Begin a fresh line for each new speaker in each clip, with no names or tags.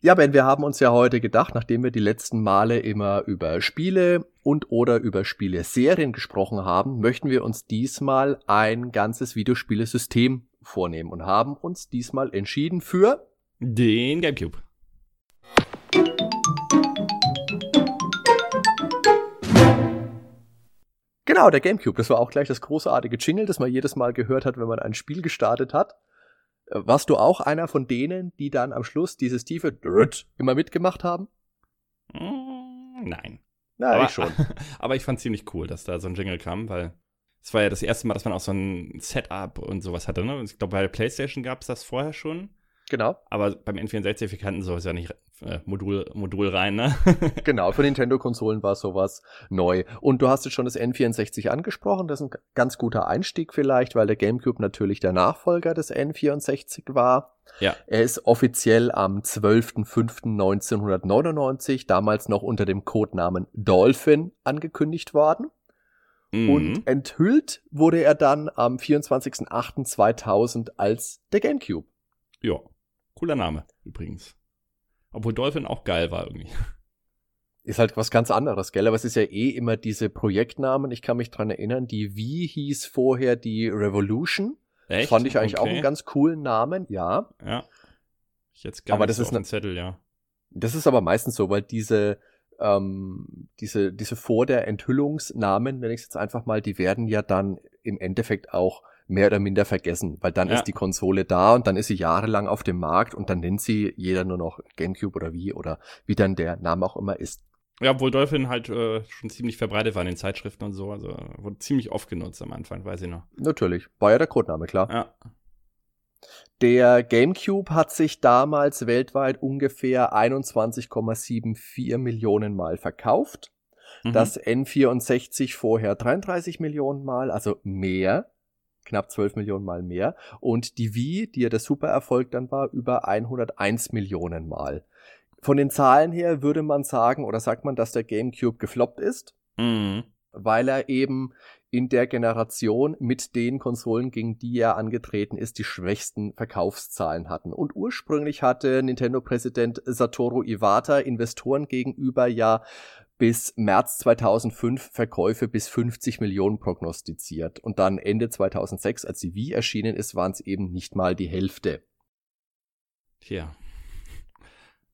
Ja, Ben, wir haben uns ja heute gedacht, nachdem wir die letzten Male immer über Spiele und oder über Spieleserien gesprochen haben, möchten wir uns diesmal ein ganzes Videospielesystem vornehmen und haben uns diesmal entschieden für
den GameCube.
Genau, der GameCube. Das war auch gleich das großartige Jingle, das man jedes Mal gehört hat, wenn man ein Spiel gestartet hat. Warst du auch einer von denen, die dann am Schluss dieses tiefe Drrrt immer mitgemacht haben?
Mm, nein.
Na,
aber,
ich schon.
aber ich fand ziemlich cool, dass da so ein Jingle kam, weil es war ja das erste Mal, dass man auch so ein Setup und sowas hatte. Ne? Ich glaube, bei der PlayStation gab es das vorher schon.
Genau.
Aber beim N64, wir kannten sowas ja nicht äh, Modul, Modul rein, ne?
genau, für Nintendo-Konsolen war sowas neu. Und du hast jetzt schon das N64 angesprochen, das ist ein ganz guter Einstieg vielleicht, weil der GameCube natürlich der Nachfolger des N64 war.
Ja.
Er ist offiziell am 12.05.1999, damals noch unter dem Codenamen Dolphin, angekündigt worden.
Mhm.
Und enthüllt wurde er dann am 24.08.2000 als der GameCube.
Ja, cooler Name übrigens. Obwohl Dolphin auch geil war irgendwie.
Ist halt was ganz anderes, gell? Aber es ist ja eh immer diese Projektnamen. Ich kann mich dran erinnern, die Wii hieß vorher die Revolution.
Echt?
Fand ich eigentlich
okay.
auch einen ganz coolen Namen, ja.
Ja. Ich jetzt gar
Aber
nicht
das
so
ist
auf
ne-
Zettel, ja.
Das ist aber meistens so, weil diese, ähm, diese, diese vor der Enthüllungsnamen, nenne ich es jetzt einfach mal, die werden ja dann im Endeffekt auch mehr oder minder vergessen, weil dann
Ja.
ist die Konsole da und dann ist sie jahrelang auf dem Markt und dann nennt sie jeder nur noch GameCube oder wie oder wie dann der Name auch immer ist.
Ja, obwohl Dolphin halt äh, schon ziemlich verbreitet war in den Zeitschriften und so. Also wurde ziemlich oft genutzt am Anfang, weiß ich noch.
Natürlich, war ja der Codename, klar.
Ja.
Der GameCube hat sich damals weltweit ungefähr 21,74 Millionen Mal verkauft.
Mhm.
Das N64 vorher 33 Millionen Mal, also mehr, knapp 12 Millionen Mal mehr. Und die Wii, die ja der Supererfolg dann war, über 101 Millionen Mal. Von den Zahlen her würde man sagen oder sagt man, dass der GameCube gefloppt ist,
Mhm.
weil er eben in der Generation mit den Konsolen, gegen die er angetreten ist, die schwächsten Verkaufszahlen hatten. Und ursprünglich hatte Nintendo-Präsident Satoru Iwata Investoren gegenüber ja bis März 2005 Verkäufe bis 50 Millionen prognostiziert. Und dann Ende 2006, als die Wii erschienen ist, waren es eben nicht mal die Hälfte.
Tja.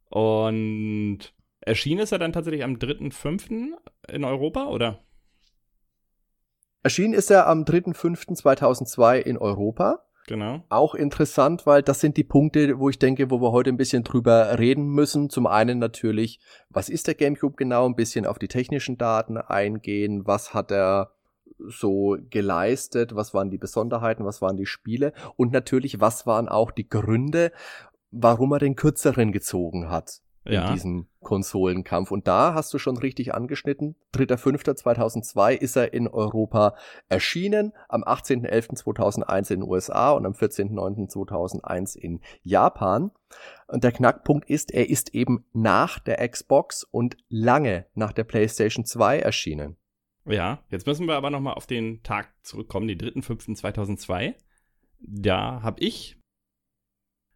Und erschien ist er dann tatsächlich am 3.5. in Europa, oder?
Erschienen ist er am 3.5.2002 in Europa.
Genau.
Auch interessant, weil das sind die Punkte, wo ich denke, wo wir heute ein bisschen drüber reden müssen. Zum einen natürlich, was ist der GameCube genau? Ein bisschen auf die technischen Daten eingehen. Was hat er so geleistet? Was waren die Besonderheiten? Was waren die Spiele? Und natürlich, was waren auch die Gründe, warum er den kürzeren gezogen hat? In
Ja.
diesem Konsolenkampf. Und da hast du schon richtig angeschnitten. 3.5.2002 ist er in Europa erschienen, am 18.11.2001 in den USA und am 14.09.2001 in Japan. Und der Knackpunkt ist, er ist eben nach der Xbox und lange nach der PlayStation 2 erschienen.
Ja, jetzt müssen wir aber nochmal auf den Tag zurückkommen, den 3.5.2002. Da habe ich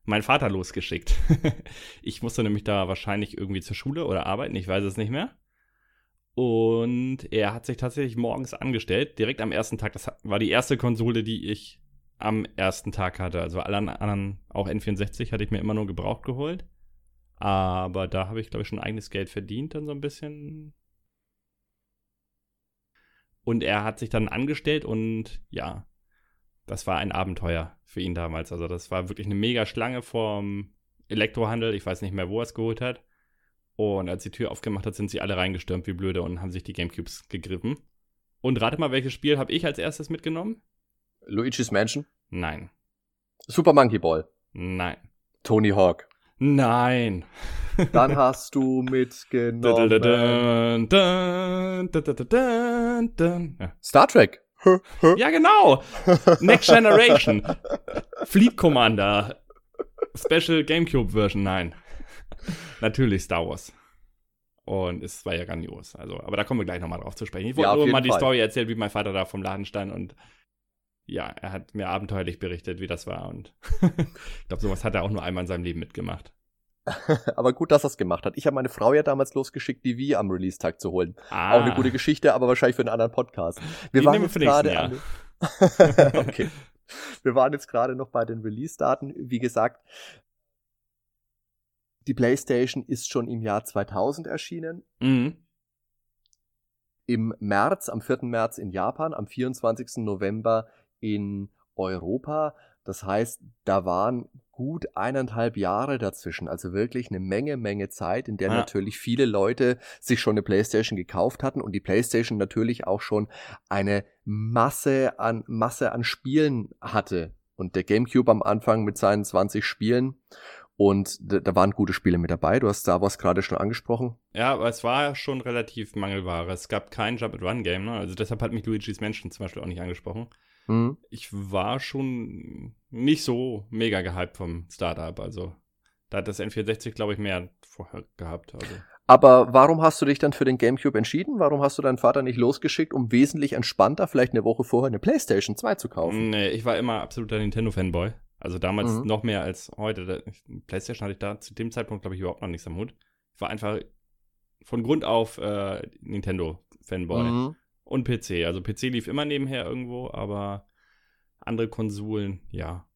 meinen Vater losgeschickt. ich musste nämlich da wahrscheinlich irgendwie zur Schule oder arbeiten, ich weiß es nicht mehr. Und er hat sich tatsächlich morgens angestellt, direkt am ersten Tag. Das war die erste Konsole, die ich am ersten Tag hatte. Also alle anderen, auch N64, hatte ich mir immer nur gebraucht geholt. Aber da habe ich, glaube ich, schon eigenes Geld verdient, dann so ein bisschen. Und er hat sich dann angestellt und ja, das war ein Abenteuer für ihn damals. Also das war wirklich eine mega Schlange vorm Elektrohandel. Ich weiß nicht mehr, wo er es geholt hat. Und als die Tür aufgemacht hat, sind sie alle reingestürmt wie blöde und haben sich die Gamecubes gegriffen. Und rate mal, welches Spiel habe ich als erstes mitgenommen?
Luigi's Mansion,
Nein.
Super Monkey Ball,
Nein.
Tony Hawk.
Nein.
Dann hast du mitgenommen
Dun, dun, dun. Ja.
Star Trek.
Ja, genau. Next Generation. Fleet Commander. Special GameCube Version, nein. Natürlich Star Wars. Und es war ja grandios. Also, aber da kommen wir gleich nochmal drauf zu sprechen. Ich wollte ja, nur mal die Fall. Story erzählen, wie mein Vater da vom Laden stand und ja, er hat mir abenteuerlich berichtet, wie das war. Und ich glaube, sowas hat er auch nur einmal in seinem Leben mitgemacht.
aber gut, dass er es gemacht hat. Ich habe meine Frau ja damals losgeschickt, die Wii am Release-Tag zu holen. Ah. Auch eine gute Geschichte, aber wahrscheinlich für einen anderen Podcast. Wir die waren jetzt gerade an. okay. Wir waren jetzt gerade noch bei den Release-Daten. Wie gesagt, die PlayStation ist schon im Jahr 2000 erschienen. Mhm. Im März, am 4. März in Japan, am 24. November in Europa. Das heißt, da waren gut eineinhalb Jahre dazwischen, also wirklich eine Menge, Menge Zeit, in der ja. natürlich viele Leute sich schon eine PlayStation gekauft hatten und die PlayStation natürlich auch schon eine Masse an Masse an Spielen hatte. Und der GameCube am Anfang mit seinen 20 Spielen und da, waren gute Spiele mit dabei. Du hast Star Wars gerade schon angesprochen.
Ja, aber es war schon relativ Mangelware. Es gab kein Jump-and-Run-Game. Ne? Also deshalb hat mich Luigi's Mansion zum Beispiel auch nicht angesprochen. Mhm. Ich war schon nicht so mega gehypt vom Startup. Also da hat das N64, glaube ich, mehr vorher gehabt. Also.
Aber warum hast du dich dann für den GameCube entschieden? Warum hast du deinen Vater nicht losgeschickt, um wesentlich entspannter, vielleicht eine Woche vorher, eine PlayStation 2 zu kaufen?
Nee, ich war immer absoluter Nintendo-Fanboy. Also damals mhm. noch mehr als heute. PlayStation hatte ich da zu dem Zeitpunkt, glaube ich, überhaupt noch nichts am Hut. Ich war einfach von Grund auf äh, Nintendo-Fanboy. Mhm. Und PC. Also PC lief immer nebenher irgendwo, aber andere Konsolen, ja,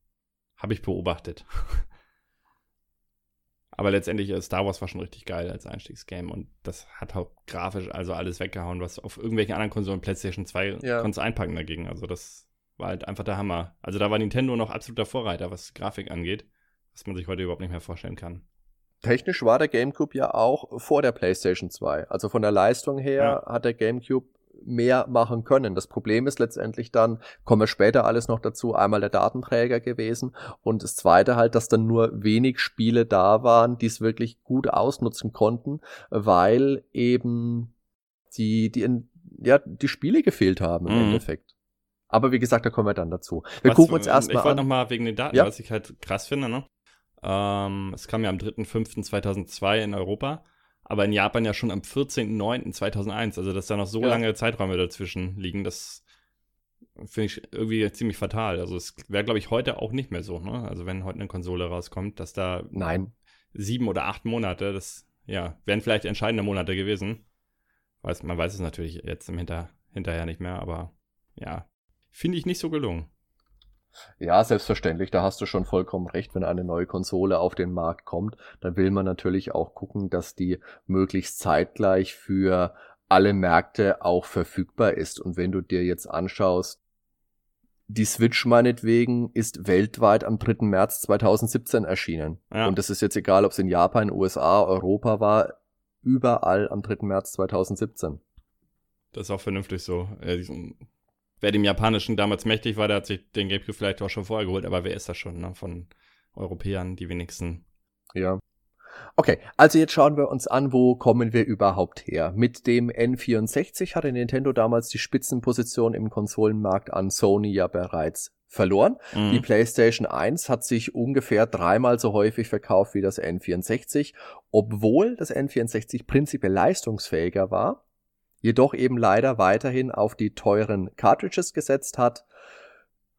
habe ich beobachtet. aber letztendlich, äh, Star Wars war schon richtig geil als Einstiegsgame und das hat auch grafisch also alles weggehauen, was auf irgendwelchen anderen Konsolen, PlayStation 2, ja. konntest einpacken dagegen. Also das war halt einfach der Hammer. Also da war Nintendo noch absoluter Vorreiter, was Grafik angeht, was man sich heute überhaupt nicht mehr vorstellen kann.
Technisch war der GameCube ja auch vor der PlayStation 2. Also von der Leistung her ja. hat der GameCube mehr machen können. Das Problem ist letztendlich dann, kommen wir später alles noch dazu, einmal der Datenträger gewesen und das zweite halt, dass dann nur wenig Spiele da waren, die es wirklich gut ausnutzen konnten, weil eben die, die, ja, die Spiele gefehlt haben im mhm. Endeffekt. Aber wie gesagt, da kommen wir dann dazu. Wir
was, gucken uns erstmal an. Ich wollte nochmal wegen den Daten, ja. was ich halt krass finde, ne? Ähm, es kam ja am 3.5.2002 in Europa, aber in Japan ja schon am 14.09.2001. Also, dass da noch so ja. lange Zeiträume dazwischen liegen, das finde ich irgendwie ziemlich fatal. Also, es wäre, glaube ich, heute auch nicht mehr so, ne? Also, wenn heute eine Konsole rauskommt, dass da
Nein.
sieben oder acht Monate, das, ja, wären vielleicht entscheidende Monate gewesen. Weiß, man weiß es natürlich jetzt im Hinter, hinterher nicht mehr, aber ja, finde ich nicht so gelungen.
Ja, selbstverständlich, da hast du schon vollkommen recht. Wenn eine neue Konsole auf den Markt kommt, dann will man natürlich auch gucken, dass die möglichst zeitgleich für alle Märkte auch verfügbar ist. Und wenn du dir jetzt anschaust, die Switch meinetwegen ist weltweit am 3. März 2017 erschienen. Ja. Und das ist jetzt egal, ob es in Japan, USA, Europa war, überall am 3. März 2017.
Das ist auch vernünftig so. Wer dem Japanischen damals mächtig war, der hat sich den Gamecube vielleicht auch schon vorher geholt, aber wer ist das schon, ne? Von Europäern, die wenigsten.
Ja. Okay, also jetzt schauen wir uns an, wo kommen wir überhaupt her. Mit dem N64 hatte Nintendo damals die Spitzenposition im Konsolenmarkt an Sony ja bereits verloren. Mhm. Die PlayStation 1 hat sich ungefähr dreimal so häufig verkauft wie das N64, obwohl das N64 prinzipiell leistungsfähiger war jedoch eben leider weiterhin auf die teuren Cartridges gesetzt hat,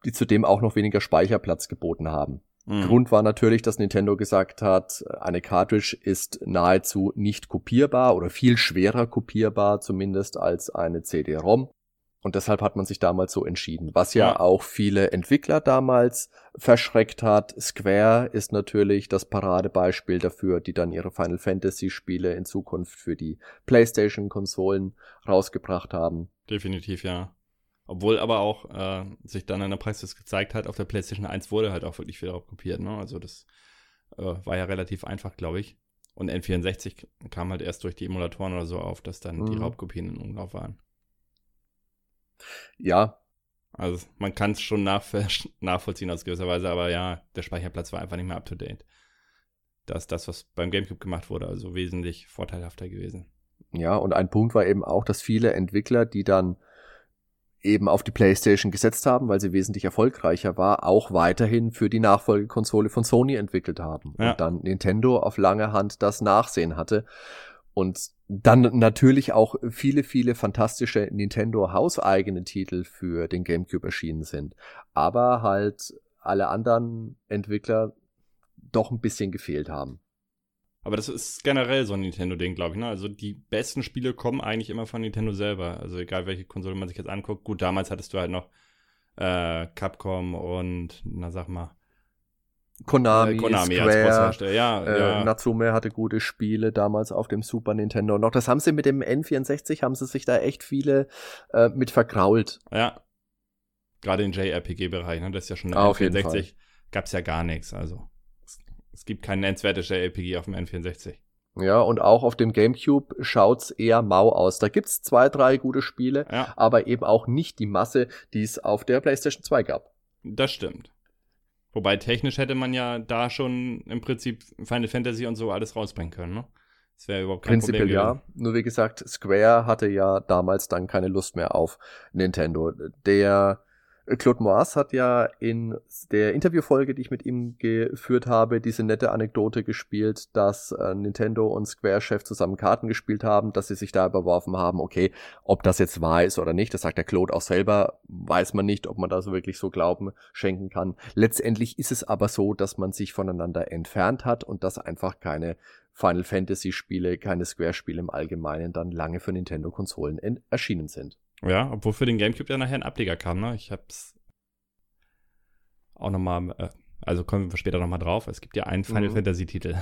die zudem auch noch weniger Speicherplatz geboten haben. Mhm. Grund war natürlich, dass Nintendo gesagt hat, eine Cartridge ist nahezu nicht kopierbar oder viel schwerer kopierbar zumindest als eine CD-ROM. Und deshalb hat man sich damals so entschieden, was ja, ja, auch viele Entwickler damals verschreckt hat. Square ist natürlich das Paradebeispiel dafür, die dann ihre Final Fantasy Spiele in Zukunft für die PlayStation Konsolen rausgebracht haben.
Definitiv, ja. Obwohl aber auch äh, sich dann in der Praxis gezeigt hat, auf der PlayStation 1 wurde halt auch wirklich viel darauf kopiert. Ne? Also das äh, war ja relativ einfach, glaube ich. Und N64 kam halt erst durch die Emulatoren oder so auf, dass dann mhm. die Raubkopien in Umlauf waren.
Ja.
Also man kann es schon nachvollziehen aus gewisser Weise, aber ja, der Speicherplatz war einfach nicht mehr up to date. Das ist das, was beim GameCube gemacht wurde, also wesentlich vorteilhafter gewesen.
Ja, und ein Punkt war eben auch, dass viele Entwickler, die dann eben auf die PlayStation gesetzt haben, weil sie wesentlich erfolgreicher war, auch weiterhin für die Nachfolgekonsole von Sony entwickelt haben. Ja. Und dann Nintendo auf lange Hand das Nachsehen hatte. Und dann natürlich auch viele, viele fantastische Nintendo hauseigene Titel für den GameCube erschienen sind. Aber halt alle anderen Entwickler doch ein bisschen gefehlt haben.
Aber das ist generell so ein Nintendo-Ding, glaube ich. Ne? Also die besten Spiele kommen eigentlich immer von Nintendo selber. Also egal, welche Konsole man sich jetzt anguckt. Gut, damals hattest du halt noch äh, Capcom und, na sag mal,
Konami, äh, Konami Square, ja, äh, ja. Natsume hatte gute Spiele damals auf dem Super Nintendo noch. Das haben sie mit dem N64, haben sie sich da echt viele äh, mit verkrault.
Ja. Gerade im JRPG-Bereich, ne? das ist ja schon ah, N64, gab es ja gar nichts. Also es gibt kein nennenswertes JRPG auf dem N64.
Ja, und auch auf dem GameCube schaut's eher mau aus. Da gibt's zwei, drei gute Spiele, ja. aber eben auch nicht die Masse, die es auf der PlayStation 2 gab.
Das stimmt. Wobei technisch hätte man ja da schon im Prinzip Final Fantasy und so alles rausbringen können, ne?
Das wäre überhaupt kein Prinzipiell Problem. Prinzipiell ja. Nur wie gesagt, Square hatte ja damals dann keine Lust mehr auf Nintendo. Der Claude Moas hat ja in der Interviewfolge, die ich mit ihm geführt habe, diese nette Anekdote gespielt, dass äh, Nintendo und Square-Chef zusammen Karten gespielt haben, dass sie sich da überworfen haben, okay, ob das jetzt wahr ist oder nicht, das sagt der Claude auch selber, weiß man nicht, ob man da so wirklich so Glauben schenken kann. Letztendlich ist es aber so, dass man sich voneinander entfernt hat und dass einfach keine Final Fantasy Spiele, keine Square Spiele im Allgemeinen dann lange für Nintendo Konsolen erschienen sind.
Ja, obwohl für den Gamecube ja nachher ein Ableger kam, ne? Ich hab's auch nochmal, äh, also kommen wir später nochmal drauf. Es gibt ja einen Final mhm. Fantasy-Titel.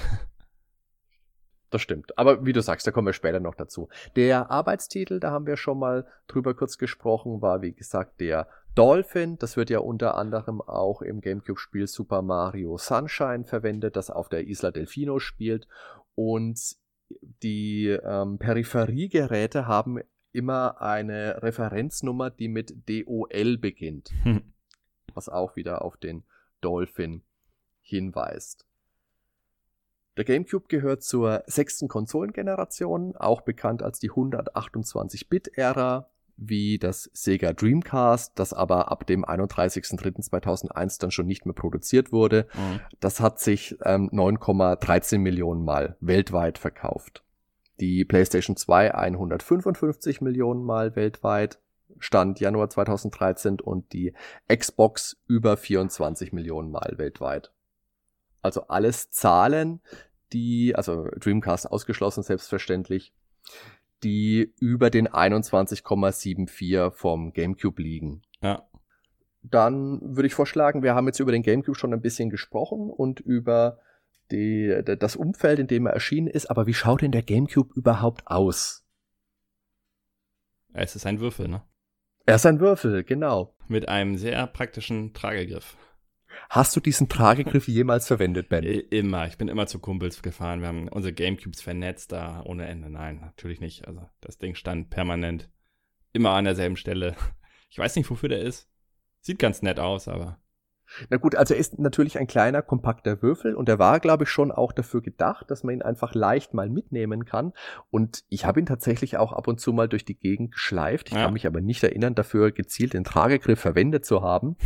Das stimmt. Aber wie du sagst, da kommen wir später noch dazu. Der Arbeitstitel, da haben wir schon mal drüber kurz gesprochen, war wie gesagt der Dolphin. Das wird ja unter anderem auch im GameCube-Spiel Super Mario Sunshine verwendet, das auf der Isla Delfino spielt. Und die ähm, Peripheriegeräte haben immer eine Referenznummer, die mit DOL beginnt. Hm. Was auch wieder auf den Dolphin hinweist. Der GameCube gehört zur sechsten Konsolengeneration, auch bekannt als die 128-Bit-Ära, wie das Sega Dreamcast, das aber ab dem 31.03.2001 dann schon nicht mehr produziert wurde. Mhm. Das hat sich ähm, 9,13 Millionen Mal weltweit verkauft die PlayStation 2 155 Millionen Mal weltweit, Stand Januar 2013 und die Xbox über 24 Millionen Mal weltweit. Also alles Zahlen, die, also Dreamcast ausgeschlossen selbstverständlich, die über den 21,74 vom GameCube liegen.
Ja.
Dann würde ich vorschlagen, wir haben jetzt über den GameCube schon ein bisschen gesprochen und über die, das Umfeld, in dem er erschienen ist, aber wie schaut denn der GameCube überhaupt aus?
Es ist ein Würfel, ne?
Er ist ein Würfel, genau.
Mit einem sehr praktischen Tragegriff.
Hast du diesen Tragegriff jemals verwendet, Ben?
Immer. Ich bin immer zu Kumpels gefahren. Wir haben unsere Gamecubes vernetzt da ohne Ende. Nein, natürlich nicht. Also das Ding stand permanent immer an derselben Stelle. Ich weiß nicht, wofür der ist. Sieht ganz nett aus, aber
na gut, also er ist natürlich ein kleiner, kompakter Würfel und er war, glaube ich, schon auch dafür gedacht, dass man ihn einfach leicht mal mitnehmen kann. Und ich habe ihn tatsächlich auch ab und zu mal durch die Gegend geschleift. Ich ja. kann mich aber nicht erinnern, dafür gezielt den Tragegriff verwendet zu haben.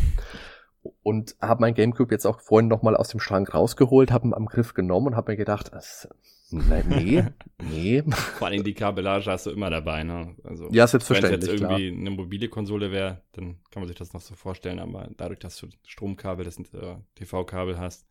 Und habe mein Gamecube jetzt auch vorhin nochmal aus dem Schrank rausgeholt, habe ihn am Griff genommen und habe mir gedacht, das, nee, nee.
Vor allem die Kabellage hast du immer dabei, ne? Also,
ja, selbstverständlich.
Wenn es jetzt irgendwie klar. eine mobile Konsole wäre, dann kann man sich das noch so vorstellen, aber dadurch, dass du Stromkabel, das sind äh, TV-Kabel hast,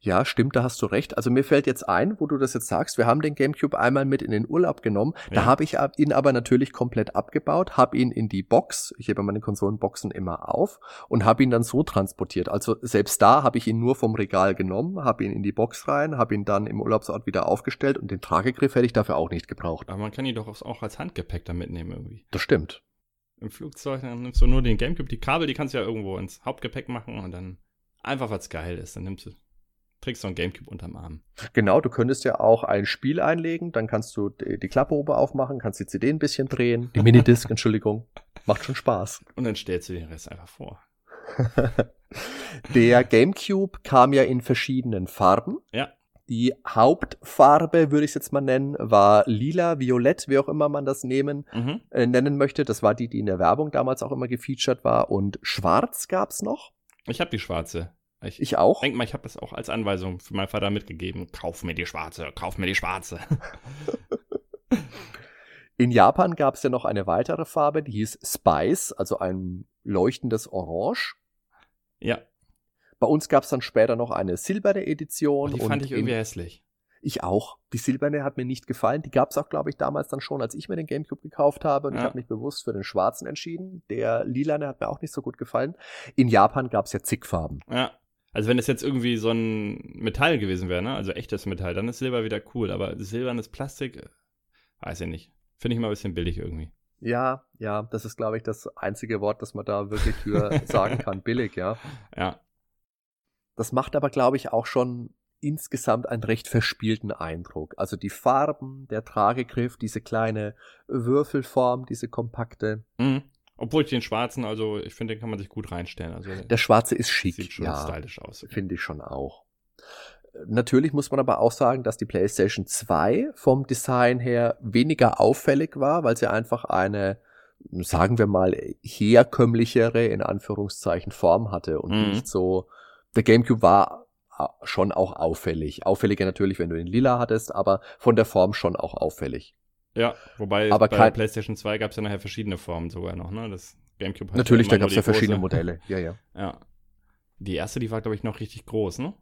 ja, stimmt, da hast du recht. Also mir fällt jetzt ein, wo du das jetzt sagst, wir haben den GameCube einmal mit in den Urlaub genommen. Ja. Da habe ich ihn aber natürlich komplett abgebaut, habe ihn in die Box, ich hebe meine Konsolenboxen immer auf und habe ihn dann so transportiert. Also selbst da habe ich ihn nur vom Regal genommen, habe ihn in die Box rein, habe ihn dann im Urlaubsort wieder aufgestellt und den Tragegriff hätte ich dafür auch nicht gebraucht.
Aber man kann ihn doch auch als Handgepäck da mitnehmen irgendwie.
Das stimmt.
Im Flugzeug dann nimmst du nur den GameCube, die Kabel, die kannst du ja irgendwo ins Hauptgepäck machen und dann einfach was geil ist, dann nimmst du trägst du ein Gamecube unterm Arm.
Genau, du könntest ja auch ein Spiel einlegen, dann kannst du die, Klappe oben aufmachen, kannst die CD ein bisschen drehen, die Minidisc, Entschuldigung. Macht schon Spaß.
Und dann stellst du den Rest einfach vor.
Der GameCube kam ja in verschiedenen Farben.
Ja.
Die Hauptfarbe, würde ich es jetzt mal nennen, war lila, violett, wie auch immer man das nehmen,
Mhm.
äh, nennen möchte. Das war die, die in der Werbung damals auch immer gefeatured war. Und schwarz gab's noch.
Ich habe die schwarze. Ich,
Ich auch.
denke mal, ich habe das auch als Anweisung für meinen Vater mitgegeben. Kauf mir die schwarze, kauf mir die schwarze.
In Japan gab's ja noch eine weitere Farbe, die hieß Spice, also ein leuchtendes Orange.
ja,
Bei uns gab's dann später noch eine silberne Edition.
die
und
fand ich irgendwie hässlich.
ich auch. Die silberne hat mir nicht gefallen. Die gab's auch, glaube ich, damals dann schon, als ich mir den Gamecube gekauft habe. Und ich
Ja.
habe mich bewusst für den schwarzen entschieden. Der lilane hat mir auch nicht so gut gefallen. In Japan gab's ja zig Farben.
Ja. Also wenn das jetzt irgendwie so ein Metall gewesen wäre, ne? also echtes Metall, dann ist Silber wieder cool. Aber silbernes Plastik, äh, weiß ich nicht. Finde ich mal ein bisschen billig irgendwie.
Ja, ja, das ist, glaube ich, das einzige Wort, das man da wirklich für sagen kann. Billig, ja.
Ja,
Das macht aber, glaube ich, auch schon insgesamt einen recht verspielten Eindruck. Also die Farben, der Tragegriff, diese kleine Würfelform, diese kompakte.
Mhm. Obwohl ich den schwarzen, also ich finde, den kann man sich gut reinstellen. Also
Der schwarze ist schick,
sieht schon
ja,
stylisch aus.
finde ich schon auch. Natürlich muss man aber auch sagen, dass die PlayStation 2 vom Design her weniger auffällig war, weil sie einfach eine, sagen wir mal, herkömmlichere, in Anführungszeichen, Form hatte und
Mhm.
nicht so, der GameCube war schon auch auffällig. Auffälliger natürlich, wenn du den lila hattest, aber von der Form schon auch auffällig.
Ja, wobei
Aber
bei PlayStation 2 gab es ja nachher verschiedene Formen sogar noch, ne? Das GameCube hatte
natürlich, da gab es ja verschiedene Modelle. Ja, ja.
Ja. Die erste, die war, glaube ich, noch richtig groß, ne?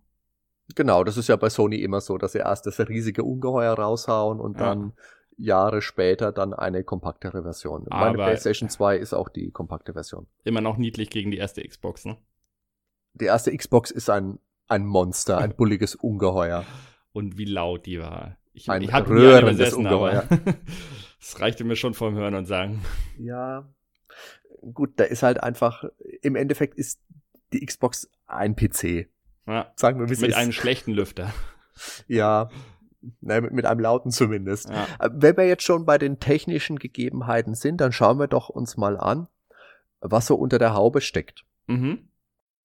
Genau, das ist ja bei Sony immer so, dass sie erst das riesige Ungeheuer raushauen und
Ja.
dann Jahre später dann eine kompaktere Version. Meine
Aber-
PlayStation 2 ist auch die kompakte Version.
Immer noch niedlich gegen die erste Xbox, ne?
Die erste Xbox ist ein, ein Monster, ein bulliges Ungeheuer.
Und wie laut die war. Ich,
Ein
ich habe
röhrendes
besessen, aber
Ungeheuer.
es reichte mir schon vom Hören und Sagen.
Ja, gut, da ist halt einfach, im Endeffekt ist die Xbox ein PC.
Ja,
Sagen wir, wie
mit
ist.
einem schlechten Lüfter.
ja, ne, mit, mit einem lauten zumindest.
Ja.
Äh, Wenn wir jetzt schon bei den technischen Gegebenheiten sind, dann schauen wir doch uns mal an, was so unter der Haube steckt.
Mhm.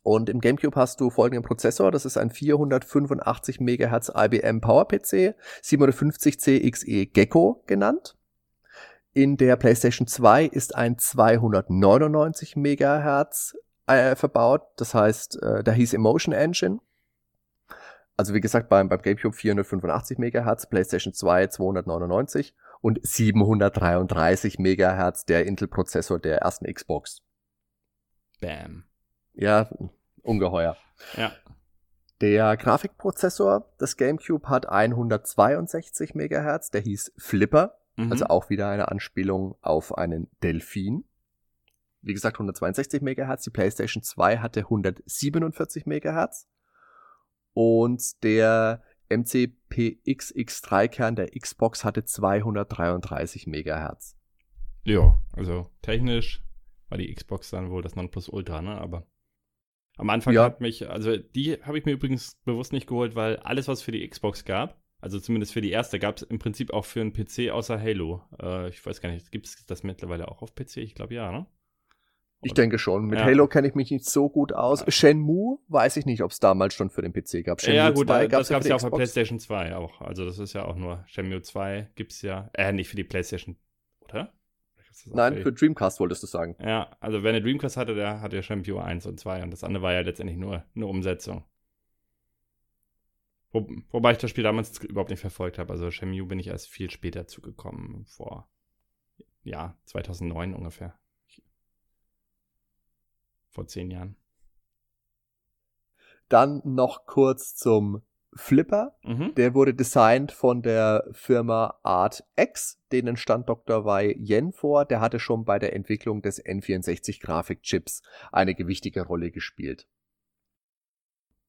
Und im GameCube hast du folgenden Prozessor, das ist ein 485 MHz IBM PowerPC, 750C XE Gecko genannt. In der PlayStation 2 ist ein 299 MHz äh, verbaut, das heißt, äh, da hieß Emotion Engine. Also wie gesagt, beim, beim GameCube 485 MHz, PlayStation 2 299 und 733 MHz der Intel-Prozessor der ersten Xbox.
Bam.
Ja, ungeheuer.
Ja.
Der Grafikprozessor des GameCube hat 162 MHz, der hieß Flipper,
Mhm.
also auch wieder eine Anspielung auf einen Delfin. Wie gesagt, 162 MHz, die PlayStation 2 hatte 147 MHz und der MCPXX3-Kern der Xbox hatte 233 MHz.
Ja, also technisch war die Xbox dann wohl das Nonplusultra, ne? Aber am Anfang
Ja.
hat mich, also die habe ich mir übrigens bewusst nicht geholt, weil alles, was für die Xbox gab, also zumindest für die erste, gab es im Prinzip auch für einen PC außer Halo. Äh, ich weiß gar nicht, gibt es das mittlerweile auch auf PC? Ich glaube ja, ne?
Ich denke schon. Mit
Ja.
Halo kenne ich mich nicht so gut aus. Shenmue weiß ich nicht, ob es damals schon für den PC gab. Shenmue
ja, gut,
2
äh,
gab's
das gab es
für
ja auch
Xbox.
PlayStation 2 auch. Also das ist ja auch nur Shenmue 2 gibt es ja, äh, nicht für die PlayStation, oder?
Nein,
die-
für Dreamcast wolltest du sagen.
Ja, also wer eine Dreamcast hatte, der hatte ja Shenmue 1 und 2 und das andere war ja letztendlich nur eine Umsetzung. Wo, wobei ich das Spiel damals überhaupt nicht verfolgt habe. Also Shenmue bin ich erst viel später zugekommen, vor, ja, 2009 ungefähr. Vor zehn Jahren.
Dann noch kurz zum Flipper.
Mhm.
Der wurde designt von der Firma Art X, denen stand Dr. Wei Yen vor. Der hatte schon bei der Entwicklung des N64 Grafikchips eine gewichtige Rolle gespielt.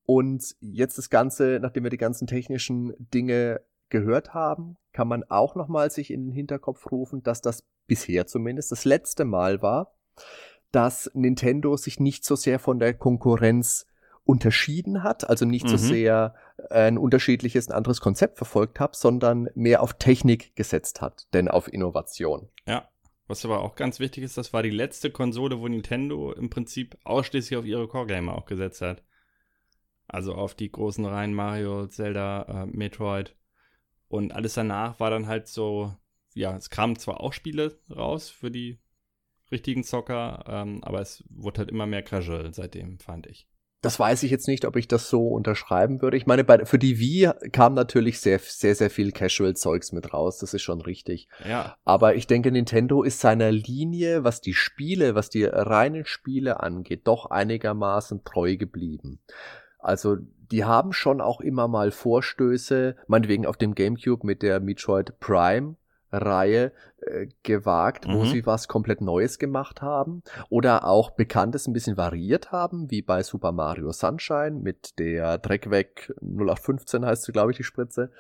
Und jetzt das Ganze, nachdem wir die ganzen technischen Dinge gehört haben, kann man auch nochmal sich in den Hinterkopf rufen, dass das bisher zumindest das letzte Mal war, dass Nintendo sich nicht so sehr von der Konkurrenz unterschieden hat, also nicht so
Mhm.
sehr ein unterschiedliches, ein anderes Konzept verfolgt hat, sondern mehr auf Technik gesetzt hat, denn auf Innovation.
Ja. Was aber auch ganz wichtig ist, das war die letzte Konsole, wo Nintendo im Prinzip ausschließlich auf ihre Core-Gamer auch gesetzt hat. Also auf die großen Reihen Mario, Zelda, äh, Metroid. Und alles danach war dann halt so, ja, es kamen zwar auch Spiele raus für die richtigen Zocker, ähm, aber es wurde halt immer mehr casual seitdem, fand ich.
Das weiß ich jetzt nicht, ob ich das so unterschreiben würde. Ich meine, bei, für die Wii kam natürlich sehr, sehr, sehr viel Casual-Zeugs mit raus. Das ist schon richtig.
Ja.
Aber ich denke, Nintendo ist seiner Linie, was die Spiele, was die reinen Spiele angeht, doch einigermaßen treu geblieben. Also, die haben schon auch immer mal Vorstöße, meinetwegen auf dem GameCube mit der Metroid Prime Reihe äh, gewagt, mhm. wo sie was komplett Neues gemacht haben oder auch Bekanntes ein bisschen variiert haben, wie bei Super Mario Sunshine mit der Dreckweg 0815 heißt sie, glaube ich, die Spritze.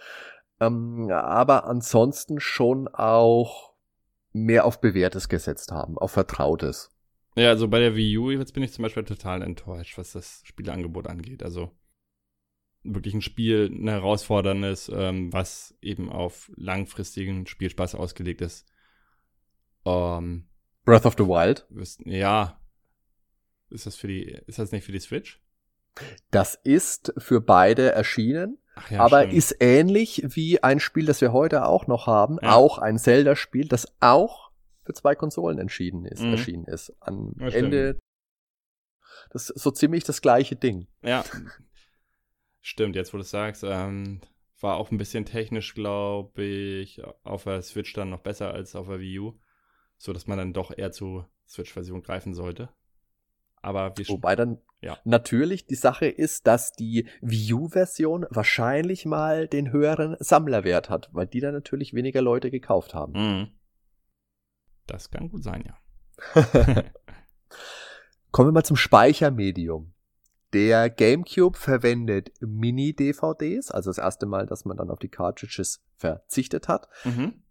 Ähm, aber ansonsten schon auch mehr auf Bewährtes gesetzt haben, auf Vertrautes.
Ja, also bei der Wii U jetzt bin ich zum Beispiel total enttäuscht, was das Spieleangebot angeht. Also wirklich ein Spiel, ein Herausfordernis, ähm, was eben auf langfristigen Spielspaß ausgelegt ist.
Ähm, Breath of the Wild?
Ja. Ist das für die, ist das nicht für die Switch?
Das ist für beide erschienen, ja, aber stimmt. ist ähnlich wie ein Spiel, das wir heute auch noch haben, ja. auch ein Zelda-Spiel, das auch für zwei Konsolen entschieden ist, mhm. erschienen ist. Am ja, Ende das ist so ziemlich das gleiche Ding.
Ja, Stimmt, jetzt wo du es sagst, ähm, war auch ein bisschen technisch, glaube ich, auf der Switch dann noch besser als auf der Wii U, so dass man dann doch eher zur Switch-Version greifen sollte. Aber
wie Wobei dann ja. natürlich die Sache ist, dass die Wii U-Version wahrscheinlich mal den höheren Sammlerwert hat, weil die dann natürlich weniger Leute gekauft haben. Mhm.
Das kann gut sein, ja.
Kommen wir mal zum Speichermedium. Der GameCube verwendet Mini-DVDs, also das erste Mal, dass man dann auf die Cartridges verzichtet hat. Mhm.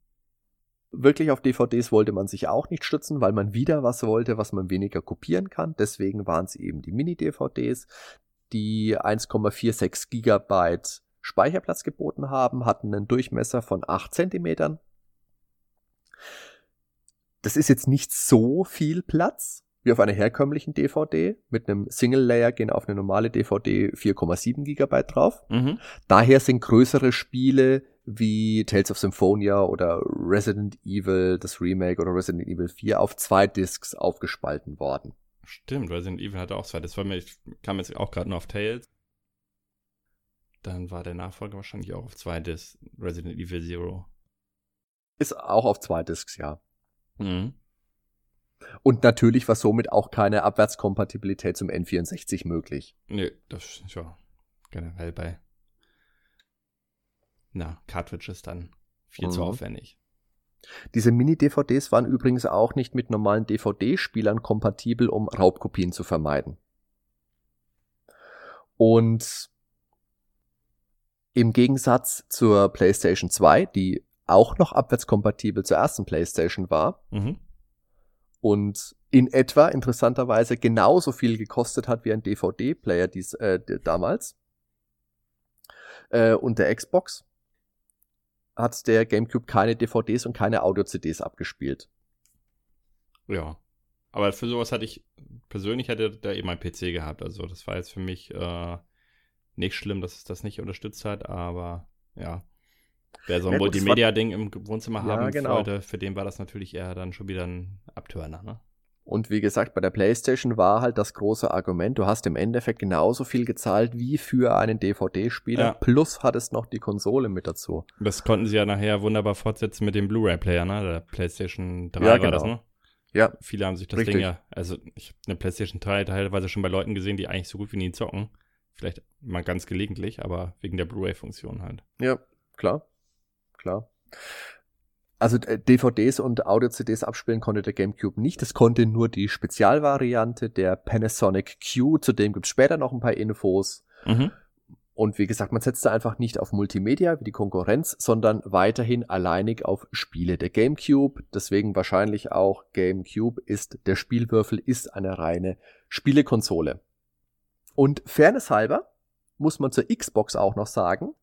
Wirklich auf DVDs wollte man sich auch nicht stützen, weil man wieder was wollte, was man weniger kopieren kann. Deswegen waren es eben die Mini-DVDs, die 1,46 Gigabyte Speicherplatz geboten haben, hatten einen Durchmesser von 8 Zentimetern. Das ist jetzt nicht so viel Platz, wie auf einer herkömmlichen DVD. Mit einem Single-Layer gehen auf eine normale DVD 4,7 GB drauf. Mhm. Daher sind größere Spiele wie Tales of Symphonia oder Resident Evil, das Remake oder Resident Evil 4 auf zwei Discs aufgespalten worden.
Stimmt, Resident Evil hatte auch zwei. Das war mir, ich kam jetzt auch gerade nur auf Tales. Dann war der Nachfolger wahrscheinlich auch auf zwei Discs, Resident Evil Zero.
Ist auch auf zwei Discs, ja. Mhm. Und natürlich war somit auch keine Abwärtskompatibilität zum N64 möglich.
Nee, das ist ja generell bei na, Cartridges dann viel mhm. zu aufwendig.
Diese Mini-DVDs waren übrigens auch nicht mit normalen DVD-Spielern kompatibel, um Raubkopien zu vermeiden. Und im Gegensatz zur PlayStation 2, die auch noch abwärtskompatibel zur ersten PlayStation war, mhm und in etwa interessanterweise genauso viel gekostet hat wie ein DVD-Player dies äh, damals. Äh, und der Xbox hat der GameCube keine DVDs und keine Audio-CDs abgespielt.
Ja. Aber für sowas hatte ich, persönlich hätte da eben ein PC gehabt. Also das war jetzt für mich äh, nicht schlimm, dass es das nicht unterstützt hat, aber ja. Wer so ein ja, Multimedia-Ding im Wohnzimmer ja, haben genau. wollte, für den war das natürlich eher dann schon wieder ein Abtörner, ne?
Und wie gesagt, bei der PlayStation war halt das große Argument, du hast im Endeffekt genauso viel gezahlt wie für einen DVD-Spieler, ja. plus hattest noch die Konsole mit dazu.
Das konnten sie ja nachher wunderbar fortsetzen mit dem Blu-ray-Player, ne? Der PlayStation 3 ja, war genau. das, ne? Ja. Viele haben sich das Richtig. Ding ja, also ich habe eine PlayStation 3 teilweise schon bei Leuten gesehen, die eigentlich so gut wie nie zocken. Vielleicht mal ganz gelegentlich, aber wegen der Blu-ray-Funktion halt.
Ja, klar klar. Also DVDs äh, und Audio-CDs abspielen konnte der GameCube nicht. Es konnte nur die Spezialvariante der Panasonic Q. Zudem gibt es später noch ein paar Infos. Mhm. Und wie gesagt, man setzte einfach nicht auf Multimedia wie die Konkurrenz, sondern weiterhin alleinig auf Spiele. Der GameCube, deswegen wahrscheinlich auch GameCube, ist der Spielwürfel, ist eine reine Spielekonsole. Und fairness halber muss man zur Xbox auch noch sagen,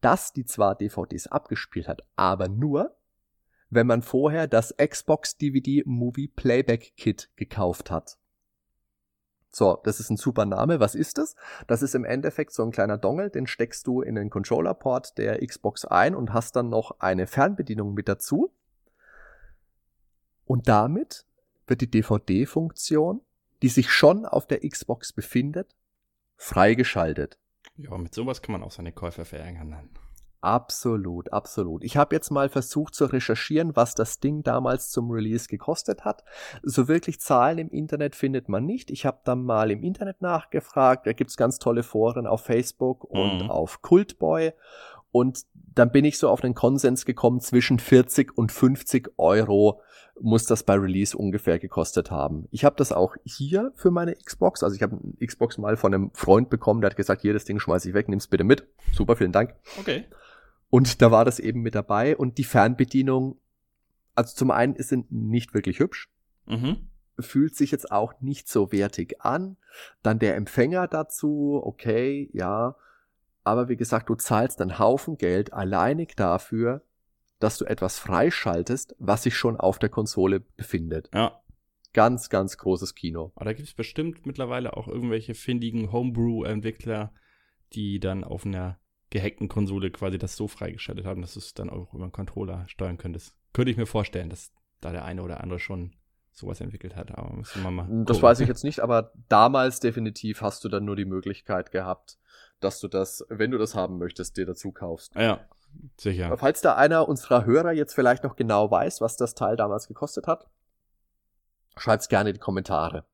dass die zwar DVDs abgespielt hat, aber nur, wenn man vorher das Xbox DVD Movie Playback Kit gekauft hat. So, das ist ein super Name. Was ist das? Das ist im Endeffekt so ein kleiner Dongle, den steckst du in den Controller-Port der Xbox ein und hast dann noch eine Fernbedienung mit dazu. Und damit wird die DVD-Funktion, die sich schon auf der Xbox befindet, freigeschaltet.
Ja, mit sowas kann man auch seine Käufer verärgern.
Absolut, absolut. Ich habe jetzt mal versucht zu recherchieren, was das Ding damals zum Release gekostet hat. So wirklich Zahlen im Internet findet man nicht. Ich habe dann mal im Internet nachgefragt. Da gibt's ganz tolle Foren auf Facebook und mhm. auf Cultboy. Und dann bin ich so auf den Konsens gekommen, zwischen 40 und 50 Euro muss das bei Release ungefähr gekostet haben. Ich habe das auch hier für meine Xbox. Also ich habe eine Xbox mal von einem Freund bekommen, der hat gesagt, hier, das Ding schmeiß ich weg, nimm's bitte mit. Super, vielen Dank.
Okay.
Und da war das eben mit dabei. Und die Fernbedienung, also zum einen ist sie nicht wirklich hübsch. Mhm. Fühlt sich jetzt auch nicht so wertig an. Dann der Empfänger dazu, okay, ja. Aber wie gesagt, du zahlst einen Haufen Geld alleinig dafür, dass du etwas freischaltest, was sich schon auf der Konsole befindet.
Ja.
Ganz, ganz großes Kino.
Aber da gibt es bestimmt mittlerweile auch irgendwelche findigen Homebrew-Entwickler, die dann auf einer gehackten Konsole quasi das so freigeschaltet haben, dass du es dann auch über einen Controller steuern könntest. Könnte ich mir vorstellen, dass da der eine oder andere schon sowas entwickelt hat. Aber müssen wir mal.
Gucken. Das weiß ich jetzt nicht, aber damals definitiv hast du dann nur die Möglichkeit gehabt, dass du das, wenn du das haben möchtest, dir dazu kaufst.
Ja, sicher.
Falls da einer unserer Hörer jetzt vielleicht noch genau weiß, was das Teil damals gekostet hat, schreibt's gerne in die Kommentare.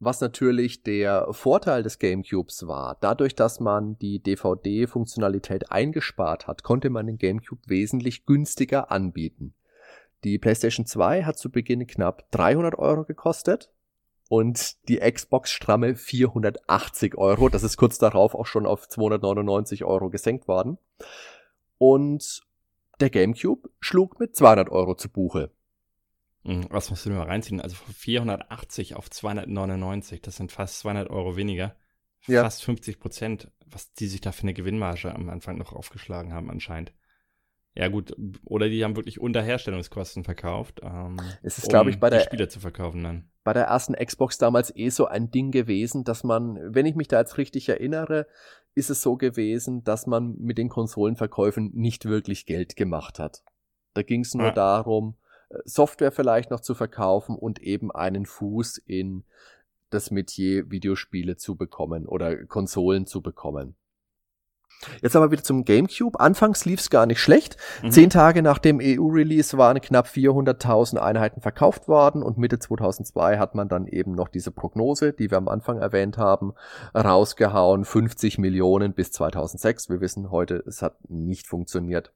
Was natürlich der Vorteil des GameCubes war, dadurch, dass man die DVD-Funktionalität eingespart hat, konnte man den GameCube wesentlich günstiger anbieten. Die PlayStation 2 hat zu Beginn knapp 300 Euro gekostet und die Xbox stramme 480 Euro. Das ist kurz darauf auch schon auf 299 Euro gesenkt worden. Und der GameCube schlug mit 200 Euro zu Buche.
Mhm, was musst du denn mal reinziehen? Also von 480 auf 299, das sind fast 200 Euro weniger. Ja. Fast 50 Prozent, was die sich da für eine Gewinnmarge am Anfang noch aufgeschlagen haben anscheinend. Ja gut, oder die haben wirklich unter Herstellungskosten verkauft, ähm,
es ist, um ich, bei der,
Spiele zu verkaufen dann.
Bei der ersten Xbox damals eh so ein Ding gewesen, dass man, wenn ich mich da jetzt richtig erinnere, ist es so gewesen, dass man mit den Konsolenverkäufen nicht wirklich Geld gemacht hat. Da ging es nur ja. darum, Software vielleicht noch zu verkaufen und eben einen Fuß in das Metier Videospiele zu bekommen oder Konsolen zu bekommen. Jetzt aber wieder zum GameCube. Anfangs lief es gar nicht schlecht. Mhm. Zehn Tage nach dem EU-Release waren knapp 400.000 Einheiten verkauft worden und Mitte 2002 hat man dann eben noch diese Prognose, die wir am Anfang erwähnt haben, rausgehauen. 50 Millionen bis 2006. Wir wissen heute, es hat nicht funktioniert.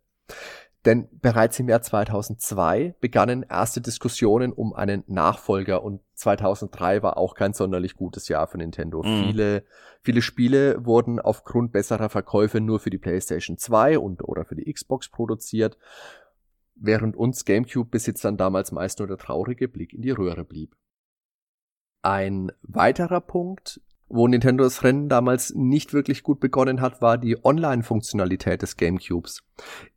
Denn bereits im Jahr 2002 begannen erste Diskussionen um einen Nachfolger und 2003 war auch kein sonderlich gutes Jahr für Nintendo. Mhm. Viele, viele Spiele wurden aufgrund besserer Verkäufe nur für die PlayStation 2 und oder für die Xbox produziert, während uns GameCube-Besitzern damals meist nur der traurige Blick in die Röhre blieb. Ein weiterer Punkt wo Nintendo das Rennen damals nicht wirklich gut begonnen hat, war die Online-Funktionalität des GameCubes.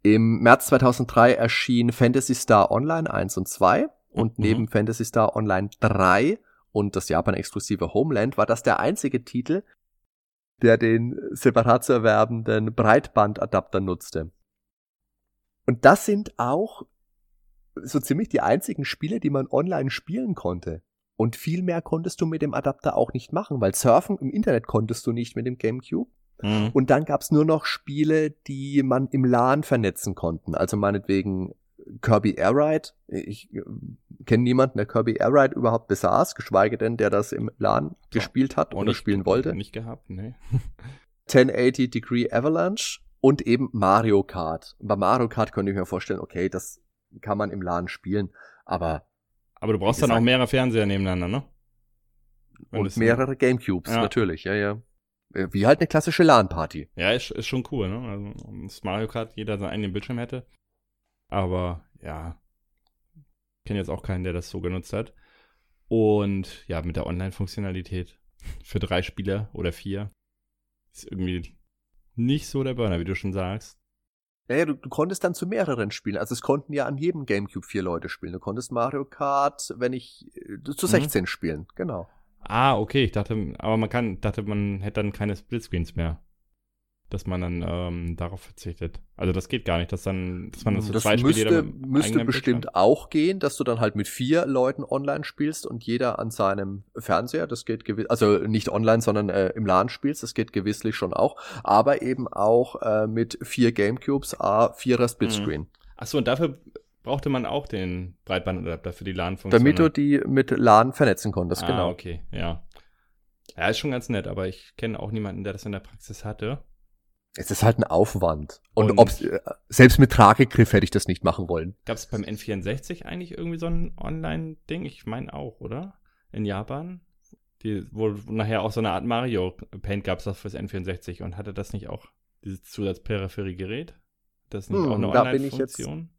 Im März 2003 erschien Fantasy Star Online 1 und 2 und mhm. neben Fantasy Star Online 3 und das Japan-exklusive Homeland war das der einzige Titel, der den separat zu erwerbenden Breitbandadapter nutzte. Und das sind auch so ziemlich die einzigen Spiele, die man online spielen konnte. Und viel mehr konntest du mit dem Adapter auch nicht machen, weil Surfen im Internet konntest du nicht mit dem GameCube. Mhm. Und dann gab's nur noch Spiele, die man im LAN vernetzen konnten. Also meinetwegen Kirby Air Ride. Ich äh, kenne niemanden, der Kirby Air Ride überhaupt besaß, geschweige denn, der das im LAN gespielt hat oder spielen wollte.
Nicht gehabt, ne.
1080 Degree Avalanche und eben Mario Kart. Bei Mario Kart könnte ich mir vorstellen, okay, das kann man im LAN spielen, aber
aber du brauchst dann auch mehrere Fernseher nebeneinander, ne?
Wenn und mehrere Gamecubes, ja. natürlich, ja, ja. Äh, wie halt eine klassische LAN-Party.
Ja, ist, ist schon cool, ne? Also, das Mario Kart jeder seinen eigenen Bildschirm hätte. Aber, ja. Ich kenne jetzt auch keinen, der das so genutzt hat. Und, ja, mit der Online-Funktionalität für drei Spieler oder vier ist irgendwie nicht so der Burner, wie du schon sagst.
Naja, du, du konntest dann zu mehreren spielen. Also es konnten ja an jedem Gamecube vier Leute spielen. Du konntest Mario Kart, wenn ich, äh, zu 16 mhm. spielen, genau.
Ah, okay, ich dachte, aber man kann, dachte, man hätte dann keine Splitscreens mehr. Dass man dann ähm, darauf verzichtet. Also das geht gar nicht, dass dann, dass man
das, so das zwei müsste, Spiele müsste bestimmt Bildschirm. auch gehen, dass du dann halt mit vier Leuten online spielst und jeder an seinem Fernseher. Das geht gewiss, also nicht online, sondern äh, im LAN spielst. Das geht gewisslich schon auch. Aber eben auch äh, mit vier Gamecubes, a vierer Splitscreen. Mhm.
Achso, und dafür brauchte man auch den Breitbandadapter für die LAN-Funktion.
Damit du die mit LAN vernetzen konntest,
ah,
genau.
okay, ja. Ja, ist schon ganz nett, aber ich kenne auch niemanden, der das in der Praxis hatte.
Es ist halt ein Aufwand. Und, und ob's, äh, selbst mit Tragegriff hätte ich das nicht machen wollen.
Gab es beim N64 eigentlich irgendwie so ein Online-Ding? Ich meine auch, oder? In Japan? Die, wo nachher auch so eine Art Mario Paint gab es fürs N64 und hatte das nicht auch dieses Zusatzperipherie-Gerät? Das nicht hm, auch eine Online-Funktion?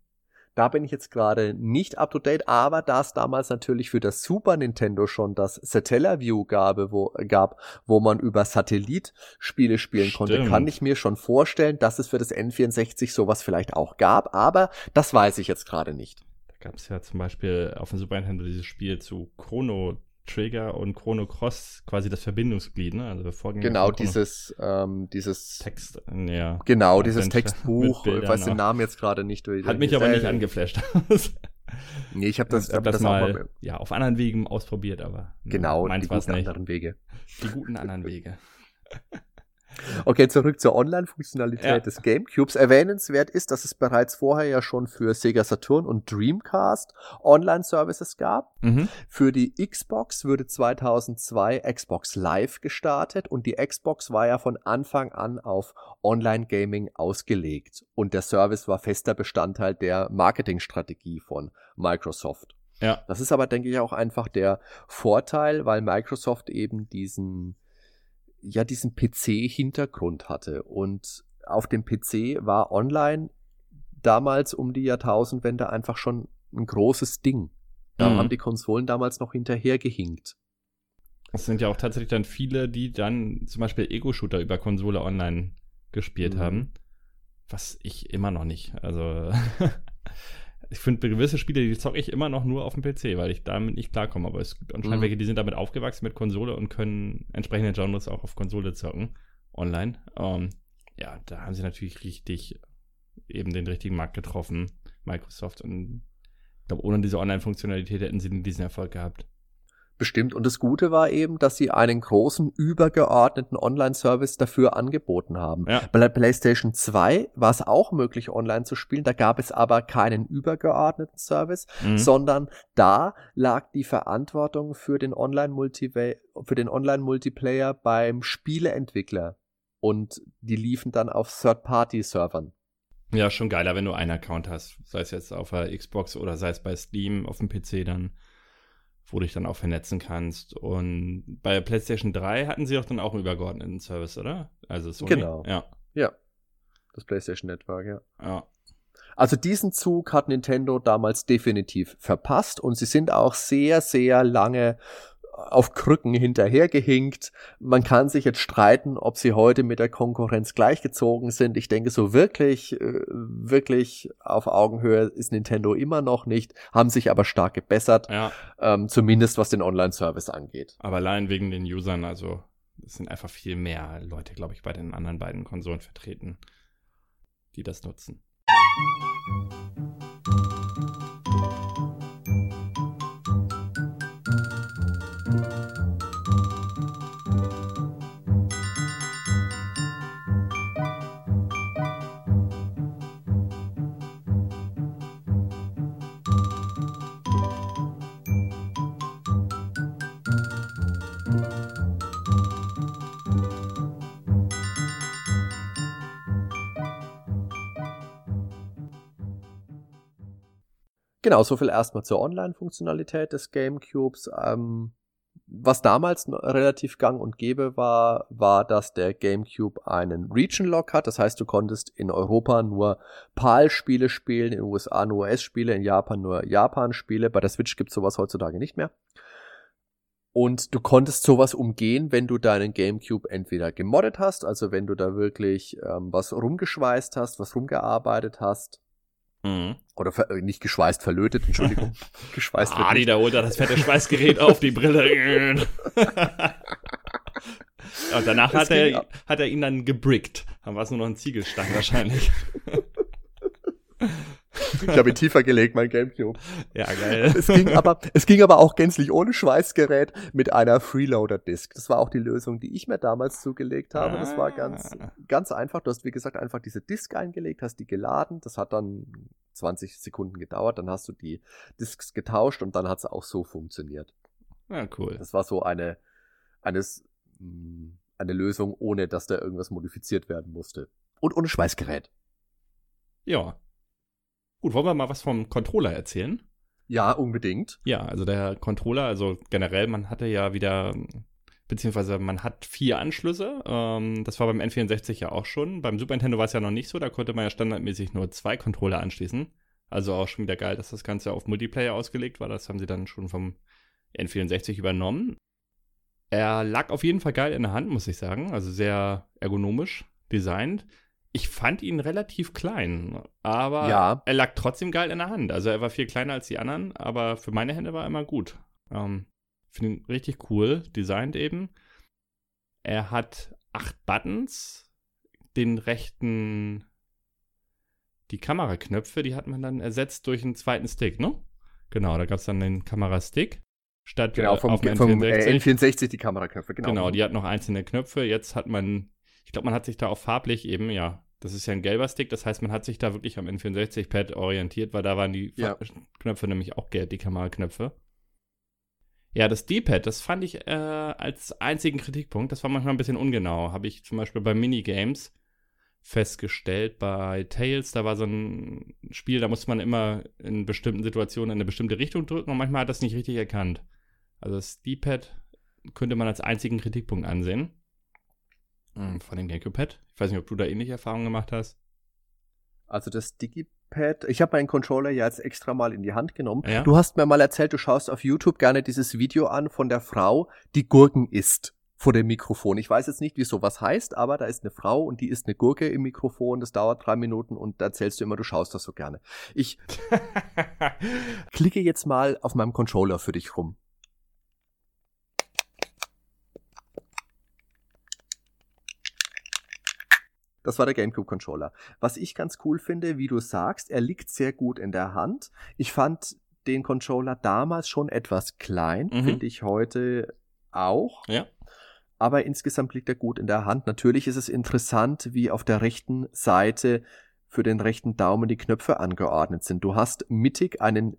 Da bin ich jetzt gerade nicht up to date, aber da es damals natürlich für das Super Nintendo schon das Satellaview gab, wo, gab, wo man über Satellit Spiele spielen Stimmt. konnte, kann ich mir schon vorstellen, dass es für das N64 sowas vielleicht auch gab, aber das weiß ich jetzt gerade nicht.
Da gab es ja zum Beispiel auf dem Super Nintendo dieses Spiel zu Chrono Trigger und Chrono Cross quasi das Verbindungsglied, ne? Also
Vorgänger genau dieses ähm, dieses
Text, ja.
Genau Adventure dieses Textbuch. Ich weiß den Namen jetzt gerade nicht.
Hat mich aber nicht angeflasht.
nee, ich habe das,
ich hab das, das mal, mal, ja auf anderen Wegen ausprobiert, aber
ne, genau meins die guten nicht. anderen Wege.
Die guten anderen Wege.
Okay, zurück zur Online-Funktionalität ja. des GameCubes. Erwähnenswert ist, dass es bereits vorher ja schon für Sega Saturn und Dreamcast Online-Services gab. Mhm. Für die Xbox wurde 2002 Xbox Live gestartet und die Xbox war ja von Anfang an auf Online-Gaming ausgelegt und der Service war fester Bestandteil der Marketingstrategie von Microsoft. Ja. Das ist aber, denke ich, auch einfach der Vorteil, weil Microsoft eben diesen ja diesen PC-Hintergrund hatte. Und auf dem PC war online damals um die Jahrtausendwende einfach schon ein großes Ding. Da mhm. haben die Konsolen damals noch hinterhergehinkt.
Es sind ja auch tatsächlich dann viele, die dann zum Beispiel Ego-Shooter über Konsole online gespielt mhm. haben. Was ich immer noch nicht. Also ich finde gewisse Spiele, die zocke ich immer noch nur auf dem PC, weil ich damit nicht klarkomme. Aber es gibt anscheinend mhm. welche, die sind damit aufgewachsen mit Konsole und können entsprechende Genres auch auf Konsole zocken, online. Ähm, ja, da haben sie natürlich richtig eben den richtigen Markt getroffen, Microsoft. Und ich glaube, ohne diese Online-Funktionalität hätten sie diesen Erfolg gehabt.
Bestimmt. Und das Gute war eben, dass sie einen großen, übergeordneten Online-Service dafür angeboten haben. Ja. Bei der PlayStation 2 war es auch möglich, online zu spielen. Da gab es aber keinen übergeordneten Service, mhm. sondern da lag die Verantwortung für den Online-Multiplayer beim Spieleentwickler. Und die liefen dann auf Third-Party-Servern.
Ja, schon geiler, wenn du einen Account hast. Sei es jetzt auf der Xbox oder sei es bei Steam auf dem PC dann wo du dich dann auch vernetzen kannst. Und bei PlayStation 3 hatten sie auch dann auch einen übergeordneten Service, oder?
Also Sony. Genau. Ja. Ja. Das PlayStation Network, ja. Ja. Also diesen Zug hat Nintendo damals definitiv verpasst und sie sind auch sehr, sehr lange auf Krücken hinterhergehinkt. Man kann sich jetzt streiten, ob sie heute mit der Konkurrenz gleichgezogen sind. Ich denke, so wirklich, äh, wirklich auf Augenhöhe ist Nintendo immer noch nicht, haben sich aber stark gebessert, ja. ähm, zumindest was den Online-Service angeht.
Aber allein wegen den Usern, also es sind einfach viel mehr Leute, glaube ich, bei den anderen beiden Konsolen vertreten, die das nutzen.
Genau, so viel erstmal zur Online-Funktionalität des GameCubes. Ähm, was damals relativ gang und gäbe war, war, dass der GameCube einen Region-Lock hat. Das heißt, du konntest in Europa nur PAL-Spiele spielen, in den USA nur US-Spiele, in Japan nur Japan-Spiele. Bei der Switch gibt es sowas heutzutage nicht mehr. Und du konntest sowas umgehen, wenn du deinen GameCube entweder gemoddet hast, also wenn du da wirklich ähm, was rumgeschweißt hast, was rumgearbeitet hast, Mhm. Oder äh, nicht geschweißt, verlötet, Entschuldigung.
geschweißt ah, die, da holt er das fette Schweißgerät auf, die Brille. Und danach hat er, hat er ihn dann gebrickt. Dann war es nur noch ein Ziegelstein wahrscheinlich.
Ich habe ihn tiefer gelegt, mein Gamecube.
Ja, geil.
Es ging, aber, es ging aber auch gänzlich ohne Schweißgerät mit einer Freeloader-Disk. Das war auch die Lösung, die ich mir damals zugelegt habe. Das war ganz, ah. ganz einfach. Du hast, wie gesagt, einfach diese Disk eingelegt, hast die geladen. Das hat dann 20 Sekunden gedauert. Dann hast du die Disks getauscht und dann hat es auch so funktioniert.
Ja, cool.
Das war so eine, eines, mm, eine Lösung, ohne dass da irgendwas modifiziert werden musste. Und ohne Schweißgerät.
Ja, Gut, wollen wir mal was vom Controller erzählen?
Ja, unbedingt.
Ja, also der Controller, also generell, man hatte ja wieder, beziehungsweise man hat vier Anschlüsse. Ähm, das war beim N64 ja auch schon. Beim Super Nintendo war es ja noch nicht so, da konnte man ja standardmäßig nur zwei Controller anschließen. Also auch schon wieder geil, dass das Ganze auf Multiplayer ausgelegt war. Das haben sie dann schon vom N64 übernommen. Er lag auf jeden Fall geil in der Hand, muss ich sagen. Also sehr ergonomisch designt ich fand ihn relativ klein, aber ja. er lag trotzdem geil in der Hand. Also er war viel kleiner als die anderen, aber für meine Hände war er immer gut. Ähm, Finde ihn richtig cool, designt eben. Er hat acht Buttons, den rechten, die Kameraknöpfe, die hat man dann ersetzt durch einen zweiten Stick, ne? Genau, da gab es dann den Kamerastick. Statt
genau, vom, auf dem vom N64. N64 die Kameraknöpfe,
genau. Genau, die hat noch einzelne Knöpfe. Jetzt hat man ich glaube, man hat sich da auch farblich eben, ja, das ist ja ein gelber Stick, das heißt, man hat sich da wirklich am N64-Pad orientiert, weil da waren die ja. Knöpfe nämlich auch gelb, die Kameraknöpfe. Ja, das D-Pad, das fand ich äh, als einzigen Kritikpunkt, das war manchmal ein bisschen ungenau. Habe ich zum Beispiel bei Minigames festgestellt. Bei Tails, da war so ein Spiel, da musste man immer in bestimmten Situationen in eine bestimmte Richtung drücken und manchmal hat das nicht richtig erkannt. Also das D-Pad könnte man als einzigen Kritikpunkt ansehen. Hm, von dem GameCube-Pad. Ich weiß nicht, ob du da ähnliche Erfahrungen gemacht hast.
Also das Digipad, ich habe meinen Controller ja jetzt extra mal in die Hand genommen. Ja? Du hast mir mal erzählt, du schaust auf YouTube gerne dieses Video an von der Frau, die Gurken isst vor dem Mikrofon. Ich weiß jetzt nicht, wie sowas heißt, aber da ist eine Frau und die isst eine Gurke im Mikrofon. Das dauert drei Minuten und da erzählst du immer, du schaust das so gerne. Ich klicke jetzt mal auf meinem Controller für dich rum. Das war der GameCube Controller. Was ich ganz cool finde, wie du sagst, er liegt sehr gut in der Hand. Ich fand den Controller damals schon etwas klein, mhm. finde ich heute auch.
Ja.
Aber insgesamt liegt er gut in der Hand. Natürlich ist es interessant, wie auf der rechten Seite für den rechten Daumen die Knöpfe angeordnet sind. Du hast mittig einen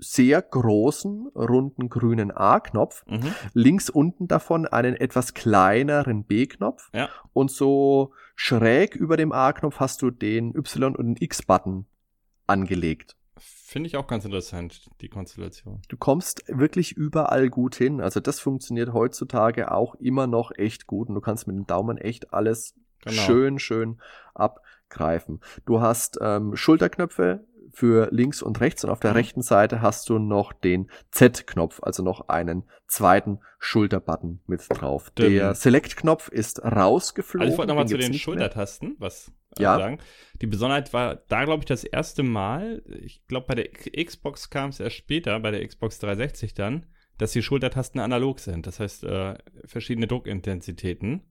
sehr großen, runden grünen A-Knopf, mhm. links unten davon einen etwas kleineren B-Knopf
ja.
und so schräg über dem A-Knopf hast du den Y- und den X-Button angelegt.
Finde ich auch ganz interessant, die Konstellation.
Du kommst wirklich überall gut hin. Also das funktioniert heutzutage auch immer noch echt gut und du kannst mit dem Daumen echt alles genau. schön, schön abgreifen. Du hast ähm, Schulterknöpfe für links und rechts und auf der mhm. rechten Seite hast du noch den Z-Knopf, also noch einen zweiten Schulterbutton mit drauf. Dem der Select-Knopf ist rausgeflogen. Also
ich wollte nochmal zu den Schultertasten was äh, ja. sagen. Die Besonderheit war da, glaube ich, das erste Mal, ich glaube, bei der Xbox kam es erst später, bei der Xbox 360 dann, dass die Schultertasten analog sind. Das heißt, äh, verschiedene Druckintensitäten.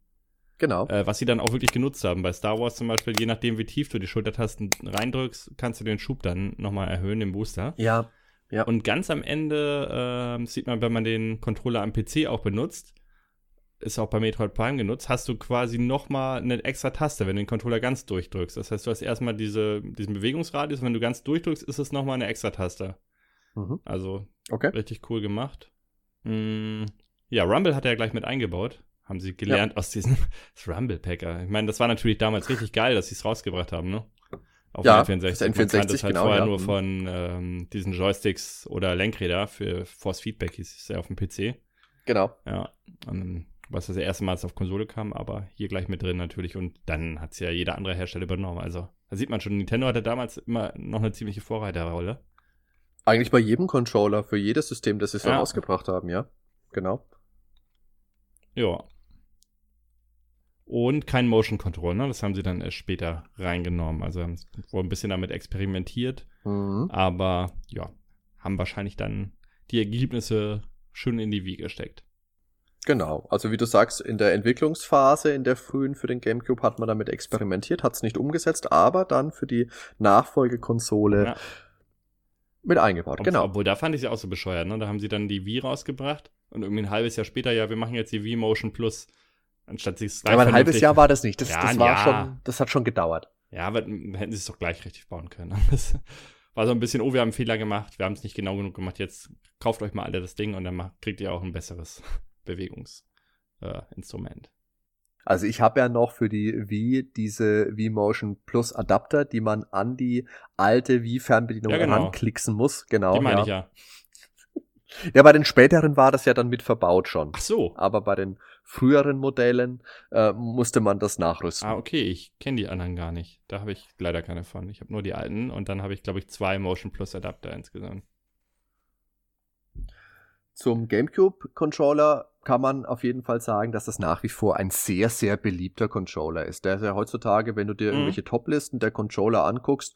Genau.
Äh, was sie dann auch wirklich genutzt haben. Bei Star Wars zum Beispiel, je nachdem, wie tief du die Schultertasten reindrückst, kannst du den Schub dann nochmal erhöhen, den Booster.
Ja. ja.
Und ganz am Ende äh, sieht man, wenn man den Controller am PC auch benutzt, ist auch bei Metroid Prime genutzt, hast du quasi nochmal eine extra Taste, wenn du den Controller ganz durchdrückst. Das heißt, du hast erstmal diese, diesen Bewegungsradius und wenn du ganz durchdrückst, ist es nochmal eine extra Taste. Mhm. Also okay. richtig cool gemacht. Mm, ja, Rumble hat er ja gleich mit eingebaut. Haben sie gelernt ja. aus diesem Rumble-Packer. Ich meine, das war natürlich damals richtig geil, dass sie es rausgebracht haben, ne?
Auf ja, N64. Das
N64 Man kannte es halt genau, vorher ja. nur mhm. von ähm, diesen Joysticks oder Lenkräder für Force Feedback hieß es ja auf dem PC.
Genau.
Ja. Und was das erste Mal auf Konsole kam, aber hier gleich mit drin natürlich. Und dann hat es ja jeder andere Hersteller übernommen. Also da sieht man schon, Nintendo hatte damals immer noch eine ziemliche Vorreiterrolle.
Eigentlich bei jedem Controller, für jedes System, das sie so ja. rausgebracht haben, ja. Genau.
Ja, und kein Motion Control, ne? Das haben sie dann erst später reingenommen. Also haben wohl ein bisschen damit experimentiert. Mhm. Aber ja, haben wahrscheinlich dann die Ergebnisse schön in die Wiege gesteckt.
Genau, also wie du sagst, in der Entwicklungsphase, in der frühen für den GameCube hat man damit experimentiert, hat es nicht umgesetzt, aber dann für die Nachfolgekonsole ja. mit eingebaut.
Ob,
genau.
Obwohl, da fand ich sie auch so bescheuert, ne? Da haben sie dann die Wii rausgebracht und irgendwie ein halbes Jahr später, ja, wir machen jetzt die Wii Motion Plus, anstatt sie es
Aber ein halbes Jahr war das nicht. Das, ja, das war ja. schon, das hat schon gedauert.
Ja, aber hätten sie es doch gleich richtig bauen können. Das war so ein bisschen, oh, wir haben einen Fehler gemacht, wir haben es nicht genau genug gemacht, jetzt kauft euch mal alle das Ding und dann kriegt ihr auch ein besseres Bewegungsinstrument. Äh,
also ich habe ja noch für die Wii diese Wii Motion Plus Adapter, die man an die alte Wii Fernbedienung ja, genau. ranklicksen muss. Genau.
Die meine ja. ich ja.
Ja, bei den späteren war das ja dann mit verbaut schon.
Ach so.
Aber bei den früheren Modellen äh, musste man das nachrüsten.
Ah, okay, ich kenne die anderen gar nicht. Da habe ich leider keine von. Ich habe nur die alten und dann habe ich, glaube ich, zwei Motion Plus Adapter insgesamt.
Zum GameCube-Controller kann man auf jeden Fall sagen, dass das nach wie vor ein sehr, sehr beliebter Controller ist. Der ist ja heutzutage, wenn du dir mhm. irgendwelche Toplisten der Controller anguckst,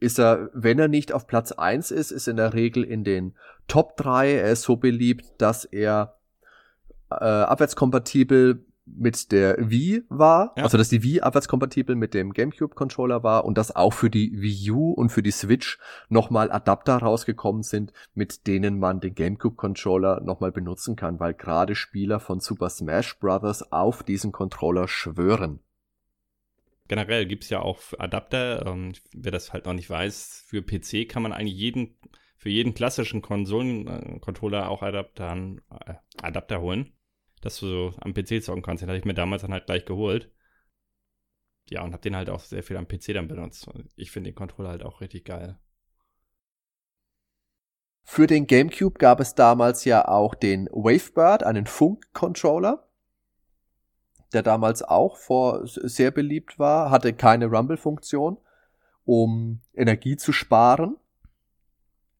ist er, wenn er nicht auf Platz 1 ist, ist in der Regel in den Top 3. Er ist so beliebt, dass er äh, abwärtskompatibel mit der Wii war, ja. also dass die Wii abwärtskompatibel mit dem GameCube-Controller war und dass auch für die Wii U und für die Switch nochmal Adapter rausgekommen sind, mit denen man den GameCube-Controller nochmal benutzen kann, weil gerade Spieler von Super Smash Bros. auf diesen Controller schwören.
Generell gibt's ja auch Adapter, ähm, wer das halt noch nicht weiß, für PC kann man eigentlich jeden, für jeden klassischen Konsolen-Controller auch Adapter, äh, Adapter holen dass du so am PC zocken kannst. Den hatte ich mir damals dann halt gleich geholt. Ja, und hab den halt auch sehr viel am PC dann benutzt. Ich finde den Controller halt auch richtig geil.
Für den GameCube gab es damals ja auch den Wavebird, einen Funk-Controller, der damals auch vor sehr beliebt war, hatte keine Rumble-Funktion, um Energie zu sparen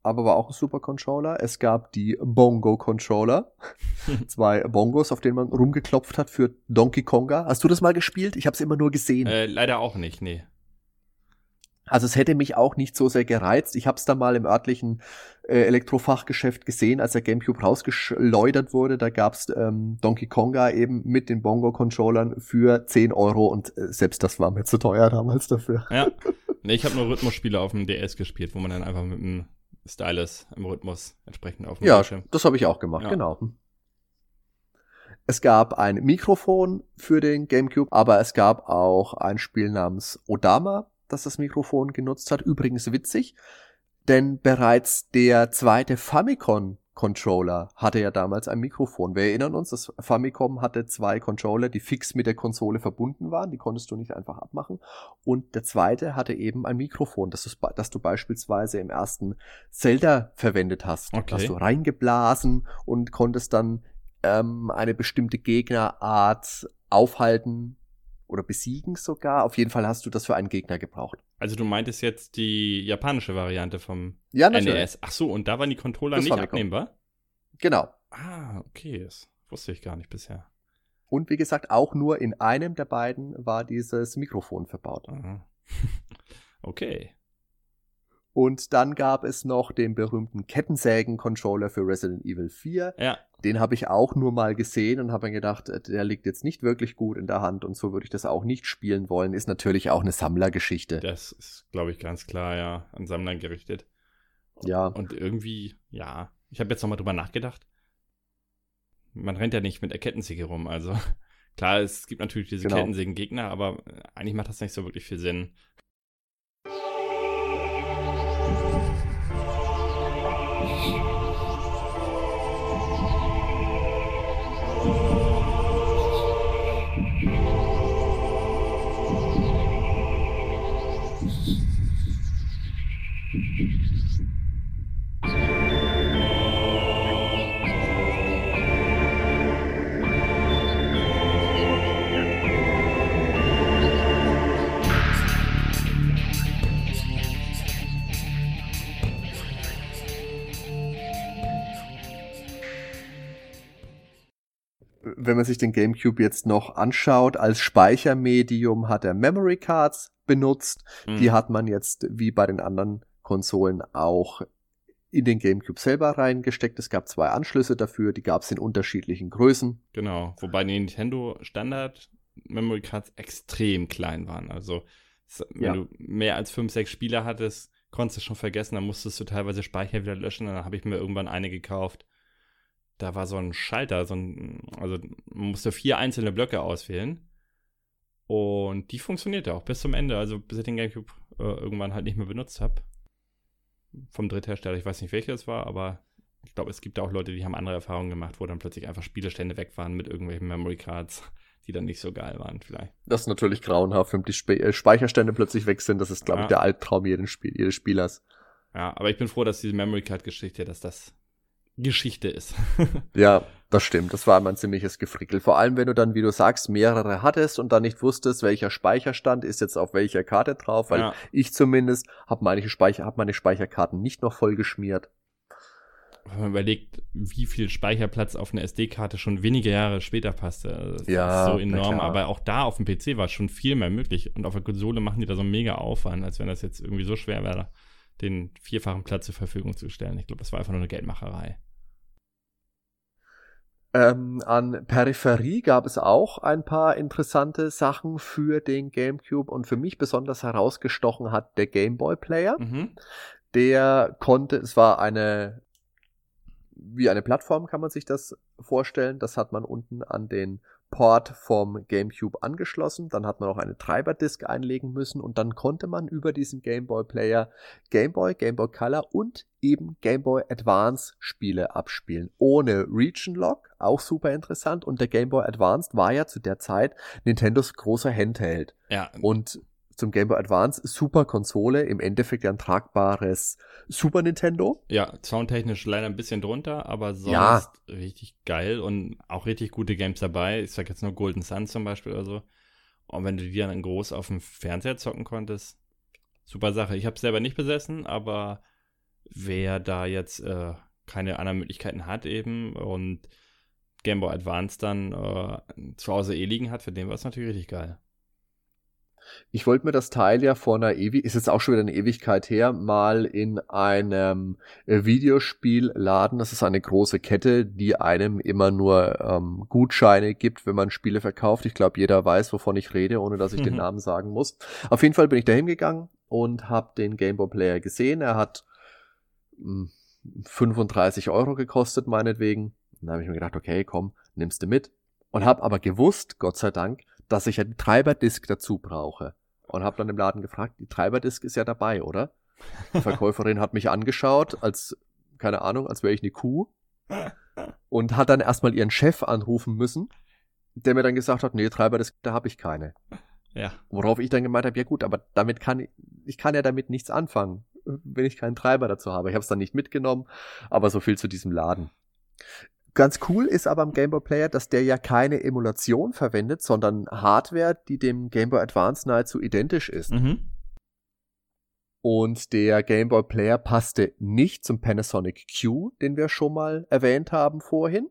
aber war auch ein Super Controller. Es gab die Bongo Controller. Zwei Bongos, auf denen man rumgeklopft hat für Donkey Konga. Hast du das mal gespielt? Ich habe es immer nur gesehen.
Äh, leider auch nicht, nee.
Also es hätte mich auch nicht so sehr gereizt. Ich habe es da mal im örtlichen äh, Elektrofachgeschäft gesehen, als der GameCube rausgeschleudert wurde. Da gab's ähm, Donkey Konga eben mit den Bongo-Controllern für 10 Euro und äh, selbst das war mir zu teuer damals dafür.
Ja, nee, ich habe nur Rhythmusspiele auf dem DS gespielt, wo man dann einfach mit dem Stylus im Rhythmus entsprechend auf dem
Ja, Bildschirm. das habe ich auch gemacht, ja. genau. Es gab ein Mikrofon für den GameCube, aber es gab auch ein Spiel namens Odama, das das Mikrofon genutzt hat. Übrigens witzig, denn bereits der zweite Famicom Controller hatte ja damals ein Mikrofon. Wir erinnern uns, das Famicom hatte zwei Controller, die fix mit der Konsole verbunden waren. Die konntest du nicht einfach abmachen. Und der zweite hatte eben ein Mikrofon, das du, das du beispielsweise im ersten Zelda verwendet hast. Okay. Hast du reingeblasen und konntest dann ähm, eine bestimmte Gegnerart aufhalten oder besiegen sogar. Auf jeden Fall hast du das für einen Gegner gebraucht.
Also du meintest jetzt die japanische Variante vom
ja, NES.
Ach so, und da waren die Controller das nicht abnehmbar?
Genau.
Ah, okay, das wusste ich gar nicht bisher.
Und wie gesagt, auch nur in einem der beiden war dieses Mikrofon verbaut.
okay.
Und dann gab es noch den berühmten Kettensägen-Controller für Resident Evil 4.
Ja.
Den habe ich auch nur mal gesehen und habe mir gedacht, äh, der liegt jetzt nicht wirklich gut in der Hand und so würde ich das auch nicht spielen wollen. Ist natürlich auch eine Sammlergeschichte.
Das ist, glaube ich, ganz klar, ja, an Sammlern gerichtet.
Ja.
Und irgendwie, ja, ich habe jetzt nochmal drüber nachgedacht. Man rennt ja nicht mit der Kettensäge rum, also klar, es gibt natürlich diese genau. Kettensägen-Gegner, aber eigentlich macht das nicht so wirklich viel Sinn.
Wenn man sich den GameCube jetzt noch anschaut, als Speichermedium hat er Memory Cards benutzt. Mhm. Die hat man jetzt wie bei den anderen GameCube-Konsolen auch in den GameCube selber reingesteckt. Es gab zwei Anschlüsse dafür, die gab es in unterschiedlichen Größen.
Genau, wobei die Nintendo Standard Memory Cards extrem klein waren. Also wenn ja. du mehr als fünf, sechs Spieler hattest, konntest du schon vergessen, dann musstest du teilweise Speicher wieder löschen. Dann habe ich mir irgendwann eine gekauft. Da war so ein Schalter, so ein, also man musste vier einzelne Blöcke auswählen. Und die funktionierte auch bis zum Ende, also bis ich den GameCube äh, irgendwann halt nicht mehr benutzt habe. Vom Dritthersteller, ich weiß nicht welches war, aber ich glaube, es gibt auch Leute, die haben andere Erfahrungen gemacht, wo dann plötzlich einfach Spielestände weg waren mit irgendwelchen Memory Cards die dann nicht so geil waren, vielleicht.
Das ist natürlich grauenhaft, wenn die Spe äh, Speicherstände plötzlich weg sind. Das ist, glaube ja. ich, der Albtraum jedes, Spiel jedes Spielers.
Ja, aber ich bin froh, dass diese Memory Card Geschichte, dass das Geschichte ist.
ja, das stimmt. Das war immer ein ziemliches Gefrickel. Vor allem, wenn du dann, wie du sagst, mehrere hattest und dann nicht wusstest, welcher Speicherstand ist jetzt auf welcher Karte drauf, weil ja. ich zumindest habe meine, Speicher, hab meine Speicherkarten nicht noch voll geschmiert
wenn man überlegt, wie viel Speicherplatz auf eine SD-Karte schon wenige Jahre später passte. Das
ja,
ist so enorm. Aber auch da auf dem PC war schon viel mehr möglich. Und auf der Konsole machen die da so einen mega Aufwand, als wenn das jetzt irgendwie so schwer wäre, den vierfachen Platz zur Verfügung zu stellen. Ich glaube, das war einfach nur eine Geldmacherei.
Ähm, an Peripherie gab es auch ein paar interessante Sachen für den GameCube und für mich besonders herausgestochen hat der Game Boy Player. Mhm. Der konnte, es war eine wie eine Plattform kann man sich das vorstellen. Das hat man unten an den Port vom GameCube angeschlossen. Dann hat man auch eine Treiberdisk einlegen müssen und dann konnte man über diesen Game Boy Player Game Boy, Game Boy Color und eben Game Boy Advance Spiele abspielen. Ohne Region Lock, auch super interessant. Und der Game Boy Advance war ja zu der Zeit Nintendos großer Handheld.
Ja.
Und zum Game Boy Advance super Konsole, im Endeffekt ja ein tragbares Super Nintendo.
Ja, soundtechnisch leider ein bisschen drunter, aber sonst ja. richtig geil und auch richtig gute Games dabei. Ich sag jetzt nur Golden Sun zum Beispiel oder so. Und wenn du die dann groß auf dem Fernseher zocken konntest, super Sache. Ich habe es selber nicht besessen, aber wer da jetzt äh, keine anderen Möglichkeiten hat eben und Game Boy Advance dann äh, zu Hause eh liegen hat, für den war es natürlich richtig geil.
Ich wollte mir das Teil ja vor einer Ewigkeit, ist jetzt auch schon wieder eine Ewigkeit her, mal in einem äh, Videospielladen, das ist eine große Kette, die einem immer nur ähm, Gutscheine gibt, wenn man Spiele verkauft. Ich glaube, jeder weiß, wovon ich rede, ohne dass ich mhm. den Namen sagen muss. Auf jeden Fall bin ich da hingegangen und habe den Game Boy Player gesehen. Er hat mh, hm, 35 Euro gekostet, meinetwegen. Dann habe ich mir gedacht, okay, komm, nimmst du mit. Und habe aber gewusst, Gott sei Dank, dass ich ja die Treiberdisk dazu brauche. Und habe dann im Laden gefragt, die Treiberdisk ist ja dabei, oder? Die Verkäuferin hat mich angeschaut, als, keine Ahnung, als wäre ich eine Kuh. Und hat dann erstmal ihren Chef anrufen müssen, der mir dann gesagt hat, nee, Treiberdisk, da habe ich keine.
Ja.
Worauf ich dann gemeint habe, ja gut, aber damit kann ich, ich kann ja damit nichts anfangen, wenn ich keinen Treiber dazu habe. Ich habe es dann nicht mitgenommen, aber so viel zu diesem Laden. Ganz cool ist aber am Game Boy Player, dass der ja keine Emulation verwendet, sondern Hardware, die dem Game Boy Advance nahezu identisch ist. Mhm. Und der Game Boy Player passte nicht zum Panasonic Q, den wir schon mal erwähnt haben vorhin.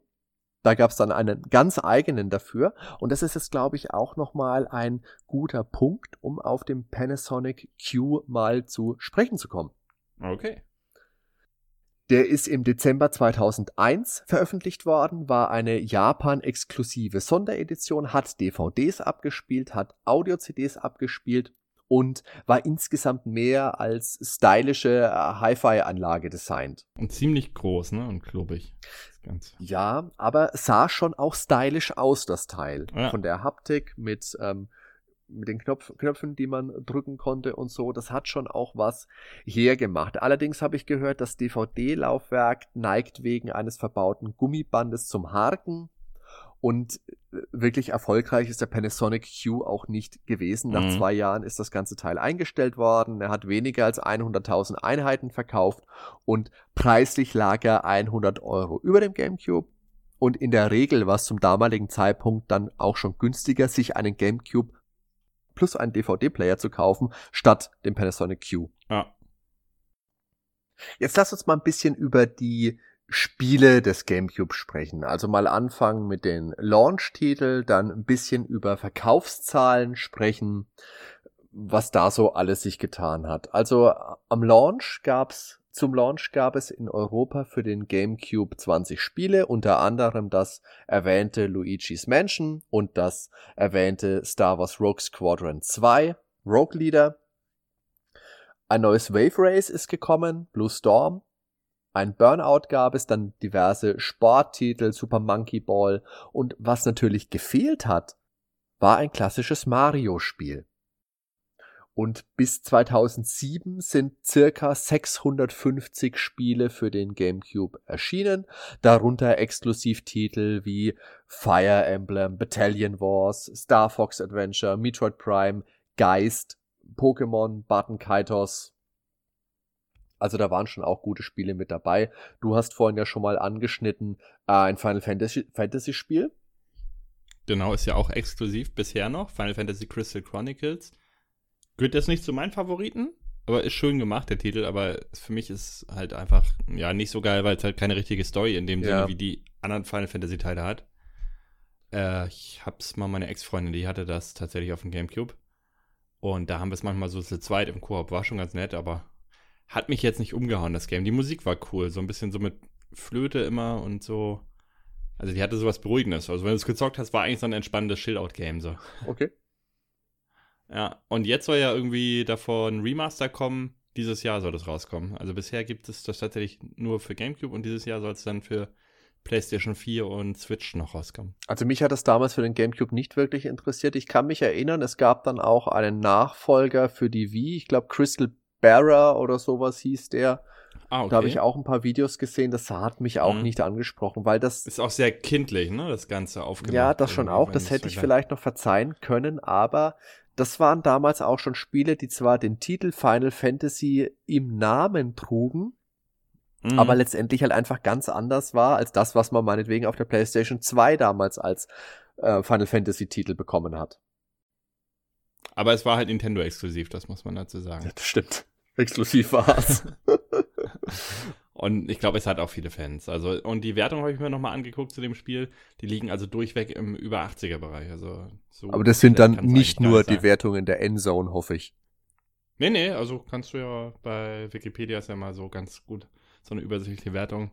Da gab es dann einen ganz eigenen dafür. Und das ist jetzt, glaube ich, auch nochmal ein guter Punkt, um auf dem Panasonic Q mal zu sprechen zu kommen.
Okay.
Der ist im Dezember 2001 veröffentlicht worden, war eine Japan-exklusive Sonderedition, hat DVDs abgespielt, hat Audio-CDs abgespielt und war insgesamt mehr als stylische äh, Hi-Fi-Anlage designt.
Und ziemlich groß, ne? Und klobig.
Ja, aber sah schon auch stylisch aus, das Teil. Ja. Von der Haptik mit ähm, mit den Knopf, Knöpfen, die man drücken konnte und so, das hat schon auch was hergemacht. Allerdings habe ich gehört, das DVD-Laufwerk neigt wegen eines verbauten Gummibandes zum Harken und äh, wirklich erfolgreich ist der Panasonic Q auch nicht gewesen. Nach mhm. zwei Jahren ist das ganze Teil eingestellt worden. Er hat weniger als 100.000 Einheiten verkauft und preislich lag er 100 Euro über dem GameCube. Und in der Regel war es zum damaligen Zeitpunkt dann auch schon günstiger, sich einen GameCube plus einen DVD-Player zu kaufen, statt dem Panasonic Q.
Ja.
Jetzt lass uns mal ein bisschen über die Spiele des GameCube sprechen. Also mal anfangen mit den Launch-Titel, dann ein bisschen über Verkaufszahlen sprechen. was da so alles sich getan hat. Also am Launch gab's zum Launch gab es in Europa für den GameCube 20 Spiele, unter anderem das erwähnte Luigi's Mansion und das erwähnte Star Wars Rogue Squadron 2, Rogue Leader. Ein neues Wave Race ist gekommen, Blue Storm. Ein Burnout gab es, dann diverse Sporttitel, Super Monkey Ball und was natürlich gefehlt hat, war ein klassisches Mario-Spiel. Und bis 2007 sind circa 650 Spiele für den GameCube erschienen, darunter Exklusivtitel wie Fire Emblem, Battalion Wars, Star Fox Adventure, Metroid Prime, Geist, Pokémon, Button Kaitos. Also da waren schon auch gute Spiele mit dabei. Du hast vorhin ja schon mal angeschnitten äh, ein Final Fantasy, Fantasy Spiel.
Genau, ist ja auch exklusiv bisher noch. Final Fantasy Crystal Chronicles. Gehört jetzt nicht zu meinen Favoriten, aber ist schön gemacht, der Titel. Aber für mich ist halt einfach, ja, nicht so geil, weil es halt keine richtige Story in dem ja. Sinne wie die anderen Final Fantasy Teile hat. Äh, ich hab's mal, meine Ex-Freundin, die hatte das tatsächlich auf dem Gamecube. Und da haben wir es manchmal so zu zweit im Koop. War schon ganz nett, aber hat mich jetzt nicht umgehauen, das Game. Die Musik war cool. So ein bisschen so mit Flöte immer und so. Also die hatte sowas Beruhigendes. Also wenn du es gezockt hast, war eigentlich so ein entspannendes Chill-Out-Game. So.
Okay.
Ja, und jetzt soll ja irgendwie davor ein Remaster kommen. Dieses Jahr soll das rauskommen. Also bisher gibt es das tatsächlich nur für GameCube und dieses Jahr soll es dann für PlayStation 4 und Switch noch rauskommen.
Also mich hat das damals für den GameCube nicht wirklich interessiert. Ich kann mich erinnern, es gab dann auch einen Nachfolger für die Wii. Ich glaube Crystal Bearer oder sowas hieß der. Ah, okay. Da habe ich auch ein paar Videos gesehen, das hat mich auch mhm. nicht angesprochen, weil das.
Ist auch sehr kindlich, ne? Das Ganze aufgemacht.
Ja, das schon auch. Das hätte ich vielleicht noch verzeihen können, aber das waren damals auch schon Spiele, die zwar den Titel Final Fantasy im Namen trugen, mhm. aber letztendlich halt einfach ganz anders war als das, was man meinetwegen auf der PlayStation 2 damals als äh, Final Fantasy Titel bekommen hat.
Aber es war halt Nintendo exklusiv, das muss man dazu sagen. Ja,
das stimmt. Exklusiv war es.
Und ich glaube, es hat auch viele Fans. Also, und die Wertung habe ich mir nochmal angeguckt zu dem Spiel. Die liegen also durchweg im über 80er-Bereich. Also
so Aber das sind dann nicht nur die Wertungen der Endzone, hoffe ich.
Nee, nee, also kannst du ja bei Wikipedia ist ja mal so ganz gut so eine übersichtliche Wertung.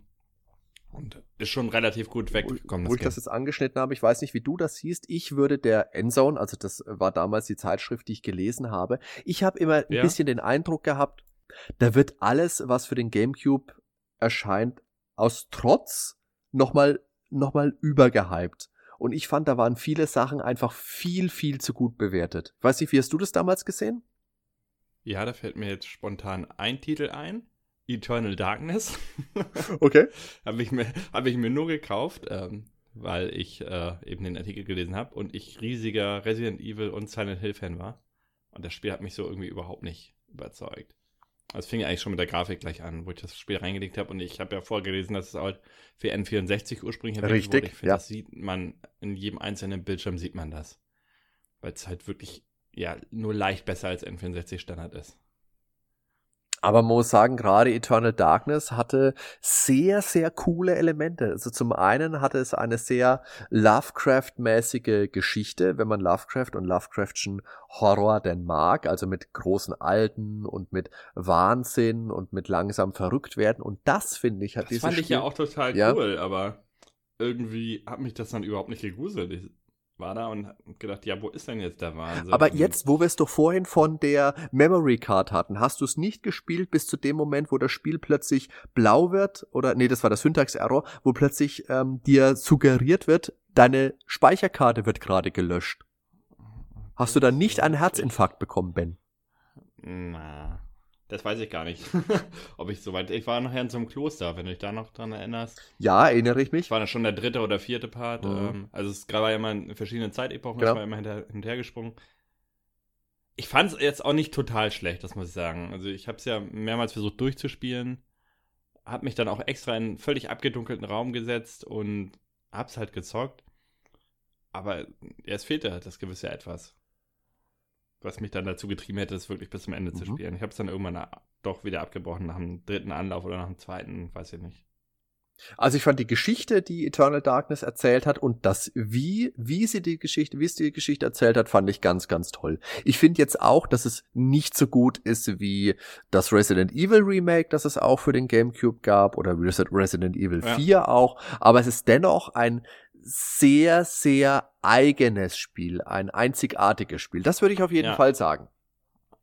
Und ist schon relativ gut weggekommen.
Wo, wo ich das jetzt angeschnitten habe, ich weiß nicht, wie du das siehst. Ich würde der Endzone, also das war damals die Zeitschrift, die ich gelesen habe, ich habe immer ein ja. bisschen den Eindruck gehabt, da wird alles, was für den GameCube erscheint, aus Trotz nochmal noch mal übergehypt. Und ich fand, da waren viele Sachen einfach viel, viel zu gut bewertet. Weiß nicht, wie hast du das damals gesehen?
Ja, da fällt mir jetzt spontan ein Titel ein. Eternal Darkness.
okay.
habe ich, mir, hab ich mir nur gekauft, ähm, weil ich äh, eben den Artikel gelesen habe und ich riesiger Resident Evil und Silent Hill Fan war. Und das Spiel hat mich so irgendwie überhaupt nicht überzeugt. Also es fing eigentlich schon mit der Grafik gleich an, wo ich das Spiel reingelegt habe. Und ich habe ja vorgelesen, dass es halt für N64 ursprünglich
entwickelt Richtig, wurde.
Ich finde, ja. das sieht man, in jedem einzelnen Bildschirm sieht man das. Weil es halt wirklich, ja, nur leicht besser als N64 Standard ist.
Aber man muss sagen, gerade Eternal Darkness hatte sehr, sehr coole Elemente. Also zum einen hatte es eine sehr Lovecraft-mäßige Geschichte, wenn man Lovecraft und Lovecraftschen Horror denn mag, also mit großen Alten und mit Wahnsinn und mit langsam verrückt werden. Und das finde ich hat
das fand ich Spiel, ja auch total cool, ja? aber irgendwie hat mich das dann überhaupt nicht gegruselt war da und gedacht, ja, wo ist denn jetzt der Wahnsinn?
Aber jetzt, wo wir es doch vorhin von der Memory Card hatten, hast du es nicht gespielt bis zu dem Moment, wo das Spiel plötzlich blau wird oder nee, das war der Syntax-Error, wo plötzlich ähm, dir suggeriert wird, deine Speicherkarte wird gerade gelöscht. Hast du da nicht einen Herzinfarkt bekommen, Ben?
Na. Das weiß ich gar nicht. Ob ich so weit. Ich war nachher in so einem Kloster, wenn du dich da noch dran erinnerst.
Ja, erinnere ich mich.
Das war dann schon der dritte oder vierte Part. Mhm. Ähm, also es war ja immer in verschiedenen Zeitepochen, genau. ich war immer hinter, hinterhergesprungen. Ich fand es jetzt auch nicht total schlecht, das muss ich sagen. Also ich habe es ja mehrmals versucht durchzuspielen, habe mich dann auch extra in einen völlig abgedunkelten Raum gesetzt und hab's halt gezockt. Aber es fehlte halt das gewisse Etwas was mich dann dazu getrieben hätte, es wirklich bis zum Ende mhm. zu spielen. Ich habe es dann irgendwann doch wieder abgebrochen nach dem dritten Anlauf oder nach dem zweiten, weiß ich nicht.
Also ich fand die Geschichte, die Eternal Darkness erzählt hat und das wie, wie sie die Geschichte, wie es die Geschichte erzählt hat, fand ich ganz, ganz toll. Ich finde jetzt auch, dass es nicht so gut ist wie das Resident Evil Remake, das es auch für den GameCube gab oder Resident Evil ja. 4 auch, aber es ist dennoch ein sehr, sehr eigenes Spiel, ein einzigartiges Spiel. Das würde ich auf jeden ja. Fall sagen.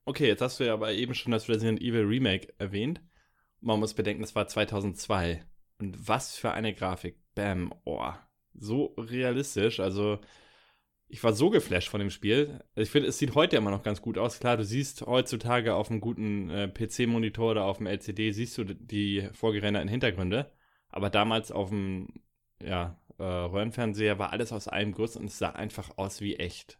Okay, jetzt hast du ja aber eben schon das Resident Evil Remake erwähnt. Man muss bedenken, das war 2002. Und was für eine Grafik. Bam, oh. So realistisch. Also, ich war so geflasht von dem Spiel. Ich finde, es sieht heute immer noch ganz gut aus. Klar, du siehst heutzutage auf einem guten äh, PC-Monitor oder auf dem LCD, siehst du die vorgerenderten Hintergründe. Aber damals auf dem ja, äh, Röhrenfernseher war alles aus einem Guss und es sah einfach aus wie echt.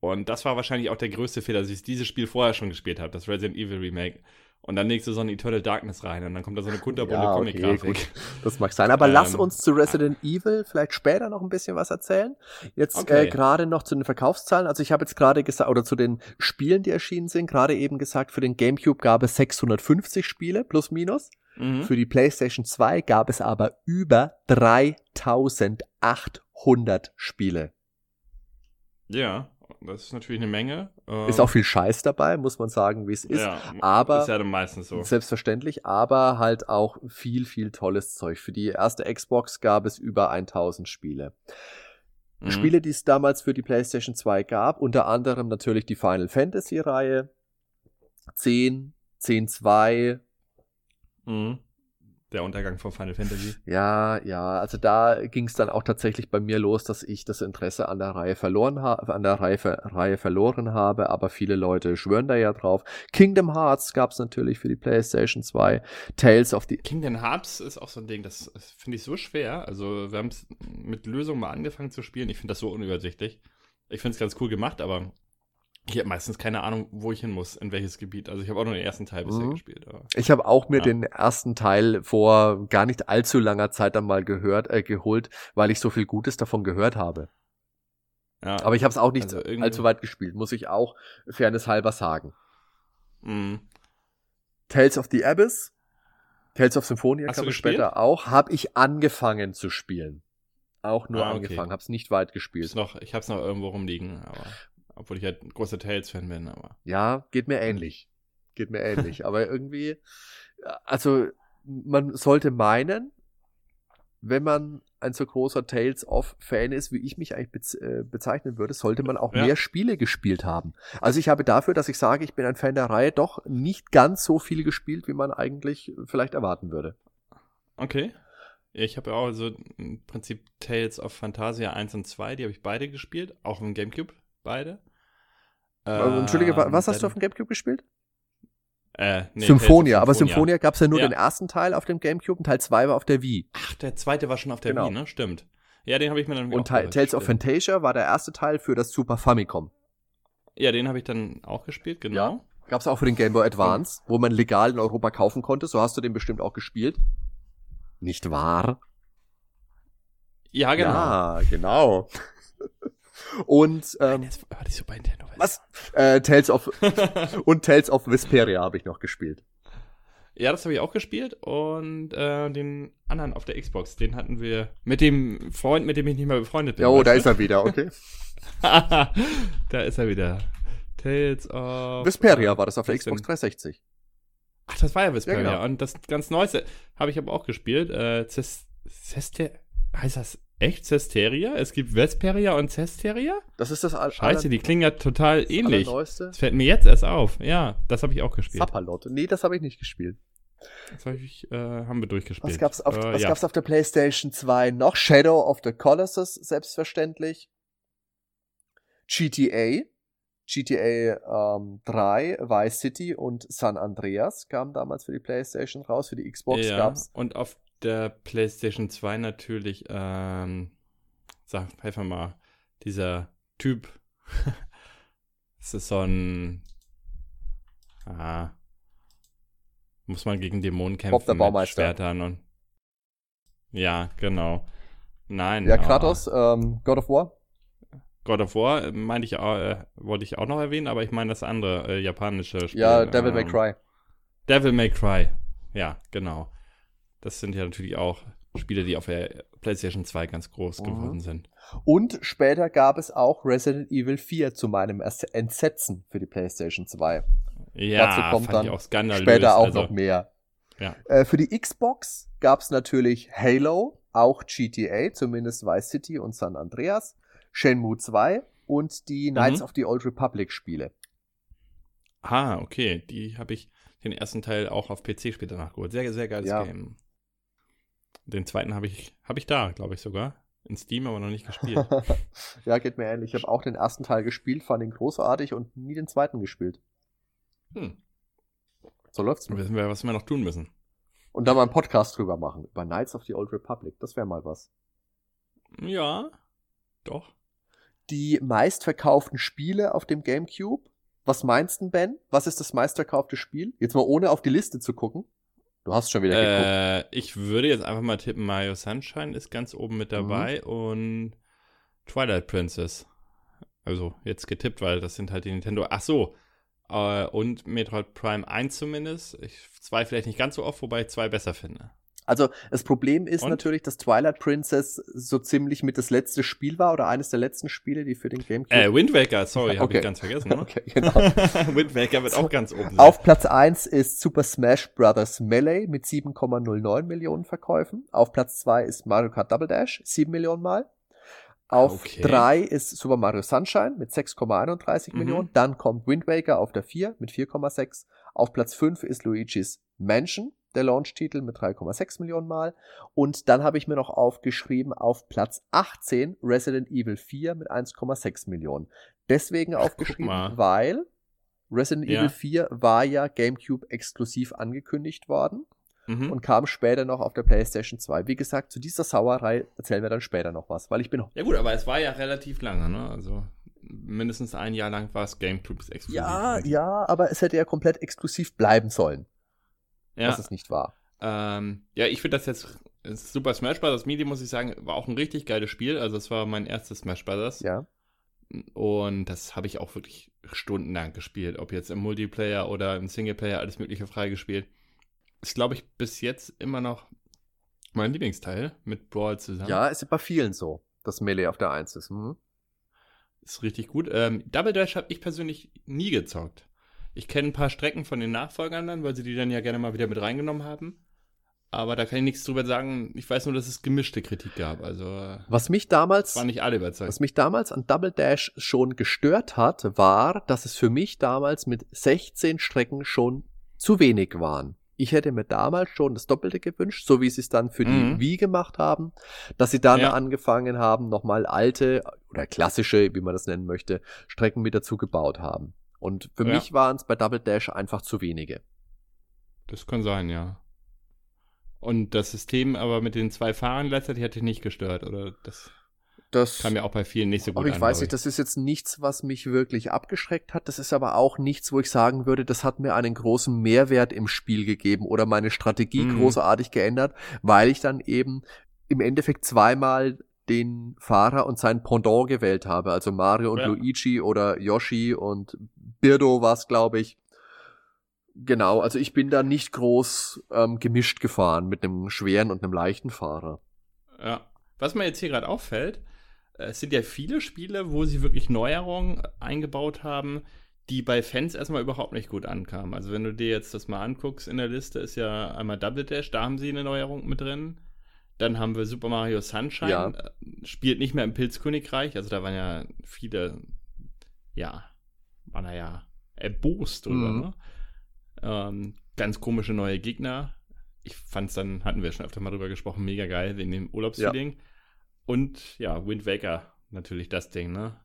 Und das war wahrscheinlich auch der größte Fehler, dass ich dieses Spiel vorher schon gespielt habe, das Resident Evil Remake. Und dann legst du so eine Eternal Darkness rein und dann kommt da so eine kunterbunte ja, okay, Comic-Grafik.
Das mag sein. Aber ähm, lass uns zu Resident Evil vielleicht später noch ein bisschen was erzählen. Jetzt äh, okay. äh, gerade noch zu den Verkaufszahlen. Also ich habe jetzt gerade gesagt, oder zu den Spielen, die erschienen sind, gerade eben gesagt, für den GameCube gab es 650 Spiele, plus minus. Mhm. Für die PlayStation 2 gab es aber über 3800 Spiele.
Ja, das ist natürlich eine Menge.
Ist auch viel Scheiß dabei, muss man sagen, wie es ist. Ja, aber
ist ja meistens so.
Selbstverständlich, aber halt auch viel, viel tolles Zeug. Für die erste Xbox gab es über 1000 Spiele. Mhm. Spiele, die es damals für die PlayStation 2 gab, unter anderem natürlich die Final Fantasy Reihe, 10, 10 2,
mhm der Untergang von Final Fantasy.
Ja, ja, also da ging es dann auch tatsächlich bei mir los, dass ich das Interesse an der Reihe verloren habe, an der Reihe, Reihe verloren habe, aber viele Leute schwören da ja drauf. Kingdom Hearts gab es natürlich für die PlayStation 2. Tales of the
Kingdom Hearts ist auch so ein Ding, das finde ich so schwer. Also wir haben es mit Lösungen mal angefangen zu spielen. Ich finde das so unübersichtlich. Ich finde es ganz cool gemacht, aber ich habe meistens keine Ahnung, wo ich hin muss, in welches Gebiet. Also ich habe auch nur den ersten Teil bisher mhm. gespielt. Aber,
ich habe auch mir ja. den ersten Teil vor gar nicht allzu langer Zeit dann mal gehört, äh, geholt, weil ich so viel Gutes davon gehört habe. Ja, aber ich habe es auch nicht also allzu weit gespielt, muss ich auch fairness halber sagen. Mhm. Tales of the Abyss, Tales of Symphonia
Hast
kam später auch, habe ich angefangen zu spielen. Auch nur ah, okay. angefangen, habe es nicht weit gespielt.
Noch, ich habe es noch irgendwo rumliegen, aber obwohl ich halt ein großer Tales-Fan bin, aber.
Ja, geht mir ähnlich. Geht mir ähnlich. aber irgendwie, also, man sollte meinen, wenn man ein so großer Tales of Fan ist, wie ich mich eigentlich bez äh, bezeichnen würde, sollte man auch ja. mehr Spiele gespielt haben. Also ich habe dafür, dass ich sage, ich bin ein Fan der Reihe, doch nicht ganz so viel gespielt, wie man eigentlich vielleicht erwarten würde.
Okay. Ja, ich habe ja auch so im Prinzip Tales of Phantasia 1 und 2, die habe ich beide gespielt, auch im Gamecube beide.
Also, Entschuldige, ähm, was hast du auf dem Gamecube gespielt?
Äh, nee,
Symphonia, aber Symphonia gab es ja nur ja. den ersten Teil auf dem Gamecube und Teil 2 war auf der Wii.
Ach, der zweite war schon auf der genau. Wii, ne? Stimmt. Ja, den habe ich mir dann
Und Tales of Fantasia war der erste Teil für das Super Famicom.
Ja, den habe ich dann auch gespielt, genau. Ja.
Gab es auch für den Game Boy Advance, wo man legal in Europa kaufen konnte. So hast du den bestimmt auch gespielt. Nicht wahr?
Ja, genau.
Ja, genau. Und ähm,
das war die Super Nintendo.
Was? Äh, Tales of und Tales of Vesperia habe ich noch gespielt.
Ja, das habe ich auch gespielt und äh, den anderen auf der Xbox, den hatten wir mit dem Freund, mit dem ich nicht mehr befreundet bin.
Ja, oh, da ist er wieder, okay.
da ist er wieder. Tales of
Vesperia war das auf der Xbox 360.
Ach, das war ja Vesperia. Ja, genau. Und das ganz Neueste habe ich aber auch gespielt. Äh, Cester heißt das Echt? Cesteria? Es gibt Vesperia und Cesteria?
Das ist das
Al Scheiße, die klingen ja total ähnlich. Das fällt mir jetzt erst auf. Ja, das habe ich auch gespielt.
Zapperlot. Nee, das habe ich nicht gespielt.
Das hab ich, äh, haben wir durchgespielt.
Was gab's auf, äh, was ja. gab's auf der PlayStation 2 noch? Shadow of the Colossus, selbstverständlich. GTA. GTA ähm, 3, Vice City und San Andreas kamen damals für die PlayStation raus. Für die Xbox ja, gab's.
Und auf der PlayStation 2 natürlich, ähm, sag, helfen mal, dieser Typ. das ist so ein, ah, muss man gegen Dämonen kämpfen Bob
der Baumeister.
mit Schwertern und, ja, genau. Nein.
Ja, Kratos, ähm, God of War.
God of War, äh, meinte ich auch, äh, wollte ich auch noch erwähnen, aber ich meine das andere äh, japanische
Spiel. Ja, Devil ähm, May Cry.
Devil May Cry, ja, genau. Das sind ja natürlich auch Spiele, die auf der PlayStation 2 ganz groß mhm. geworden sind.
Und später gab es auch Resident Evil 4 zu meinem Entsetzen für die PlayStation 2.
Ja, Dazu kommt dann
später auch also, noch mehr.
Ja.
Äh, für die Xbox gab es natürlich Halo, auch GTA, zumindest Vice City und San Andreas, Shenmue 2 und die Knights mhm. of the Old Republic Spiele.
Ah, okay. Die habe ich den ersten Teil auch auf PC später nachgeholt. Sehr, sehr geiles ja. Game. Den zweiten habe ich, hab ich da, glaube ich sogar. In Steam, aber noch nicht gespielt.
ja, geht mir ähnlich. Ich habe auch den ersten Teil gespielt, fand ihn großartig und nie den zweiten gespielt.
Hm.
So läuft's.
Dann wissen wir, was wir noch tun müssen.
Und da mal einen Podcast drüber machen. Über Knights of the Old Republic. Das wäre mal was.
Ja, doch.
Die meistverkauften Spiele auf dem GameCube. Was meinst du, Ben? Was ist das meistverkaufte Spiel? Jetzt mal ohne auf die Liste zu gucken. Du hast schon wieder
äh, geguckt. Ich würde jetzt einfach mal tippen, Mario Sunshine ist ganz oben mit dabei mhm. und Twilight Princess. Also jetzt getippt, weil das sind halt die Nintendo. Ach so. Äh, und Metroid Prime 1 zumindest. Ich zwei vielleicht nicht ganz so oft, wobei ich zwei besser finde.
Also das Problem ist Und? natürlich, dass Twilight Princess so ziemlich mit das letzte Spiel war oder eines der letzten Spiele, die für den GameCube.
Äh, Wind Waker, sorry, habe ich ganz vergessen. Ne?
Okay, genau.
Wind Waker wird auch ganz oben. Sein.
Auf Platz 1 ist Super Smash Bros. Melee mit 7,09 Millionen Verkäufen. Auf Platz 2 ist Mario Kart Double Dash, 7 Millionen Mal. Auf 3 okay. ist Super Mario Sunshine mit 6,31 mhm. Millionen. Dann kommt Wind Waker auf der 4 mit 4,6. Auf Platz 5 ist Luigi's Mansion der Launch-Titel mit 3,6 Millionen Mal. Und dann habe ich mir noch aufgeschrieben, auf Platz 18 Resident Evil 4 mit 1,6 Millionen. Deswegen aufgeschrieben, weil Resident ja. Evil 4 war ja GameCube exklusiv angekündigt worden mhm. und kam später noch auf der PlayStation 2. Wie gesagt, zu dieser Sauerei erzählen wir dann später noch was, weil ich bin.
Ja gut, aber es war ja relativ lange, ne? Also mindestens ein Jahr lang war es GameCube exklusiv.
Ja, ja, aber es hätte ja komplett exklusiv bleiben sollen
ja.
was es nicht war.
Ähm, ja, ich finde das jetzt Super Smash Bros. Melee, muss ich sagen, war auch ein richtig geiles Spiel. Also es war mein erstes Smash Bros.
Ja.
Und das habe ich auch wirklich stundenlang gespielt. Ob jetzt im Multiplayer oder im Singleplayer, alles Mögliche freigespielt. Ist, glaube ich, bis jetzt immer noch mein Lieblingsteil mit Brawl zusammen.
Ja, ist bei vielen so, dass Melee auf der 1 ist. Mhm.
Ist richtig gut. Ähm, Double Dash habe ich persönlich nie gezockt. Ich kenne ein paar Strecken von den Nachfolgern dann, weil sie die dann ja gerne mal wieder mit reingenommen haben. Aber da kann ich nichts drüber sagen. Ich weiß nur, dass es gemischte Kritik gab. Also
was mich damals
war nicht alle überzeugt.
Was mich damals an Double Dash schon gestört hat, war, dass es für mich damals mit 16 Strecken schon zu wenig waren. Ich hätte mir damals schon das Doppelte gewünscht, so wie sie es dann für mhm. die Wii gemacht haben, dass sie dann ja. angefangen haben, nochmal alte oder klassische, wie man das nennen möchte, Strecken mit dazu gebaut haben. Und für ja. mich waren es bei Double Dash einfach zu wenige.
Das kann sein, ja. Und das System aber mit den zwei Fahrern letztendlich hat dich nicht gestört, oder? Das, das kam ja auch bei vielen nicht so gut
aber ich an. weiß nicht, das ist jetzt nichts, was mich wirklich abgeschreckt hat. Das ist aber auch nichts, wo ich sagen würde, das hat mir einen großen Mehrwert im Spiel gegeben oder meine Strategie mhm. großartig geändert, weil ich dann eben im Endeffekt zweimal den Fahrer und sein Pendant gewählt habe. Also Mario und ja. Luigi oder Yoshi und Birdo war es, glaube ich. Genau, also ich bin da nicht groß ähm, gemischt gefahren mit einem schweren und einem leichten Fahrer.
Ja, was mir jetzt hier gerade auffällt, äh, es sind ja viele Spiele, wo sie wirklich Neuerungen eingebaut haben, die bei Fans erstmal überhaupt nicht gut ankamen. Also wenn du dir jetzt das mal anguckst in der Liste, ist ja einmal Double Dash, da haben sie eine Neuerung mit drin. Dann haben wir Super Mario Sunshine, ja. Äh, spielt nicht mehr im Pilzkönigreich, also da waren ja viele, ja, waren er ja erbost drüber, mhm. ne? Ähm, ganz komische neue Gegner. Ich fand's dann, hatten wir schon öfter mal drüber gesprochen, mega geil, wegen dem Urlaubsfeeling. Ja. Und ja, Wind Waker, natürlich das Ding, ne?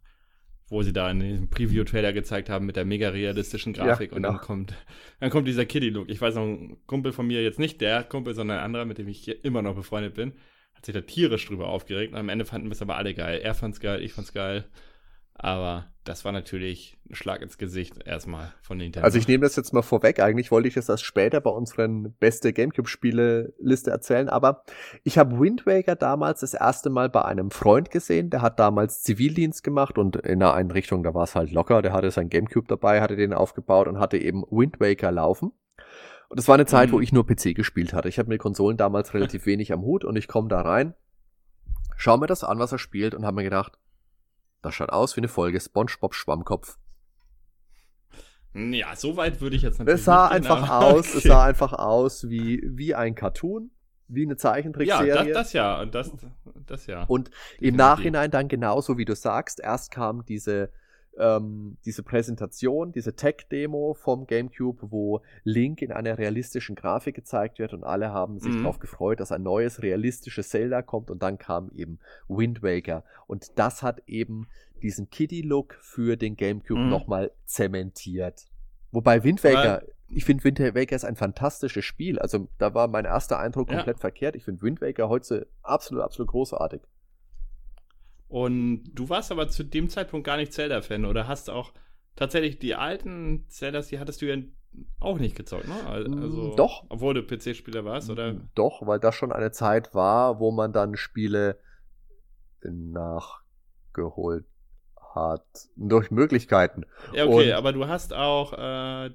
Wo sie da in diesem Preview-Trailer gezeigt haben mit der mega realistischen Grafik ja, genau. und dann kommt, dann kommt dieser Kitty-Look. Ich weiß noch, ein Kumpel von mir, jetzt nicht der Kumpel, sondern ein anderer, mit dem ich immer noch befreundet bin, hat sich da tierisch drüber aufgeregt und am Ende fanden wir es aber alle geil. Er fand's geil, ich fand's geil. Aber das war natürlich ein Schlag ins Gesicht erstmal von Nintendo.
Also ich nehme das jetzt mal vorweg. Eigentlich wollte ich es erst später bei unseren beste Gamecube-Spiele-Liste erzählen. Aber ich habe Wind Waker damals das erste Mal bei einem Freund gesehen. Der hat damals Zivildienst gemacht und in einer Einrichtung, da war es halt locker. Der hatte sein Gamecube dabei, hatte den aufgebaut und hatte eben Wind Waker laufen. Und es war eine Zeit, wo
Mhm.
ich nur PC gespielt hatte. Ich hatte mit Konsolen damals relativ wenig am Hut und ich komme da rein, schau mir das an, was er spielt und habe mir gedacht, das schaut aus wie eine Folge SpongeBob Schwammkopf.
Ja, so weit würde ich jetzt natürlich
Es sah
nicht
einfach
aber-
aus, es
okay.
sah einfach aus wie, wie ein Cartoon, wie eine
Ja,
Zeichentrickserie.
das, das ja, und das, das ja.
Und Im. Nachhinein dann genauso wie du sagst, erst kam diese, ähm, diese Präsentation, diese Tech-Demo vom GameCube, wo Link in einer realistischen Grafik gezeigt wird und alle haben sich
Mhm.
darauf gefreut, dass ein neues realistisches Zelda kommt und dann kam eben Wind Waker und das hat eben diesen Kiddie-Look für den GameCube
Mhm.
nochmal zementiert. Wobei Wind Waker, ich finde Wind Waker ist ein fantastisches Spiel. Also da war mein erster Eindruck
Ja.
komplett verkehrt. Ich finde Wind Waker heute absolut, absolut großartig.
Und du warst aber zu dem Zeitpunkt gar nicht Zelda-Fan oder hast auch tatsächlich die alten Zeldas, die hattest du ja auch nicht gezockt, ne?
Mm,
Also,
doch.
Obwohl du PC-Spieler warst, oder?
Doch, weil das schon eine Zeit war, wo man dann Spiele nachgeholt hat. Durch Möglichkeiten.
Ja, okay,
Und-
aber du hast auch äh,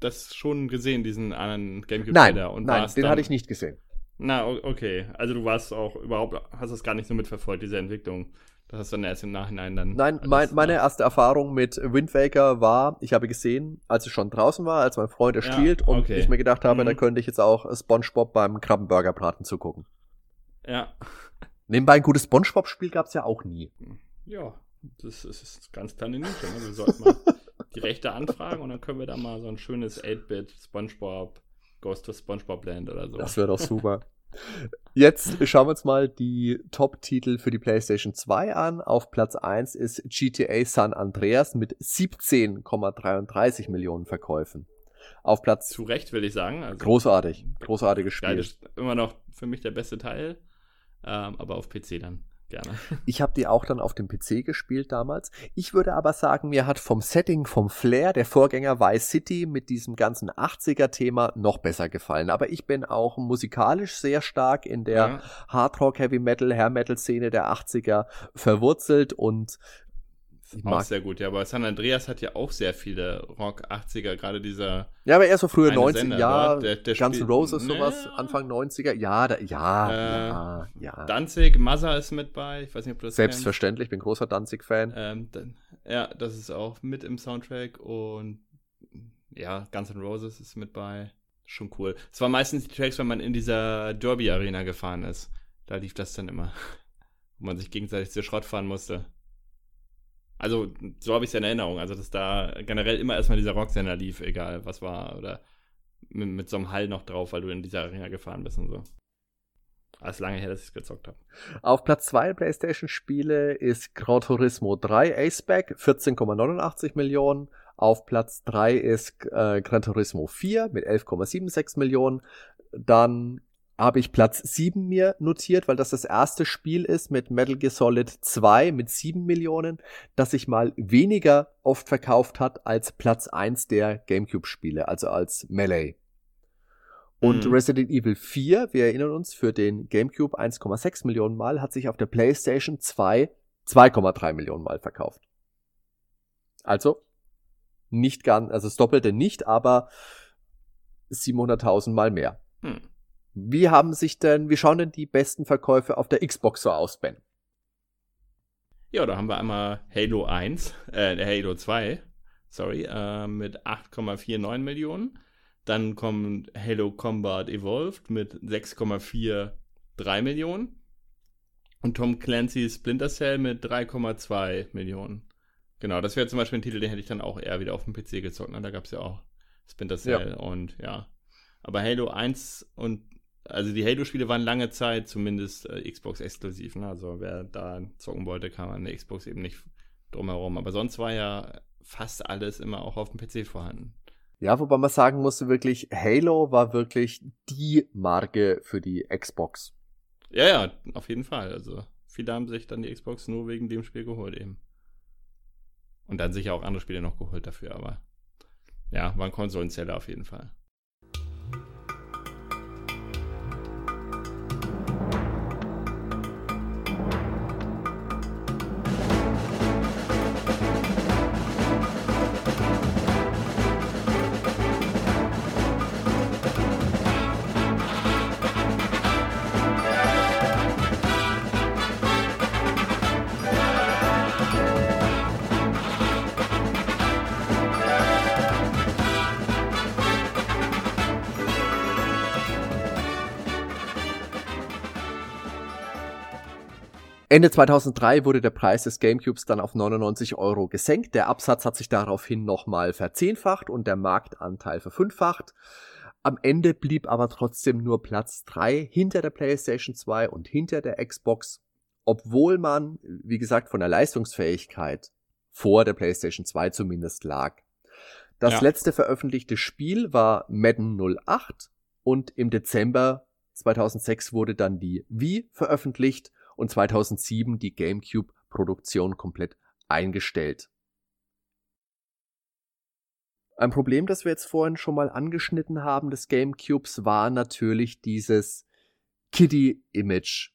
das schon gesehen, diesen anderen gamecube
Nein, nein, den
dann,
hatte ich nicht gesehen.
Na, okay. Also du warst auch überhaupt, hast das gar nicht so mitverfolgt, diese Entwicklung. Das hast du dann erst im Nachhinein dann.
Nein, mein, meine erste Erfahrung mit Wind Waker war, ich habe gesehen, als es schon draußen war, als mein Freund es
Ja,
spielt und
okay.
ich mir gedacht habe,
Mhm.
da könnte ich jetzt auch SpongeBob beim Krabbenburgerbraten zugucken.
Ja.
Nebenbei ein gutes SpongeBob-Spiel gab es ja auch nie.
Ja, das ist, ist ganz kleine Nische. Ne? Wir sollten mal die Rechte anfragen und dann können wir da mal so ein schönes 8-Bit SpongeBob, Ghost to SpongeBob Land oder so.
Das wäre doch super. Jetzt schauen wir uns mal die Top-Titel für die PlayStation 2 an. Auf Platz 1 ist GTA San Andreas mit 17,33 Millionen Verkäufen. Auf Platz
Zu Recht, will ich sagen. Also,
großartig, großartiges Spiel.
Geiles, immer noch für mich der beste Teil, ähm, aber auf PC dann gerne.
Ich habe die auch dann auf dem PC gespielt damals. Ich würde aber sagen, mir hat vom Setting, vom Flair der Vorgänger Vice City mit diesem ganzen 80er-Thema noch besser gefallen. Aber ich bin auch musikalisch sehr stark in der
Ja.
Hardrock, Heavy Metal, Hair Metal Szene der 80er verwurzelt und ich
Auch
mag.
sehr gut, ja, aber San Andreas hat ja auch sehr viele Rock 80er, gerade dieser
Ja, aber eher so frühe
eine
90er,
Sender
ja,
der- der
Guns N' Roses, sowas, Anfang 90er, ja, da, ja,
Äh,
ja, ja.
Danzig, Mother ist mit bei, ich weiß nicht, ob du das
Selbstverständlich, bin großer Danzig-Fan.
kennst. Ähm, ja, das ist auch mit im Soundtrack und ja, Guns N' Roses ist mit bei. Schon cool. Es war meistens die Tracks, wenn man in dieser Derby-Arena gefahren ist. Da lief das dann immer. Wo man sich gegenseitig zur Schrott fahren musste. Also, so habe ich es in Erinnerung. Also, dass da generell immer erstmal dieser Rocksender lief, egal was war. Oder mit, mit so einem Hall noch drauf, weil du in dieser Arena gefahren bist und so. Alles lange her, dass ich es gezockt habe.
Auf Platz 2 der PlayStation-Spiele ist Gran Turismo 3 Aceback, 14,89 Millionen. Auf Platz 3 ist äh, Gran Turismo 4 mit 11,76 Millionen. Dann habe ich Platz 7 mir notiert, weil das das erste Spiel ist mit Metal Gear Solid 2 mit 7 Millionen, das sich mal weniger oft verkauft hat als Platz 1 der GameCube-Spiele, also als Melee. Und
Mhm.
Resident Evil 4, wir erinnern uns, für den GameCube 1,6 Millionen Mal, hat sich auf der PlayStation 2 2,3 Millionen Mal verkauft. Also nicht ganz, also das Doppelte nicht, aber 700.000 Mal mehr.
Hm.
Wie haben sich denn, wie schauen denn die besten Verkäufe auf der Xbox so aus, Ben?
Ja, da haben wir einmal Halo 1, äh, Halo 2, sorry, äh, mit 8,49 Millionen. Dann kommt Halo Combat Evolved mit 6,43 Millionen. Und Tom Clancy's Splinter Cell mit 3,2 Millionen. Genau, das wäre zum Beispiel ein Titel, den hätte ich dann auch eher wieder auf dem PC gezockt. Ne? Da gab es ja auch Splinter Cell und ja. Aber Halo 1 und also die Halo-Spiele waren lange Zeit zumindest äh, Xbox-exklusiv. Ne? Also wer da zocken wollte, kam an der Xbox eben nicht drumherum. Aber sonst war ja fast alles immer auch auf dem PC vorhanden.
Ja, wobei man sagen musste wirklich, Halo war wirklich die Marke für die Xbox.
Ja, ja, auf jeden Fall. Also viele haben sich dann die Xbox nur wegen dem Spiel geholt eben. Und dann sicher auch andere Spiele noch geholt dafür, aber ja, war ein Konsolenzeller auf jeden Fall.
Ende 2003 wurde der Preis des GameCubes dann auf 99 Euro gesenkt. Der Absatz hat sich daraufhin nochmal verzehnfacht und der Marktanteil verfünffacht. Am Ende blieb aber trotzdem nur Platz 3 hinter der PlayStation 2 und hinter der Xbox, obwohl man, wie gesagt, von der Leistungsfähigkeit vor der PlayStation 2 zumindest lag. Das ja. letzte veröffentlichte Spiel war Madden 08 und im Dezember 2006 wurde dann die Wii veröffentlicht und 2007 die GameCube-Produktion komplett eingestellt. Ein Problem, das wir jetzt vorhin schon mal angeschnitten haben des GameCubes, war natürlich dieses Kiddie-Image.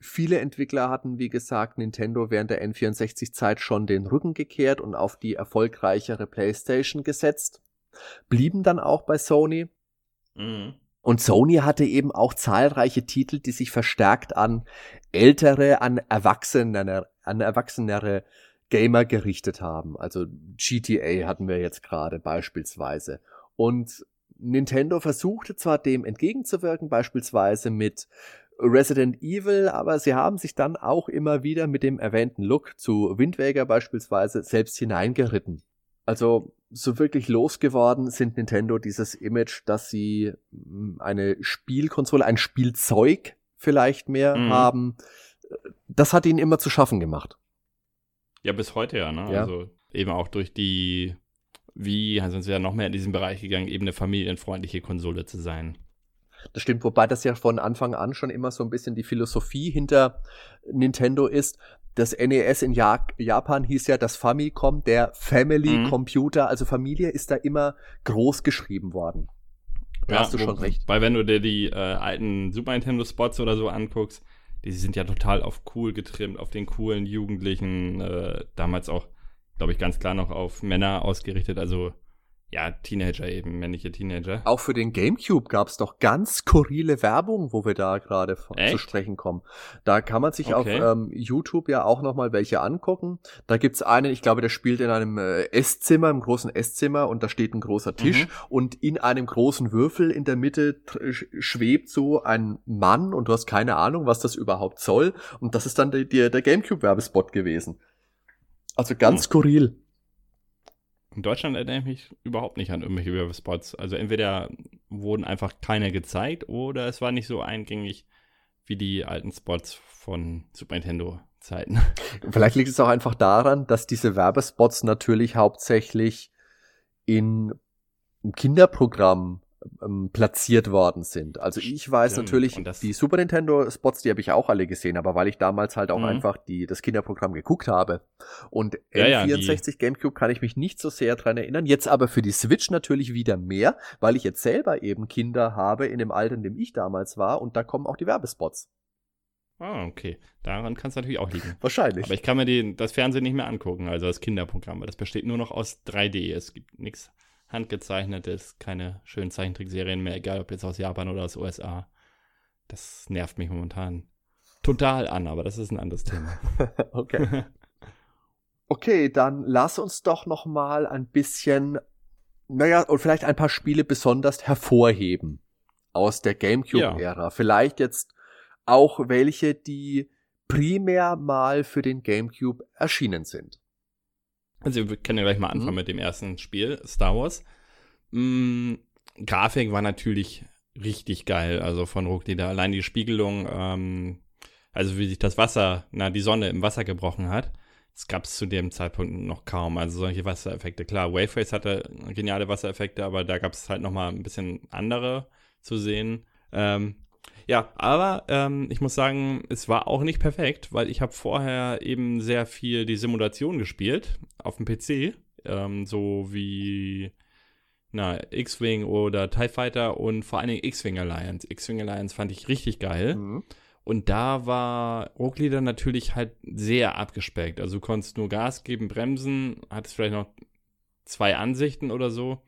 Viele Entwickler hatten, wie gesagt, Nintendo während der N64-Zeit schon den Rücken gekehrt und auf die erfolgreichere PlayStation gesetzt, blieben dann auch bei Sony. Mhm. Und Sony hatte eben auch zahlreiche Titel, die sich verstärkt an ältere, an erwachsenere, an erwachsenere Gamer gerichtet haben. Also GTA hatten wir jetzt gerade beispielsweise. Und Nintendo versuchte zwar dem entgegenzuwirken, beispielsweise mit Resident Evil, aber sie haben sich dann auch immer wieder mit dem erwähnten Look zu Wind Waker beispielsweise selbst hineingeritten. Also so wirklich losgeworden sind Nintendo dieses Image, dass sie hm, eine Spielkonsole, ein Spielzeug vielleicht mehr mhm. haben. Das hat ihnen immer zu schaffen gemacht.
Ja, bis heute ja, ne? Ja. Also eben auch durch die, wie, sind sie ja noch mehr in diesen Bereich gegangen, eben eine familienfreundliche Konsole zu sein.
Das stimmt, wobei das ja von Anfang an schon immer so ein bisschen die Philosophie hinter Nintendo ist. Das NES in ja Japan hieß ja das Famicom, der Family mhm. Computer, also Familie ist da immer groß geschrieben worden.
Da ja, hast du schon recht. Weil wenn du dir die äh, alten Super Nintendo Spots oder so anguckst, die sind ja total auf cool getrimmt, auf den coolen Jugendlichen, äh, damals auch, glaube ich, ganz klar noch auf Männer ausgerichtet, also ja, Teenager eben, männliche Teenager.
Auch für den GameCube gab es doch ganz skurrile Werbung, wo wir da gerade zu sprechen kommen. Da kann man sich okay. auf ähm, YouTube ja auch noch mal welche angucken. Da gibt's einen, ich glaube, der spielt in einem äh, Esszimmer, im großen Esszimmer und da steht ein großer Tisch mhm. und in einem großen Würfel in der Mitte schwebt so ein Mann und du hast keine Ahnung, was das überhaupt soll und das ist dann der, der, der GameCube-Werbespot gewesen. Also ganz mhm. skurril.
In Deutschland erinnere ich mich überhaupt nicht an irgendwelche Werbespots. Also entweder wurden einfach keine gezeigt oder es war nicht so eingängig wie die alten Spots von Super Nintendo Zeiten.
Vielleicht liegt es auch einfach daran, dass diese Werbespots natürlich hauptsächlich in Kinderprogramm ähm, platziert worden sind. Also ich weiß Stimmt. natürlich, die Super Nintendo Spots, die habe ich auch alle gesehen, aber weil ich damals halt auch mhm. einfach die, das Kinderprogramm geguckt habe. Und ja, N64 ja, GameCube kann ich mich nicht so sehr dran erinnern. Jetzt aber für die Switch natürlich wieder mehr, weil ich jetzt selber eben Kinder habe in dem Alter, in dem ich damals war und da kommen auch die Werbespots.
Ah, okay. Daran kann es natürlich auch liegen.
Wahrscheinlich.
Aber ich kann mir den, das Fernsehen nicht mehr angucken, also das Kinderprogramm, weil das besteht nur noch aus 3D. Es gibt nichts handgezeichnetes, keine schönen Zeichentrickserien mehr, egal ob jetzt aus Japan oder aus USA. Das nervt mich momentan total an, aber das ist ein anderes Thema.
okay. Okay, dann lass uns doch noch mal ein bisschen, naja, und vielleicht ein paar Spiele besonders hervorheben aus der GameCube-Ära. Ja. Vielleicht jetzt auch welche, die primär mal für den GameCube erschienen sind.
Also wir können ja gleich mal anfangen mhm. mit dem ersten Spiel, Star Wars. Mm, Grafik war natürlich richtig geil, also von Rucklieder. Allein die Spiegelung, ähm, also wie sich das Wasser, na, die Sonne im Wasser gebrochen hat, das gab es zu dem Zeitpunkt noch kaum. Also solche Wassereffekte. Klar, Waveface hatte geniale Wassereffekte, aber da gab es halt noch mal ein bisschen andere zu sehen. Ähm, ja, aber ähm, ich muss sagen, es war auch nicht perfekt, weil ich habe vorher eben sehr viel die Simulation gespielt auf dem PC, ähm, so wie na, X-Wing oder TIE Fighter und vor allen Dingen X-Wing Alliance. X-Wing Alliance fand ich richtig geil. Mhm. Und da war Rockleader natürlich halt sehr abgespeckt. Also du konntest nur Gas geben, bremsen, hattest vielleicht noch zwei Ansichten oder so.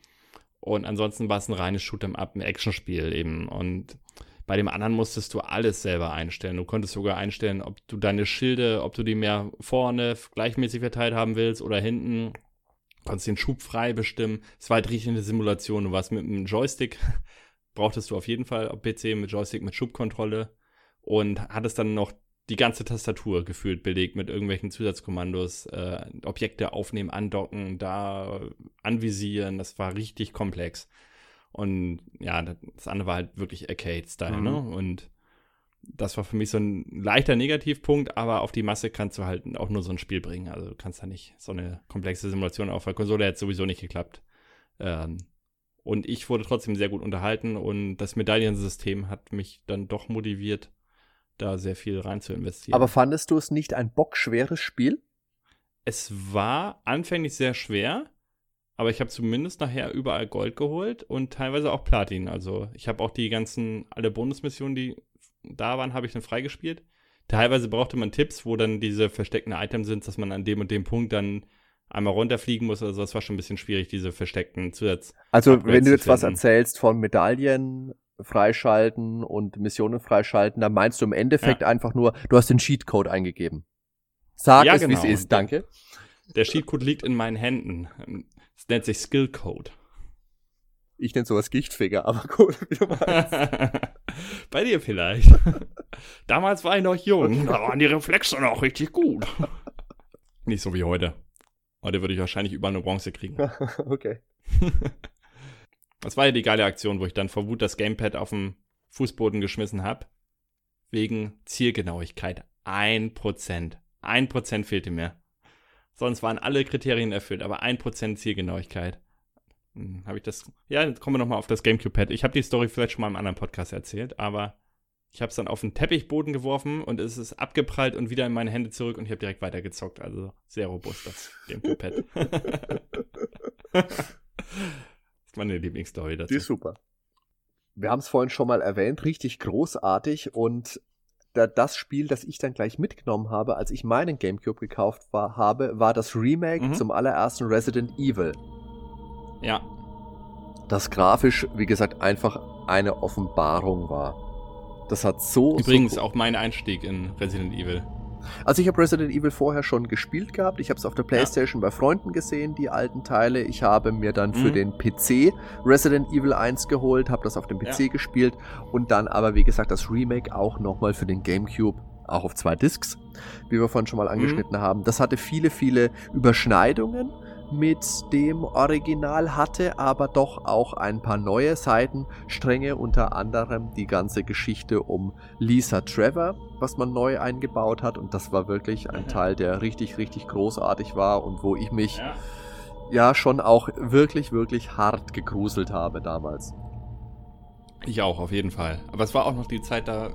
Und ansonsten war es ein reines Shoot'em Up, ein Actionspiel eben. Und bei dem anderen musstest du alles selber einstellen. Du konntest sogar einstellen, ob du deine Schilde, ob du die mehr vorne gleichmäßig verteilt haben willst oder hinten. Du konntest den Schub frei bestimmen. Es war halt richtig eine Simulation. Du warst mit einem Joystick, brauchtest du auf jeden Fall auf PC mit Joystick mit Schubkontrolle und hattest dann noch die ganze Tastatur gefühlt belegt mit irgendwelchen Zusatzkommandos, äh, Objekte aufnehmen, andocken, da anvisieren. Das war richtig komplex. Und ja, das andere war halt wirklich Arcade-Style, ne? mhm. ne? Und das war für mich so ein leichter Negativpunkt, aber auf die Masse kannst du halt auch nur so ein Spiel bringen. Also du kannst da nicht so eine komplexe Simulation auf der Konsole hätte sowieso nicht geklappt. Ähm, und ich wurde trotzdem sehr gut unterhalten und das Medaillensystem hat mich dann doch motiviert, da sehr viel rein zu investieren.
Aber fandest du es nicht ein bockschweres Spiel?
Es war anfänglich sehr schwer, aber ich habe zumindest nachher überall Gold geholt und teilweise auch Platin. Also ich habe auch die ganzen, alle Bonusmissionen, die da waren, habe ich dann freigespielt. Teilweise brauchte man Tipps, wo dann diese versteckten Items sind, dass man an dem und dem Punkt dann einmal runterfliegen muss. Also das war schon ein bisschen schwierig, diese versteckten Zusatz.
Also wenn du jetzt was erzählst von Medaillen freischalten und Missionen freischalten, dann meinst du im Endeffekt ja. einfach nur, du hast den Cheatcode eingegeben. Sag ja, es, genau. wie es ist, danke.
Der Cheatcode liegt in meinen Händen. Es nennt sich Skillcode.
Ich nenne sowas Gichtfinger, aber gut, wie du
meinst. Bei dir vielleicht. Damals war ich noch jung, da waren die Reflexe noch richtig gut. Nicht so wie heute. Heute würde ich wahrscheinlich überall eine Bronze kriegen.
okay.
Das war ja die geile Aktion, wo ich dann vor Wut das Gamepad auf den Fußboden geschmissen habe. Wegen Zielgenauigkeit. Ein Prozent. Ein Prozent fehlte mir. Sonst waren alle Kriterien erfüllt, aber ein Prozent Zielgenauigkeit. Hm, habe ich das. Ja, jetzt kommen wir nochmal auf das GameCube-Pad. Ich habe die Story vielleicht schon mal im anderen Podcast erzählt, aber ich habe es dann auf den Teppichboden geworfen und es ist abgeprallt und wieder in meine Hände zurück und ich habe direkt weitergezockt. Also sehr robust, das GameCube-Pad. das ist meine Lieblingsstory dazu.
Die ist super. Wir haben es vorhin schon mal erwähnt, richtig großartig und das Spiel, das ich dann gleich mitgenommen habe, als ich meinen GameCube gekauft war, habe, war das Remake mhm. zum allerersten Resident Evil.
Ja.
Das grafisch, wie gesagt, einfach eine Offenbarung war. Das hat so.
Übrigens
so
auch mein Einstieg in Resident Evil.
Also ich habe Resident Evil vorher schon gespielt gehabt. Ich habe es auf der Playstation ja. bei Freunden gesehen, die alten Teile. Ich habe mir dann für mhm. den PC Resident Evil 1 geholt, habe das auf dem PC ja. gespielt und dann aber, wie gesagt, das Remake auch nochmal für den GameCube auch auf zwei Discs, wie wir vorhin schon mal mhm. angeschnitten mhm. haben. Das hatte viele, viele Überschneidungen mit dem Original hatte, aber doch auch ein paar neue Seitenstränge, unter anderem die ganze Geschichte um Lisa Trevor, was man neu eingebaut hat. Und das war wirklich ein Teil, der richtig, richtig großartig war und wo ich mich ja, ja schon auch wirklich, wirklich hart gegruselt habe damals.
Ich auch, auf jeden Fall. Aber es war auch noch die Zeit, da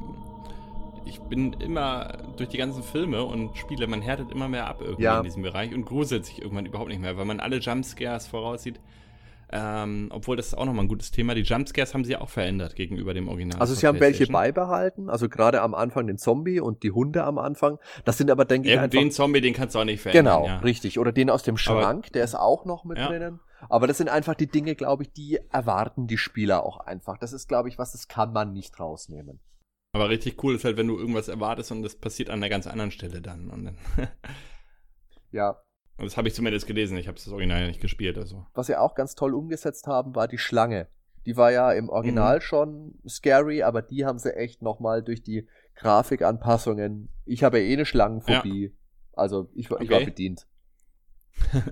ich bin immer durch die ganzen Filme und Spiele, man härtet immer mehr ab irgendwie ja. in diesem Bereich und gruselt sich irgendwann überhaupt nicht mehr, weil man alle Jumpscares voraussieht. Ähm, obwohl das ist auch nochmal ein gutes Thema. Die Jumpscares haben sie auch verändert gegenüber dem Original.
Also sie haben welche beibehalten, also gerade am Anfang den Zombie und die Hunde am Anfang. Das sind aber, denke ich,
einfach... Den Zombie, den kannst du auch nicht verändern.
Genau, ja. richtig. Oder den aus dem Schrank, aber, der ist auch noch mit ja. drinnen. Aber das sind einfach die Dinge, glaube ich, die erwarten die Spieler auch einfach. Das ist, glaube ich, was, das kann man nicht rausnehmen.
Aber richtig cool ist halt, wenn du irgendwas erwartest und das passiert an einer ganz anderen Stelle dann. Und dann
ja.
Und das habe ich zumindest gelesen. Ich habe das Original ja nicht gespielt. Also.
Was sie auch ganz toll umgesetzt haben, war die Schlange. Die war ja im Original mhm. schon scary, aber die haben sie echt nochmal durch die Grafikanpassungen. Ich habe eh eine Schlangenphobie. Ja. Also ich, okay. ich war bedient.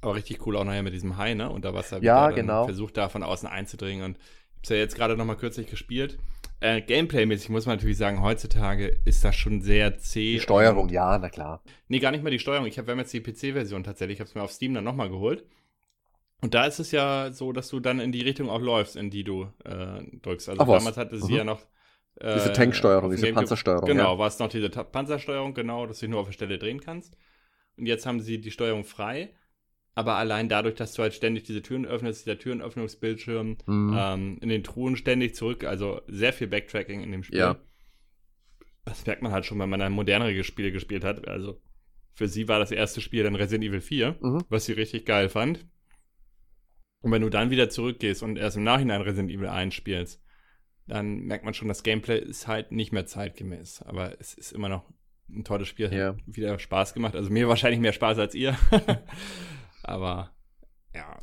aber richtig cool auch nachher mit diesem Hai, ne? Und da war es
ja, genau.
versucht, da von außen einzudringen. Und ich habe ja jetzt gerade nochmal kürzlich gespielt. Äh, Gameplay-mäßig muss man natürlich sagen, heutzutage ist das schon sehr zäh.
Die Steuerung, ja, na klar.
Nee, gar nicht mal die Steuerung. Ich habe, wir haben jetzt die PC-Version tatsächlich, ich habe es mir auf Steam dann nochmal geholt. Und da ist es ja so, dass du dann in die Richtung auch läufst, in die du äh, drückst. Also Ach, damals hatte sie mhm. ja noch.
Äh, diese Tanksteuerung, diese Panzersteuerung.
Genau, ja. war es noch diese Panzersteuerung, genau, dass du nur auf der Stelle drehen kannst. Und jetzt haben sie die Steuerung frei aber allein dadurch, dass du halt ständig diese Türen öffnest, dieser Türenöffnungsbildschirm, mhm. ähm, in den Truhen ständig zurück, also sehr viel Backtracking in dem Spiel. Ja. Das merkt man halt schon, wenn man ein modernere Spiele gespielt hat. Also für sie war das erste Spiel dann Resident Evil 4, mhm. was sie richtig geil fand. Und wenn du dann wieder zurückgehst und erst im Nachhinein Resident Evil 1 spielst, dann merkt man schon, das Gameplay ist halt nicht mehr zeitgemäß. Aber es ist immer noch ein tolles Spiel. Ja. Hat wieder Spaß gemacht. Also mir wahrscheinlich mehr Spaß als ihr. Aber ja,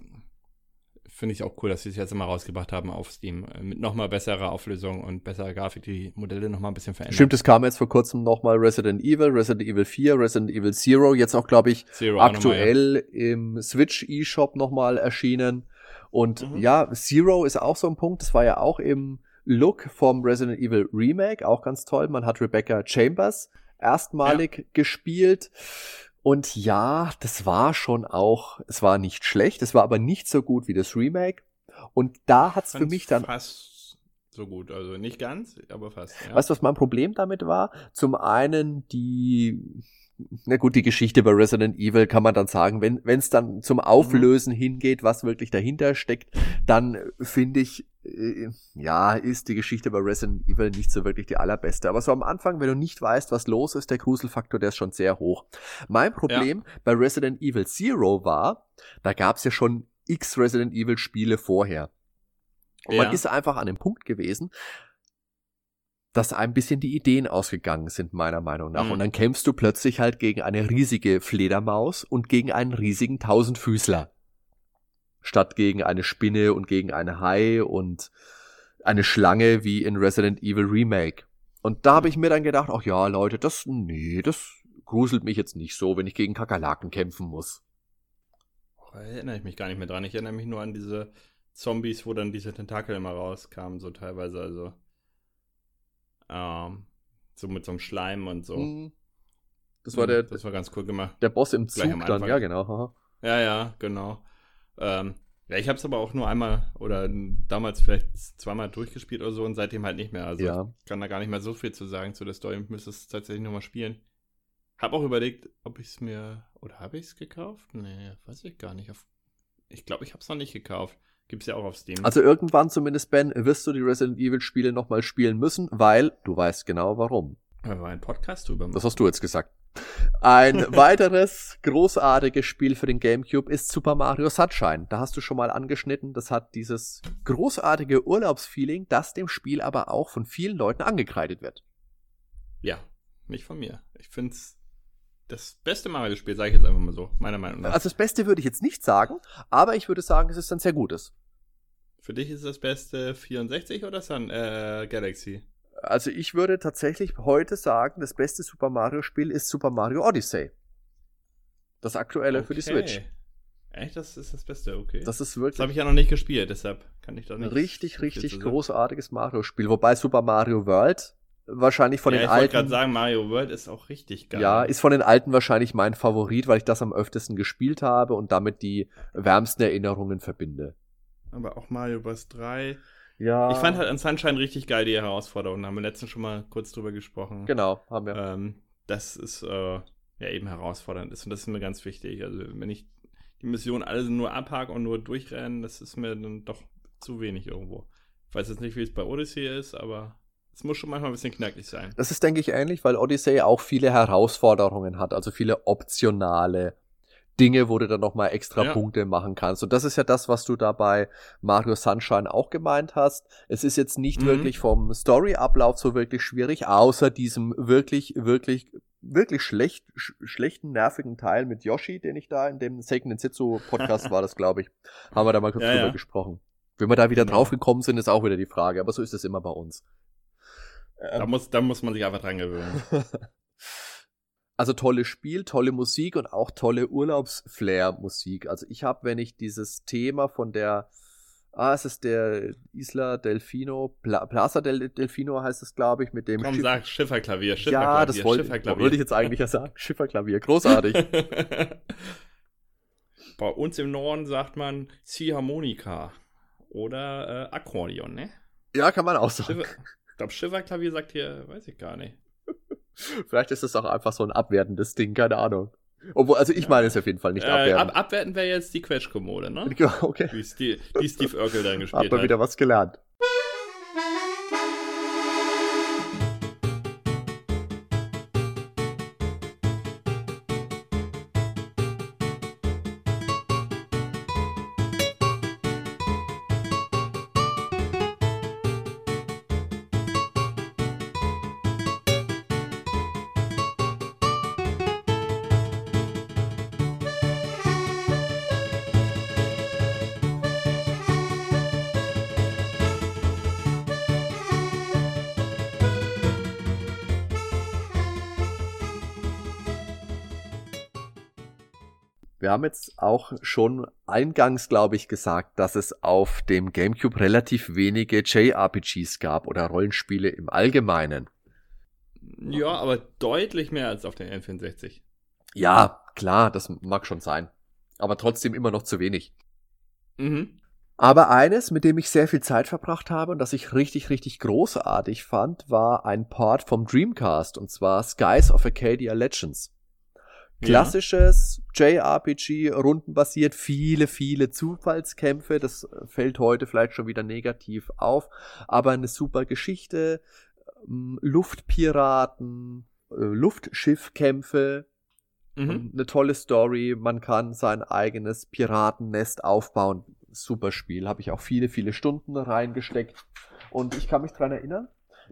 finde ich auch cool, dass sie es jetzt immer rausgebracht haben auf Steam. Äh, mit nochmal besserer Auflösung und besserer Grafik, die Modelle nochmal ein bisschen verändert.
Stimmt, es kam jetzt vor kurzem nochmal Resident Evil, Resident Evil 4, Resident Evil Zero, jetzt auch, glaube ich, Zero aktuell noch mal, ja. im Switch eShop nochmal erschienen. Und mhm. ja, Zero ist auch so ein Punkt, das war ja auch im Look vom Resident Evil Remake, auch ganz toll. Man hat Rebecca Chambers erstmalig ja. gespielt. Und ja, das war schon auch, es war nicht schlecht, es war aber nicht so gut wie das Remake. Und da hat's für mich dann.
Fast so gut, also nicht ganz, aber fast.
Ja. Weißt du, was mein Problem damit war? Zum einen die na gut, die Geschichte bei Resident Evil kann man dann sagen, wenn es dann zum Auflösen mhm. hingeht, was wirklich dahinter steckt, dann finde ich, äh, ja, ist die Geschichte bei Resident Evil nicht so wirklich die allerbeste. Aber so am Anfang, wenn du nicht weißt, was los ist, der Gruselfaktor, der ist schon sehr hoch. Mein Problem ja. bei Resident Evil Zero war, da gab es ja schon x Resident Evil Spiele vorher. Und ja. man ist einfach an dem Punkt gewesen, dass ein bisschen die Ideen ausgegangen sind, meiner Meinung nach. Mhm. Und dann kämpfst du plötzlich halt gegen eine riesige Fledermaus und gegen einen riesigen Tausendfüßler. Statt gegen eine Spinne und gegen eine Hai und eine Schlange wie in Resident Evil Remake. Und da habe ich mir dann gedacht, ach ja, Leute, das, nee, das gruselt mich jetzt nicht so, wenn ich gegen Kakerlaken kämpfen muss.
Da erinnere ich mich gar nicht mehr dran. Ich erinnere mich nur an diese Zombies, wo dann diese Tentakel immer rauskamen, so teilweise, also. Ähm, so mit so einem Schleim und so. Mhm.
Das war der.
Das war ganz cool gemacht.
Der Boss im Zug dann, ja, genau. Aha.
Ja, ja, genau. Ähm, ja, ich habe es aber auch nur einmal oder damals vielleicht zweimal durchgespielt oder so und seitdem halt nicht mehr. Also ja. ich kann da gar nicht mehr so viel zu sagen zu der Story. Ich müsste es tatsächlich nochmal spielen. Hab auch überlegt, ob ich es mir. Oder habe ich es gekauft? Nee, weiß ich gar nicht. Ich glaube, ich habe es noch nicht gekauft. Gibt's ja auch auf Steam.
Also irgendwann zumindest, Ben, wirst du die Resident Evil Spiele nochmal spielen müssen, weil du weißt genau warum.
Weil wir einen Podcast drüber
machen. Das hast du jetzt gesagt. Ein weiteres großartiges Spiel für den GameCube ist Super Mario Sunshine. Da hast du schon mal angeschnitten. Das hat dieses großartige Urlaubsfeeling, das dem Spiel aber auch von vielen Leuten angekreidet wird.
Ja, nicht von mir. Ich finde es das beste Mario-Spiel, sage ich jetzt einfach mal so, meiner Meinung nach.
Also das Beste würde ich jetzt nicht sagen, aber ich würde sagen, es ist ein sehr gutes.
Für dich ist das Beste 64 oder Sun äh, Galaxy?
Also ich würde tatsächlich heute sagen, das beste Super Mario Spiel ist Super Mario Odyssey. Das aktuelle okay. für die Switch.
Echt, das ist das Beste, okay.
Das ist wirklich.
Das habe ich ja noch nicht gespielt, deshalb kann ich da nicht.
Richtig, richtig großartiges Mario-Spiel. Wobei Super Mario World wahrscheinlich von ja, den alten. Ich wollte
gerade sagen, Mario World ist auch richtig geil.
Ja, ist von den alten wahrscheinlich mein Favorit, weil ich das am öftesten gespielt habe und damit die wärmsten Erinnerungen verbinde.
Aber auch Mario Bros. 3.
Ja.
Ich fand halt an Sunshine richtig geil die Herausforderungen. Da haben wir letztens schon mal kurz drüber gesprochen.
Genau, haben
wir. Ähm, das ist äh, ja eben herausfordernd ist und das ist mir ganz wichtig. Also wenn ich die Mission alle nur abhake und nur durchrennen, das ist mir dann doch zu wenig irgendwo. Ich weiß jetzt nicht, wie es bei Odyssey ist, aber es muss schon manchmal ein bisschen knackig sein.
Das ist, denke ich, ähnlich, weil Odyssey auch viele Herausforderungen hat, also viele optionale Dinge, wo du dann nochmal extra ja. Punkte machen kannst. Und das ist ja das, was du da bei Mario Sunshine auch gemeint hast. Es ist jetzt nicht mhm. wirklich vom Story-Ablauf so wirklich schwierig, außer diesem wirklich, wirklich, wirklich schlecht, sch schlechten, nervigen Teil mit Yoshi, den ich da in dem Seiken Sitsu Podcast war das, glaube ich, haben wir da mal kurz ja, drüber ja. gesprochen. Wenn wir da wieder genau. drauf gekommen sind, ist auch wieder die Frage, aber so ist es immer bei uns.
Da muss, da muss man sich einfach dran gewöhnen.
also tolles Spiel, tolle Musik und auch tolle Urlaubsflair-Musik. Also ich habe, wenn ich dieses Thema von der, ah, es ist der Isla Delfino, Pla Plaza del Delfino heißt es, glaube ich, mit dem
Komm,
Schiff
sag Schifferklavier, Schifferklavier.
Ja, das wollte, wollte ich jetzt eigentlich ja sagen. Schifferklavier, großartig.
Bei uns im Norden sagt man Ziehharmonika oder äh, Akkordeon, ne?
Ja, kann man auch sagen.
Schiffer glaube, Schifferklavier sagt hier, weiß ich gar nicht.
Vielleicht ist es auch einfach so ein abwertendes Ding, keine Ahnung. Obwohl, also ich meine es auf jeden Fall nicht äh, abwerten.
Ab, abwerten wäre jetzt die Quetschkommode, ne?
Okay.
Wie Steve, die Steve Urkel dann gespielt
hat. Hat man wieder was gelernt. Wir haben jetzt auch schon eingangs, glaube ich, gesagt, dass es auf dem GameCube relativ wenige JRPGs gab oder Rollenspiele im Allgemeinen.
Ja, aber deutlich mehr als auf dem N64.
Ja, klar, das mag schon sein. Aber trotzdem immer noch zu wenig.
Mhm.
Aber eines, mit dem ich sehr viel Zeit verbracht habe und das ich richtig, richtig großartig fand, war ein Part vom Dreamcast und zwar Skies of Arcadia Legends. Klassisches JRPG, rundenbasiert, viele, viele Zufallskämpfe. Das fällt heute vielleicht schon wieder negativ auf, aber eine super Geschichte. Ähm, Luftpiraten, äh, Luftschiffkämpfe,
Mhm.
eine tolle Story. Man kann sein eigenes Piratennest aufbauen. Super Spiel. Habe ich auch viele, viele Stunden reingesteckt. Und ich kann mich dran erinnern,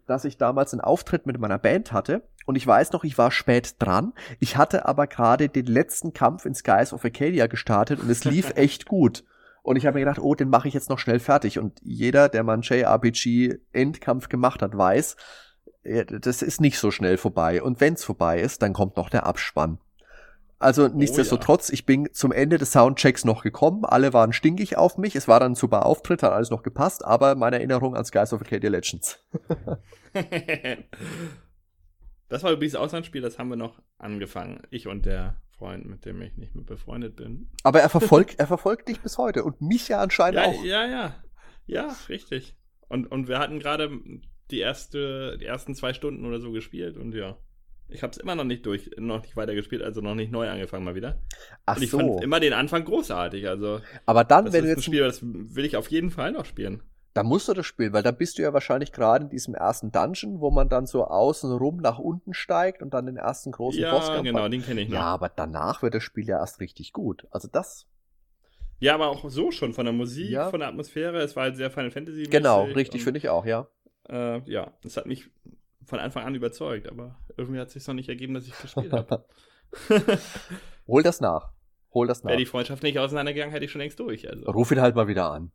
dass ich damals einen Auftritt mit meiner Band hatte. Und ich weiß noch, ich war spät dran. Ich hatte aber gerade den letzten Kampf in Skies of Arcadia gestartet und es lief echt gut. Und ich habe mir gedacht, oh, den mache ich jetzt noch schnell fertig. Und jeder, der mal einen JRPG-Endkampf gemacht hat, weiß, äh, das ist nicht so schnell vorbei. Und wenn's vorbei ist, dann kommt noch der Abspann. Also nichtsdestotrotz, ich bin zum Ende des Soundchecks noch gekommen. Alle waren stinkig auf mich. Es war dann ein super Auftritt, hat alles noch gepasst. Aber meine Erinnerung an Skies of Arcadia Legends.
das war übrigens Auslandsspiel, das haben wir noch angefangen. Ich und der Freund, mit dem ich nicht mehr befreundet bin.
Aber er verfolgt, er verfolgt dich bis heute und mich ja anscheinend
Ja,
auch.
ja, ja. Ja, richtig. Und, und wir hatten gerade die, erste, die ersten zwei Stunden oder so gespielt und ja. Ich habe es immer noch nicht durch, noch nicht weitergespielt, also noch nicht neu angefangen mal wieder.
Ach
und ich
so.
fand immer den Anfang großartig. Also
Aber dann,
das
wenn
ist
du
ein
jetzt,
Spiel, das will ich auf jeden Fall noch spielen.
da musst du das spielen, weil da bist du ja wahrscheinlich gerade in diesem ersten Dungeon, wo man dann so außen rum nach unten steigt und dann den ersten großen
Ja,
Bosskampf
genau,
hat.
den kenne ich noch.
Ja,
Ja.
aber danach wird das Spiel ja erst richtig gut. Also das,
aber auch so schon von der Musik,
Ja.
von der Atmosphäre. Es war halt sehr Final Fantasy.
genau, richtig, finde ich auch, ja.
Äh, ja, es hat mich von Anfang an überzeugt, aber irgendwie hat es sich noch nicht ergeben, dass ich gespielt habe.
Hol das nach. Hol das nach.
Wäre die Freundschaft nicht auseinandergegangen, hätte ich schon längst durch. Also.
Ruf ihn halt mal wieder an.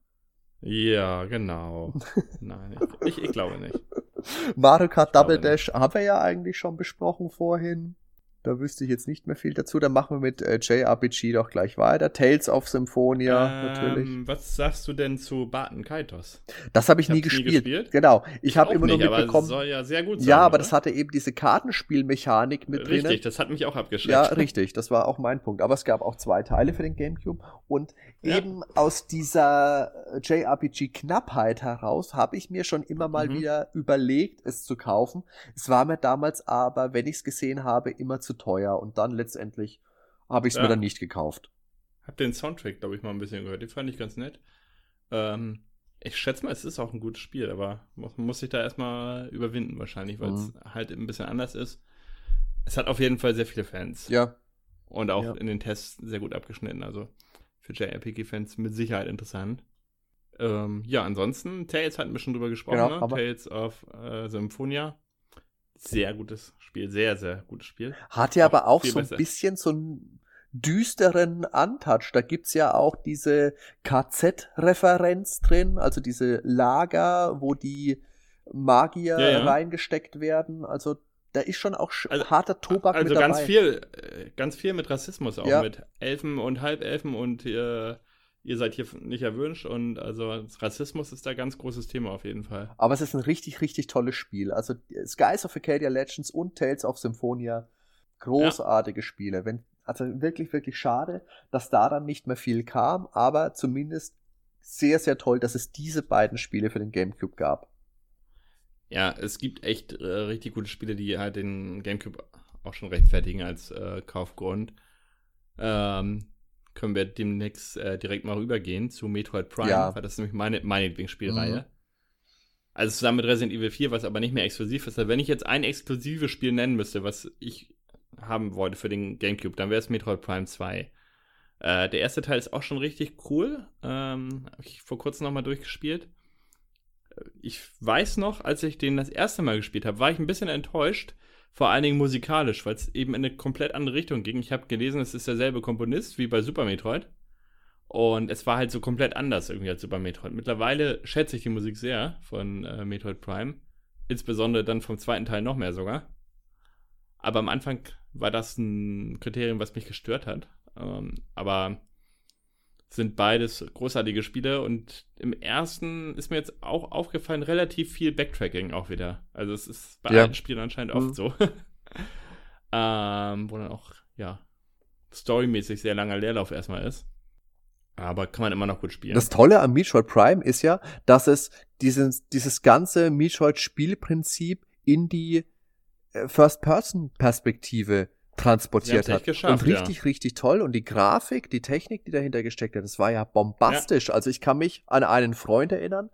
Ja, genau. Nein, ich, ich, ich glaube nicht.
Mario Kart Double Dash haben wir ja eigentlich schon besprochen vorhin. Da wüsste ich jetzt nicht mehr viel dazu. Dann machen wir mit äh, JRPG doch gleich weiter. Tales of Symphonia,
ähm,
natürlich.
Was sagst du denn zu Barton Kaitos?
Das habe ich,
ich
nie,
hab's nie
gespielt.
gespielt.
Genau. Ich, habe immer nur
nicht, aber
mitbekommen.
soll ja sehr gut sein.
ja, aber
oder?
das hatte eben diese Kartenspielmechanik mit
Richtig,
drin.
das hat mich auch abgeschreckt.
Ja, richtig, das war auch mein Punkt. Aber es gab auch zwei Teile für den GameCube. Und
Ja.
eben aus dieser JRPG-Knappheit heraus habe ich mir schon immer mal
Mhm.
wieder überlegt, es zu kaufen. Es war mir damals aber, wenn ich es gesehen habe, immer zu teuer. Und dann letztendlich habe ich es
Ja.
mir dann nicht gekauft.
Hab den Soundtrack, glaube ich, mal ein bisschen gehört. Den fand ich ganz nett. Ähm, ich schätze mal, es ist auch ein gutes Spiel, aber man muss sich da erstmal überwinden wahrscheinlich, weil es
Mhm.
halt ein bisschen anders ist. Es hat auf jeden Fall sehr viele Fans.
Ja.
Und auch
Ja.
in den Tests sehr gut abgeschnitten. Also für JRPG-Fans mit Sicherheit interessant. Ähm, ja, ansonsten, Tales hatten wir schon drüber gesprochen,
Genau,
ne? Tales of äh, Symphonia. Sehr gutes Spiel, sehr, sehr gutes Spiel.
Hat ja
Auch
aber auch so ein
besser.
bisschen so einen düsteren Untouch. Da gibt's ja auch diese KZ-Referenz drin, also diese Lager, wo die Magier
Ja, ja.
reingesteckt werden. Also da ist schon auch
Also-
harter Tobak
Also
mit dabei.
ganz viel, äh, ganz viel mit Rassismus auch,
Ja.
mit Elfen und Halbelfen und äh, ihr seid hier nicht erwünscht und also Rassismus ist da ein ganz großes Thema auf jeden Fall.
Aber es ist ein richtig, richtig tolles Spiel. Also Skies of Arcadia Legends und Tales of Symphonia, großartige Spiele. Wenn, also wirklich, wirklich schade, dass da dann nicht mehr viel kam, aber zumindest sehr, sehr toll, dass es diese beiden Spiele für den GameCube gab.
Ja, es gibt echt äh, richtig gute Spiele, die halt den Gamecube auch schon rechtfertigen als äh, Kaufgrund. Ähm, können wir demnächst äh, direkt mal rübergehen zu Metroid Prime,
Ja.
weil das ist nämlich meine, meine Lieblingsspielreihe.
Mhm.
Also zusammen mit Resident Evil 4, was aber nicht mehr exklusiv ist. Also wenn ich jetzt ein exklusives Spiel nennen müsste, was ich haben wollte für den Gamecube, dann wäre es Metroid Prime 2. Äh, der erste Teil ist auch schon richtig cool. Ähm, Habe ich vor kurzem nochmal durchgespielt. Äh, Ich weiß noch, als ich den das erste Mal gespielt habe, war ich ein bisschen enttäuscht, vor allen Dingen musikalisch, weil es eben in eine komplett andere Richtung ging. Ich habe gelesen, es ist derselbe Komponist wie bei Super Metroid. Und es war halt so komplett anders irgendwie als Super Metroid. Mittlerweile schätze ich die Musik sehr von äh, Metroid Prime. Insbesondere dann vom zweiten Teil noch mehr sogar. Aber am Anfang war das ein Kriterium, was mich gestört hat. Ähm, aber sind beides großartige Spiele und im ersten ist mir jetzt auch aufgefallen, relativ viel Backtracking auch wieder. Also es ist bei ja. allen Spielen anscheinend oft mhm. so. ähm, wo dann auch, ja, storymäßig sehr langer Leerlauf erstmal ist. Aber kann man immer noch gut spielen.
Das Tolle am Metroid Prime ist ja, dass es dieses, dieses ganze Metroid-Spielprinzip in die äh, First-Person-Perspektive transportiert hat. Und richtig, ja. richtig toll. Und die Grafik, die Technik, die dahinter gesteckt hat, das war ja bombastisch. Ja. Also ich kann mich an einen Freund erinnern,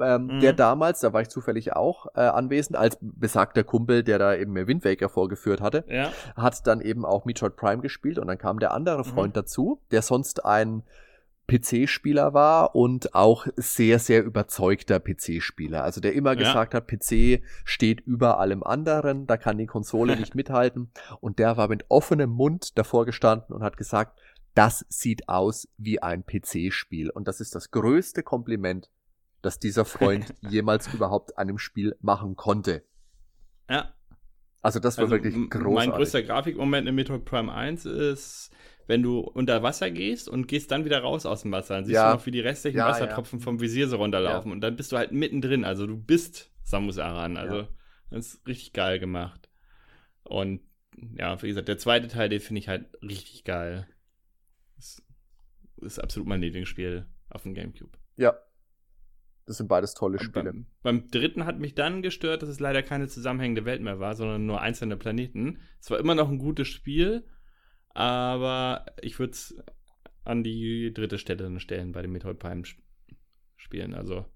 ähm, mhm. der damals, da war ich zufällig auch äh, anwesend, als besagter Kumpel, der da eben Wind Waker vorgeführt hatte,
ja.
hat dann eben auch Metroid Prime gespielt und dann kam der andere Freund mhm. dazu, der sonst ein PC-Spieler war und auch sehr, sehr überzeugter PC-Spieler. Also der immer ja. gesagt hat, PC steht über allem anderen, da kann die Konsole nicht mithalten. Und der war mit offenem Mund davor gestanden und hat gesagt, das sieht aus wie ein PC-Spiel. Und das ist das größte Kompliment, das dieser Freund jemals überhaupt einem Spiel machen konnte.
Ja.
Also das war also wirklich großartig.
Mein größter Grafikmoment in Metroid Prime 1 ist wenn du unter Wasser gehst und gehst dann wieder raus aus dem Wasser, dann siehst ja. du noch, wie die restlichen ja, Wassertropfen ja. vom Visier so runterlaufen. Und dann bist du halt mittendrin. Also du bist Samus Aran. Also das ist richtig geil gemacht. Und ja, wie gesagt, der zweite Teil, den finde ich halt richtig geil. Das ist absolut mein Lieblingsspiel auf dem Gamecube.
Ja. Das sind beides tolle Spiele.
Beim, beim, dritten hat mich dann gestört, dass es leider keine zusammenhängende Welt mehr war, sondern nur einzelne Planeten. Es war immer noch ein gutes Spiel, aber ich würde es an die dritte Stelle stellen bei den Metroid Prime Spielen. Also,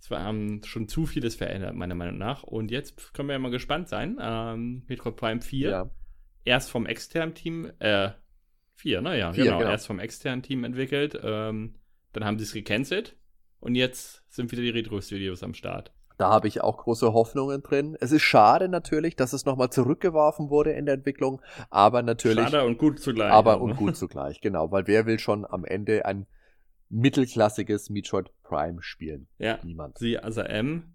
es haben schon zu vieles verändert, meiner Meinung nach. Und jetzt können wir ja mal gespannt sein. Ähm, Metroid Prime 4. Ja. Erst vom externen Team, äh, 4, ne? Ja, 4, genau, genau, Erst vom externen Team entwickelt. Ähm, dann haben sie es gecancelt. Und jetzt sind wieder die Retro-Studios am Start.
Da habe ich auch große Hoffnungen drin. Es ist schade natürlich, dass es nochmal zurückgeworfen wurde in der Entwicklung, aber natürlich.
Schade und gut zugleich.
Aber und gut zugleich, genau, weil wer will schon am Ende ein mittelklassiges Metroid Prime spielen?
Ja. Niemand. Sie Asa M.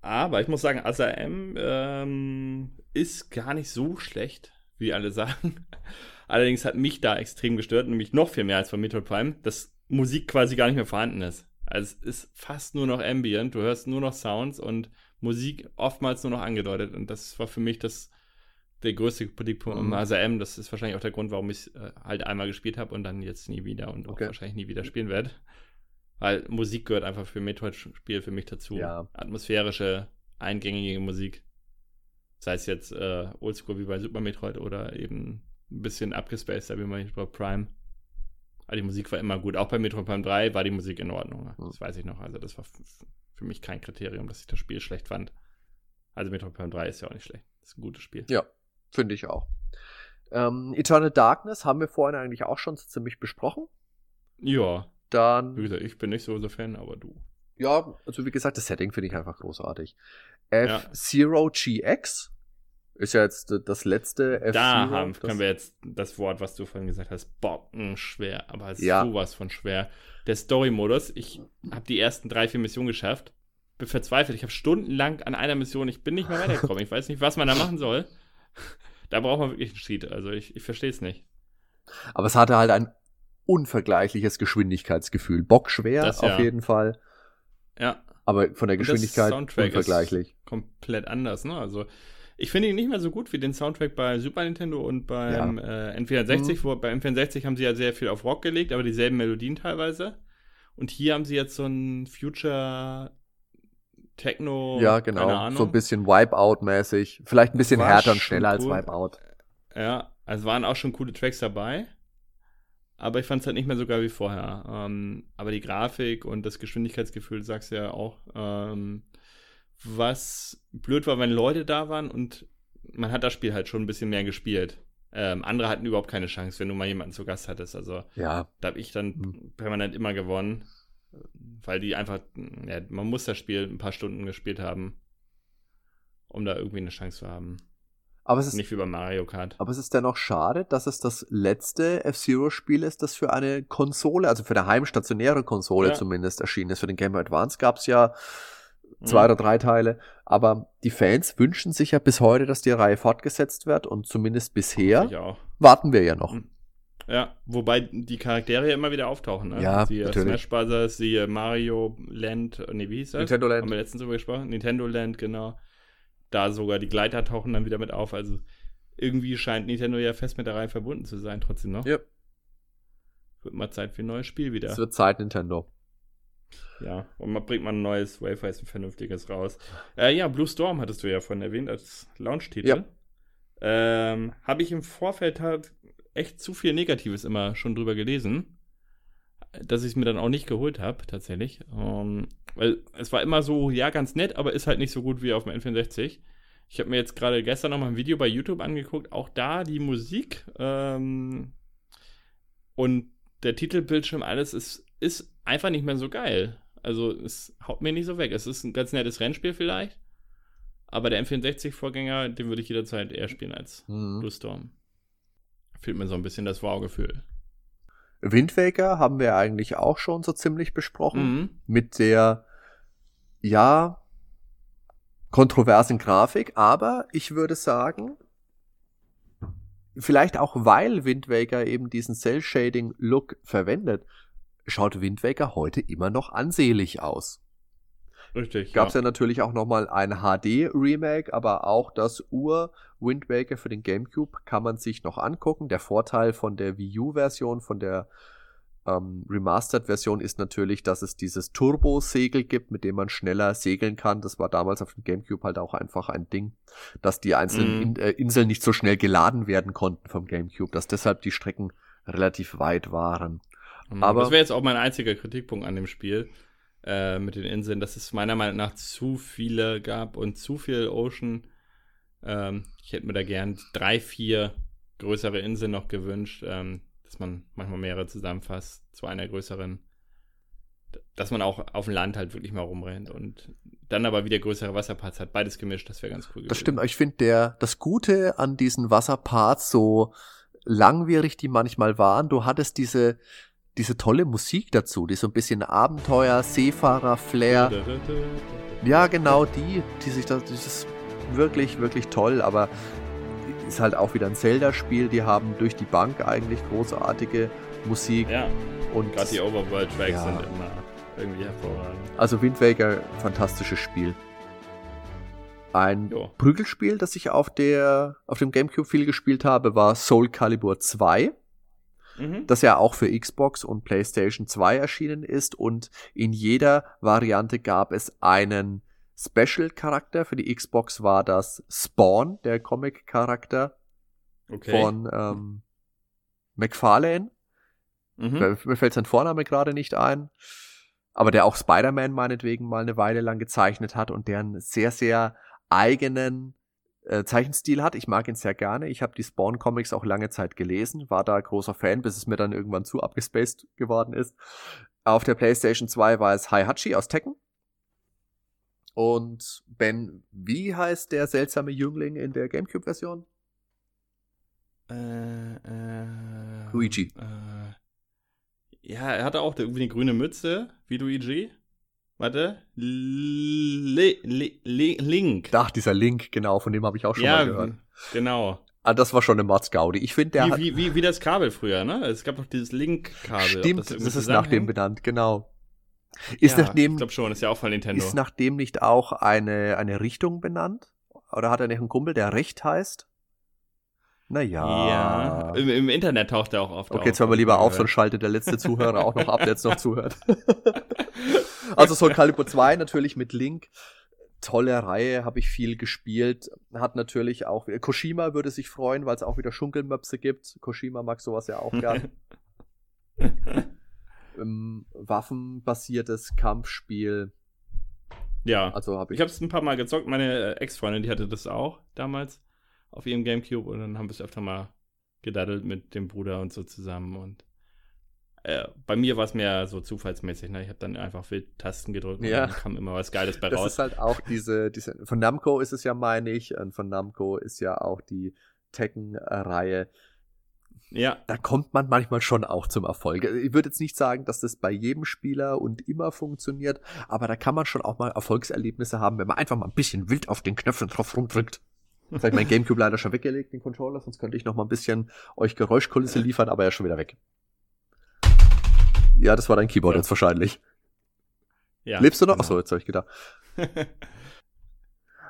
Aber ich muss sagen, Asa M ähm, ist gar nicht so schlecht, wie alle sagen. Allerdings hat mich da extrem gestört, nämlich noch viel mehr als von Metroid Prime, dass Musik quasi gar nicht mehr vorhanden ist. Also es ist fast nur noch Ambient, du hörst nur noch Sounds und Musik oftmals nur noch angedeutet. Und das war für mich das der größte Kritikpunkt mhm. Also M. Das ist wahrscheinlich auch der Grund, warum ich äh, halt einmal gespielt habe und dann jetzt nie wieder und okay. auch wahrscheinlich nie wieder spielen werde. Weil Musik gehört einfach für Metroid-Spiel für mich dazu.
Ja.
Atmosphärische, eingängige Musik. Sei es jetzt äh, Oldschool wie bei Super Metroid oder eben ein bisschen abgespaced, wie bei Metroid Prime. Aber die Musik war immer gut. Auch bei Metroid Prime 3 war die Musik in Ordnung. Das weiß ich noch. Also das war für mich kein Kriterium, dass ich das Spiel schlecht fand. Also Metroid Prime 3 ist ja auch nicht schlecht. Das ist ein gutes Spiel.
Ja, finde ich auch. Ähm, Eternal Darkness haben wir vorhin eigentlich auch schon ziemlich besprochen.
Ja.
Dann.
Wie gesagt, ich bin nicht so so Fan, aber du.
Ja, also wie gesagt, das Setting finde ich einfach großartig. F-Zero GX ist ja jetzt das letzte
F Da haben, können wir jetzt das Wort, was du vorhin gesagt hast, bockenschwer, aber
ja.
sowas von schwer. Der Story-Modus, ich habe die ersten drei, vier Missionen geschafft, bin verzweifelt. Ich habe stundenlang an einer Mission, ich bin nicht mehr weitergekommen. ich weiß nicht, was man da machen soll. Da braucht man wirklich einen Cheat. Also ich, ich verstehe es nicht.
Aber es hatte halt ein unvergleichliches Geschwindigkeitsgefühl. Bockschwer das, ja. auf jeden Fall.
Ja.
Aber von der Geschwindigkeit unvergleichlich.
komplett anders, ne? Also ich finde ihn nicht mehr so gut wie den Soundtrack bei Super Nintendo und beim ja. äh, N64. Mhm. Wo, bei N64 haben sie ja sehr viel auf Rock gelegt, aber dieselben Melodien teilweise. Und hier haben sie jetzt so ein Future Techno.
Ja, genau. So ein bisschen Wipeout-mäßig. Vielleicht ein bisschen härter und schneller als Wipeout.
Ja, also waren auch schon coole Tracks dabei. Aber ich fand es halt nicht mehr so geil wie vorher. Ähm, aber die Grafik und das Geschwindigkeitsgefühl, sagst du ja auch, ähm, was blöd war, wenn Leute da waren und man hat das Spiel halt schon ein bisschen mehr gespielt. Ähm, andere hatten überhaupt keine Chance, wenn du mal jemanden zu Gast hattest. Also
ja.
da habe ich dann mhm. permanent immer gewonnen, weil die einfach, ja, man muss das Spiel ein paar Stunden gespielt haben, um da irgendwie eine Chance zu haben.
Aber es ist
nicht wie bei Mario Kart.
Aber es ist dennoch schade, dass es das letzte F-Zero-Spiel ist, das für eine Konsole, also für eine heimstationäre Konsole ja. zumindest erschienen ist. Für den Game Boy Advance gab es ja zwei mhm. oder drei Teile. Aber die Fans wünschen sich ja bis heute, dass die Reihe fortgesetzt wird und zumindest bisher warten wir ja noch. Mhm.
Ja, wobei die Charaktere ja immer wieder auftauchen, ne?
Ja,
siehe
natürlich.
Smash Brothers, siehe Mario Land, nee, wie hieß das?
Nintendo Land.
Haben wir letztens drüber gesprochen? Nintendo Land, genau. Da sogar die Gleiter tauchen dann wieder mit auf. Also irgendwie scheint Nintendo ja fest mit der Reihe verbunden zu sein, trotzdem noch.
Ja.
Wird mal Zeit für ein neues Spiel wieder.
Es wird Zeit, Nintendo.
Ja, und man bringt mal ein neues Wayface, ein vernünftiges raus. Äh, ja, Blue Storm hattest du ja vorhin erwähnt als Launch-Titel.
Ja.
Ähm, Habe ich im Vorfeld halt echt zu viel Negatives immer schon drüber gelesen, dass ich es mir dann auch nicht geholt habe, tatsächlich. Ähm, weil es war immer so, ja, ganz nett, aber ist halt nicht so gut wie auf dem N64. Ich habe mir jetzt gerade gestern noch mal ein Video bei YouTube angeguckt, auch da die Musik ähm, und der Titelbildschirm, alles ist, ist einfach nicht mehr so geil. Also es haut mir nicht so weg. Es ist ein ganz nettes Rennspiel vielleicht, aber der N64-Vorgänger, den würde ich jederzeit eher spielen als
Mhm.
Blue Storm. Fühlt mir so ein bisschen das Wow-Gefühl.
Wind Waker haben wir eigentlich auch schon so ziemlich besprochen.
Mhm.
Mit der, ja, kontroversen Grafik, aber ich würde sagen, vielleicht auch weil Wind Waker eben diesen Cell-Shading-Look verwendet, schaut Wind Waker heute immer noch ansehlich aus.
Richtig.
Gab es ja. natürlich auch nochmal ein HD-Remake, aber auch das Ur-Wind Waker für den GameCube kann man sich noch angucken. Der Vorteil von der Wii U-Version, von der ähm, Remastered-Version ist natürlich, dass es dieses Turbo-Segel gibt, mit dem man schneller segeln kann. Das war damals auf dem GameCube halt auch einfach ein Ding, dass die einzelnen
Mhm.
In äh, Inseln nicht so schnell geladen werden konnten vom GameCube, dass deshalb die Strecken relativ weit waren.
Mhm.
aber-
das wäre jetzt auch mein einziger Kritikpunkt an dem Spiel äh, mit den Inseln, dass es meiner Meinung nach zu viele gab und zu viel Ocean. Ähm, ich hätte mir da gern drei, vier größere Inseln noch gewünscht, ähm, dass man manchmal mehrere zusammenfasst zu einer größeren. Dass man auch auf dem Land halt wirklich mal rumrennt und dann aber wieder größere Wasserparts hat. Beides gemischt, das wäre ganz cool
Das stimmt, aber ich finde der, das Gute an diesen Wasserparts, so langwierig die manchmal waren, du hattest diese, diese tolle Musik dazu, die so ein bisschen Abenteuer, Seefahrer, Flair. Ja, genau die, die sich da, das ist wirklich, wirklich toll, aber ist halt auch wieder ein Zelda-Spiel, die haben durch die Bank eigentlich großartige Musik
Ja,
und
gerade die Overworld-Tracks
Ja.
sind immer irgendwie hervorragend.
also Wind Waker, fantastisches Spiel. Ein
Jo.
Prügelspiel, das ich auf der auf dem GameCube viel gespielt habe, war Soul Calibur 2,
Mhm.
das ja auch für Xbox und PlayStation 2 erschienen ist und in jeder Variante gab es einen Special Charakter. Für die Xbox war das Spawn, der Comic Charakter
Okay.
von ähm, McFarlane.
mhm.
Mir mir fällt sein Vorname gerade nicht ein. Aber der auch Spider-Man meinetwegen mal eine Weile lang gezeichnet hat und der einen sehr, sehr eigenen äh, Zeichenstil hat. Ich mag ihn sehr gerne. Ich habe die Spawn-Comics auch lange Zeit gelesen, war da großer Fan, bis es mir dann irgendwann zu abgespaced geworden ist. Auf der PlayStation 2 war es Heihachi aus Tekken. Und Ben, wie heißt der seltsame Jüngling in der GameCube-Version?
Äh, äh,
Luigi.
Äh, ja, er hatte auch irgendwie eine grüne Mütze, wie Luigi. Warte. Li, li, li, Link.
Ach, dieser Link, genau, von dem habe ich auch schon
ja,
mal gehört.
genau.
Ah, das war schon eine Mordsgaudi. Ich finde, der
Wie,
hat,
wie, wie, wie das Kabel früher, ne? Es gab doch dieses Link-Kabel.
Stimmt,
das
das, ist nach dem benannt, genau. Ist,
ja,
nachdem,
Ich glaube schon, ist ja auch von Nintendo.
ist nach dem nicht auch eine, eine Richtung benannt? Oder hat er nicht einen Kumpel, der Recht heißt? Naja.
ja. Im, Im Internet taucht er auch oft auf.
Okay, jetzt hören wir lieber auf, sonst schaltet der letzte Zuhörer auch noch ab, der jetzt noch zuhört. also Soul Calibur 2 natürlich mit Link. Tolle Reihe, habe ich viel gespielt. Hat natürlich auch, Koshima würde sich freuen, weil es auch wieder Schunkelmöpse gibt. Koshima mag sowas ja auch gern. ähm, waffenbasiertes Kampfspiel.
ja.
Also habe ich.
Ich habe es ein paar Mal gezockt. Meine äh, Ex-Freundin, die hatte das auch damals auf ihrem Gamecube und dann haben wir es öfter mal gedaddelt mit dem Bruder und so zusammen. Und äh, bei mir war es mehr so zufallsmäßig. Ne? Ich habe dann einfach wild Tasten gedrückt
Ja.
und dann kam immer was Geiles bei
das
raus.
ist halt auch diese, diese, von Namco ist es ja, meine ich, und von Namco ist ja auch die Tekken-Reihe.
ja,
Da kommt man manchmal schon auch zum Erfolg. Ich würde jetzt nicht sagen, dass das bei jedem Spieler und immer funktioniert, aber da kann man schon auch mal Erfolgserlebnisse haben, wenn man einfach mal ein bisschen wild auf den Knöpfen drauf rumdrückt. Jetzt habe ich mein Gamecube leider schon weggelegt, den Controller, sonst könnte ich noch mal ein bisschen euch Geräuschkulisse liefern, aber er ist schon wieder weg. Ja, das war dein Keyboard ja. jetzt wahrscheinlich. Ja. Lebst du noch? Genau. Achso, jetzt habe ich gedacht.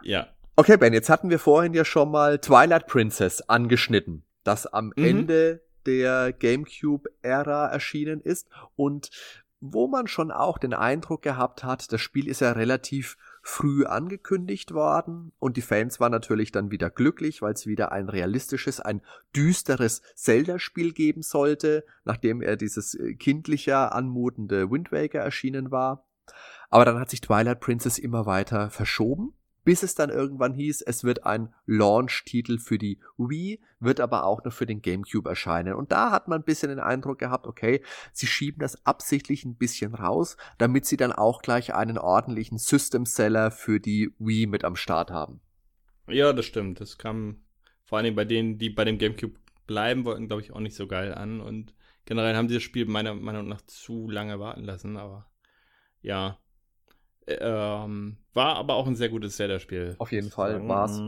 ja.
Okay, Ben, jetzt hatten wir vorhin ja schon mal Twilight Princess angeschnitten, das am mhm. Ende der GameCube-Ära erschienen ist und wo man schon auch den Eindruck gehabt hat, das Spiel ist ja relativ früh angekündigt worden und die Fans waren natürlich dann wieder glücklich, weil es wieder ein realistisches, ein düsteres Zelda-Spiel geben sollte, nachdem er dieses äh, kindlicher anmutende Wind Waker erschienen war. Aber dann hat sich Twilight Princess immer weiter verschoben bis es dann irgendwann hieß, es wird ein Launch-Titel für die Wii, wird aber auch noch für den GameCube erscheinen. Und da hat man ein bisschen den Eindruck gehabt, okay, sie schieben das absichtlich ein bisschen raus, damit sie dann auch gleich einen ordentlichen System-Seller für die Wii mit am Start haben.
Ja, das stimmt. Das kam vor allem bei denen, die bei dem GameCube bleiben wollten, glaube ich, auch nicht so geil an. Und generell haben sie das Spiel meiner Meinung nach zu lange warten lassen, aber ja, ähm, war aber auch ein sehr gutes Zelda-Spiel.
Auf jeden Fall war's.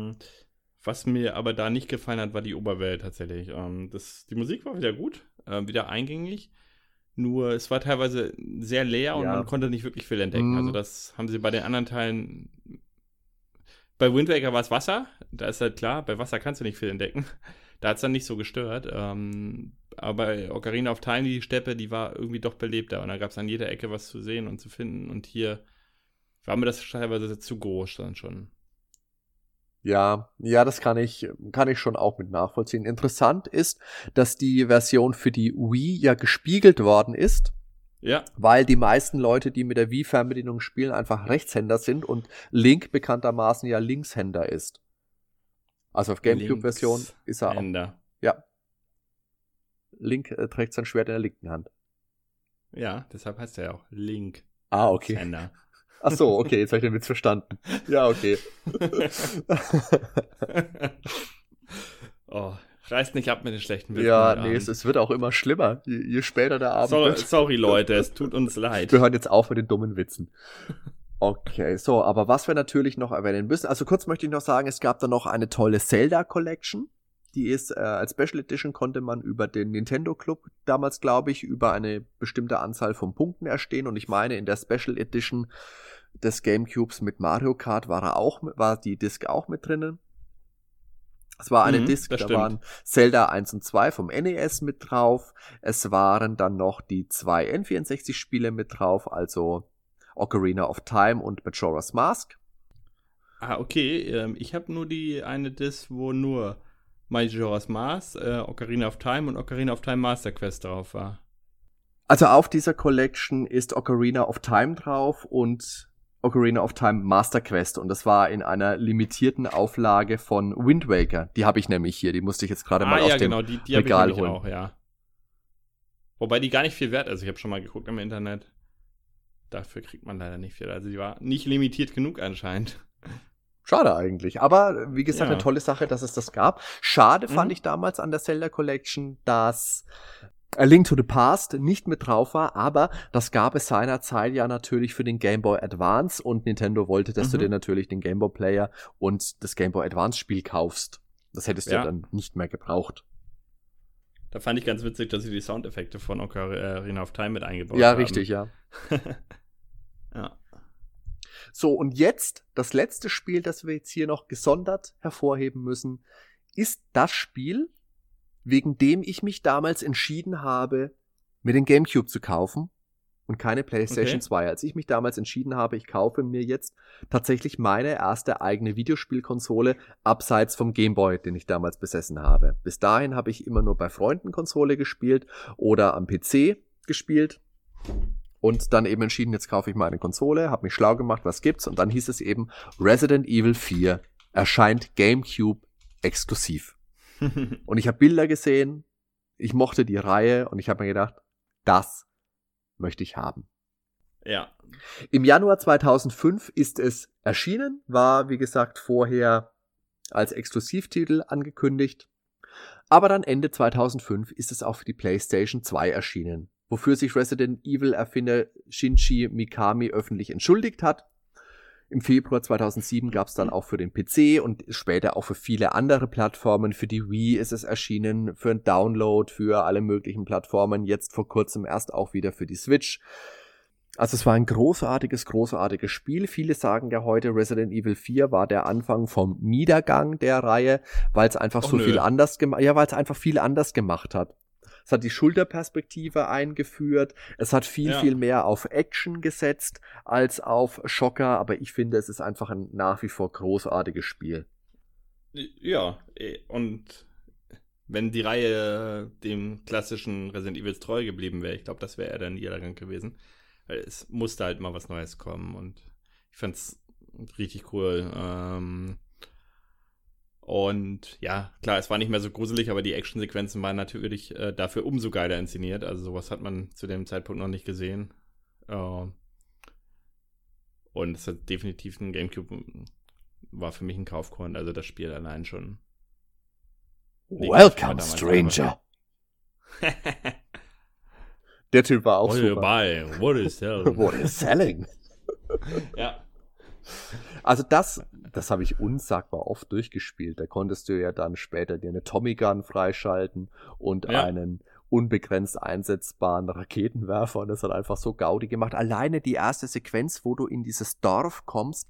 Was mir aber da nicht gefallen hat, war die Oberwelt tatsächlich. Ähm, das, die Musik war wieder gut, äh, wieder eingängig. Nur es war teilweise sehr leer und ja. man konnte nicht wirklich viel entdecken. Mhm. Also das haben sie bei den anderen Teilen. Bei Wind Waker war es Wasser, da ist halt klar, bei Wasser kannst du nicht viel entdecken. Da hat es dann nicht so gestört. Ähm, aber bei Ocarina of Time, die Steppe, die war irgendwie doch belebter. Und da gab es an jeder Ecke was zu sehen und zu finden. Und hier war mir das teilweise zu groß dann schon.
Ja, ja, das kann ich, kann ich schon auch mit nachvollziehen. Interessant ist, dass die Version für die Wii ja gespiegelt worden ist.
Ja.
Weil die meisten Leute, die mit der Wii-Fernbedienung spielen, einfach Rechtshänder sind und Link bekanntermaßen ja Linkshänder ist. Also auf GameCube-Version ist er auch. Ja. Link äh, trägt sein Schwert in der linken Hand.
Ja, deshalb heißt er ja auch Link.
Ah, okay. Händer. Ach so, okay, jetzt habe ich den Witz verstanden. Ja, okay.
oh, reißt nicht ab mit den schlechten
Witzen. Ja, nee, es, es, wird auch immer schlimmer, je, je später der Abend
so, wird. Sorry, Leute, es tut uns leid.
Wir hören jetzt auf mit den dummen Witzen. Okay, so, aber was wir natürlich noch erwähnen müssen, also kurz möchte ich noch sagen, es gab da noch eine tolle Zelda Collection. Die ist äh, als Special Edition konnte man über den Nintendo Club damals, glaube ich, über eine bestimmte Anzahl von Punkten erstehen. Und ich meine, in der Special Edition des GameCubes mit Mario Kart war er auch, war die Disc auch mit drinnen. Es war eine mhm, Disc, da stimmt. waren Zelda 1 und 2 vom NES mit drauf. Es waren dann noch die zwei N64-Spiele mit drauf, also Ocarina of Time und Majora's Mask.
Ah, okay. Ähm, ich habe nur die eine Disc, wo nur Majora's Mask, äh, Ocarina of Time und Ocarina of Time Master Quest drauf war.
Also auf dieser Collection ist Ocarina of Time drauf und Ocarina of Time Master Quest und das war in einer limitierten Auflage von Wind Waker. Die habe ich nämlich hier, die musste ich jetzt gerade ah, mal ja, aus dem genau, die, die Regal holen. Auch,
ja. Wobei die gar nicht viel wert ist. Ich habe schon mal geguckt im Internet. Dafür kriegt man leider nicht viel. Also die war nicht limitiert genug anscheinend.
Schade eigentlich. Aber wie gesagt, ja. eine tolle Sache, dass es das gab. Schade mhm. fand ich damals an der Zelda Collection, dass A Link to the Past nicht mit drauf war, aber das gab es seinerzeit ja natürlich für den Game Boy Advance und Nintendo wollte, dass mhm. du dir natürlich den Game Boy Player und das Game Boy Advance Spiel kaufst. Das hättest ja. du dann nicht mehr gebraucht.
Da fand ich ganz witzig, dass sie die Soundeffekte von Ocarina of Time mit eingebaut
ja,
haben.
Ja, richtig, ja.
ja.
So, und jetzt das letzte Spiel, das wir jetzt hier noch gesondert hervorheben müssen, ist das Spiel, wegen dem ich mich damals entschieden habe, mir den GameCube zu kaufen und keine PlayStation okay. 2. Als ich mich damals entschieden habe, ich kaufe mir jetzt tatsächlich meine erste eigene Videospielkonsole abseits vom Gameboy, den ich damals besessen habe. Bis dahin habe ich immer nur bei Freunden Konsole gespielt oder am PC gespielt und dann eben entschieden, jetzt kaufe ich mal eine Konsole, habe mich schlau gemacht, was gibt's und dann hieß es eben Resident Evil 4 erscheint GameCube exklusiv. und ich habe Bilder gesehen, ich mochte die Reihe und ich habe mir gedacht, das möchte ich haben.
Ja.
Im Januar 2005 ist es erschienen, war wie gesagt vorher als Exklusivtitel angekündigt. Aber dann Ende 2005 ist es auch für die PlayStation 2 erschienen, wofür sich Resident Evil Erfinder Shinji Mikami öffentlich entschuldigt hat. Im Februar 2007 gab es dann auch für den PC und später auch für viele andere Plattformen. Für die Wii ist es erschienen, für einen Download, für alle möglichen Plattformen. Jetzt vor kurzem erst auch wieder für die Switch. Also es war ein großartiges, großartiges Spiel. Viele sagen ja heute, Resident Evil 4 war der Anfang vom Niedergang der Reihe, weil es einfach Och, so nö. viel anders gemacht, ja, weil es einfach viel anders gemacht hat. Es hat die Schulterperspektive eingeführt. Es hat viel, ja. viel mehr auf Action gesetzt als auf Schocker. Aber ich finde, es ist einfach ein nach wie vor großartiges Spiel.
Ja, eh, und wenn die Reihe dem klassischen Resident Evil treu geblieben wäre, ich glaube, das wäre eher der Niedergang gewesen. Weil es musste halt mal was Neues kommen und ich fand es richtig cool. Ähm, und ja, klar, es war nicht mehr so gruselig, aber die Actionsequenzen waren natürlich äh, dafür umso geiler inszeniert. Also sowas hat man zu dem Zeitpunkt noch nicht gesehen. Äh, und es hat definitiv ein Gamecube war für mich ein Kaufkorn. Also das Spiel allein schon.
Welcome, Stranger. Der Typ war auch
What super. Buy? What is selling?
What is selling?
ja.
Also das, das habe ich unsagbar oft durchgespielt. Da konntest du ja dann später dir eine Tommy Gun freischalten und ja. einen unbegrenzt einsetzbaren Raketenwerfer und das hat einfach so Gaudi gemacht. Alleine die erste Sequenz, wo du in dieses Dorf kommst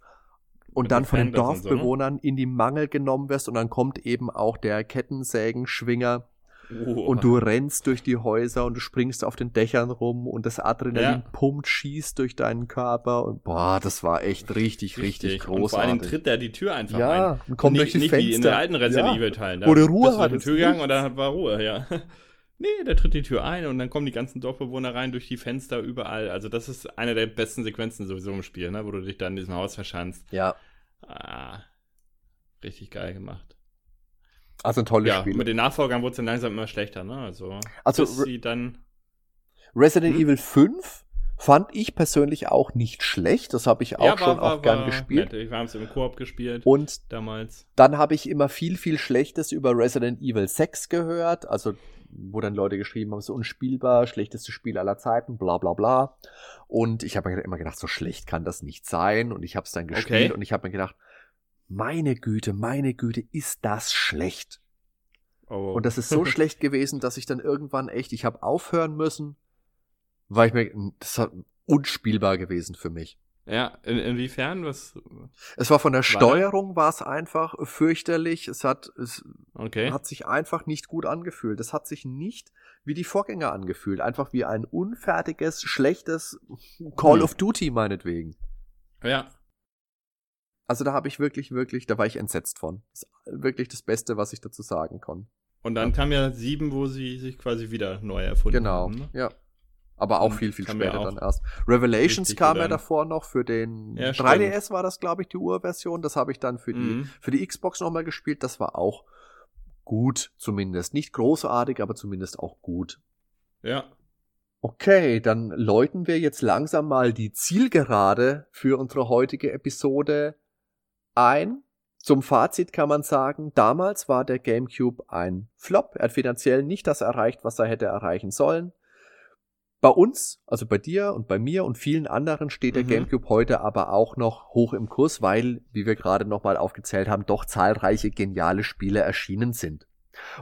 und Mit dann von den Dorfbewohnern so, ne? in die Mangel genommen wirst und dann kommt eben auch der Kettensägenschwinger Oh. Und du rennst durch die Häuser und du springst auf den Dächern rum und das Adrenalin ja. pumpt, schießt durch deinen Körper und boah, das war echt richtig, richtig, richtig großartig. Und vor allem
tritt der die Tür einfach
ja,
ein.
und kommt nicht, durch die
nicht
Fenster.
wie in der alten Resident Evil Teilen.
Wo der Ruhe
hat. die Tür gegangen und dann war Ruhe, ja. Nee, der tritt die Tür ein und dann kommen die ganzen Dorfbewohner rein durch die Fenster überall. Also das ist eine der besten Sequenzen sowieso im Spiel, ne? wo du dich da in diesem Haus verschanzt.
Ja.
Ah, richtig geil gemacht.
Also ein tolles ja, Spiel.
Mit den Nachfolgern wurde es dann langsam immer schlechter, ne? Also,
also
sie dann.
Resident hm? Evil 5 fand ich persönlich auch nicht schlecht. Das habe ich auch ja, war, schon war, auch gern gespielt.
Nett. Wir haben es im Koop gespielt.
Und
damals.
Dann habe ich immer viel, viel Schlechtes über Resident Evil 6 gehört. Also, wo dann Leute geschrieben haben, so unspielbar, schlechtestes Spiel aller Zeiten, bla bla bla. Und ich habe mir immer gedacht, so schlecht kann das nicht sein. Und ich habe es dann gespielt okay. und ich habe mir gedacht, meine Güte, meine Güte, ist das schlecht. Oh. Und das ist so schlecht gewesen, dass ich dann irgendwann echt, ich habe aufhören müssen, weil ich mir, das war unspielbar gewesen für mich.
Ja, in, inwiefern? Was?
Es war von der war Steuerung war es einfach fürchterlich. Es hat, es
okay.
hat sich einfach nicht gut angefühlt. Es hat sich nicht wie die Vorgänger angefühlt. Einfach wie ein unfertiges, schlechtes Call hm. of Duty meinetwegen.
Ja.
Also da habe ich wirklich, wirklich, da war ich entsetzt von. Das ist wirklich das Beste, was ich dazu sagen kann.
Und dann ja. kam ja sieben, wo sie sich quasi wieder neu erfunden
genau,
haben. Genau,
ne? ja. Aber auch Und viel, viel später dann erst. Revelations kam ja davor noch für den ja, 3DS war das, glaube ich, die Urversion. Das habe ich dann für die, mhm. für die Xbox nochmal gespielt. Das war auch gut, zumindest. Nicht großartig, aber zumindest auch gut.
Ja.
Okay, dann läuten wir jetzt langsam mal die Zielgerade für unsere heutige Episode ein. Zum Fazit kann man sagen, damals war der GameCube ein Flop. Er hat finanziell nicht das erreicht, was er hätte erreichen sollen. Bei uns, also bei dir und bei mir und vielen anderen steht der mhm. GameCube heute aber auch noch hoch im Kurs, weil, wie wir gerade nochmal aufgezählt haben, doch zahlreiche geniale Spiele erschienen sind.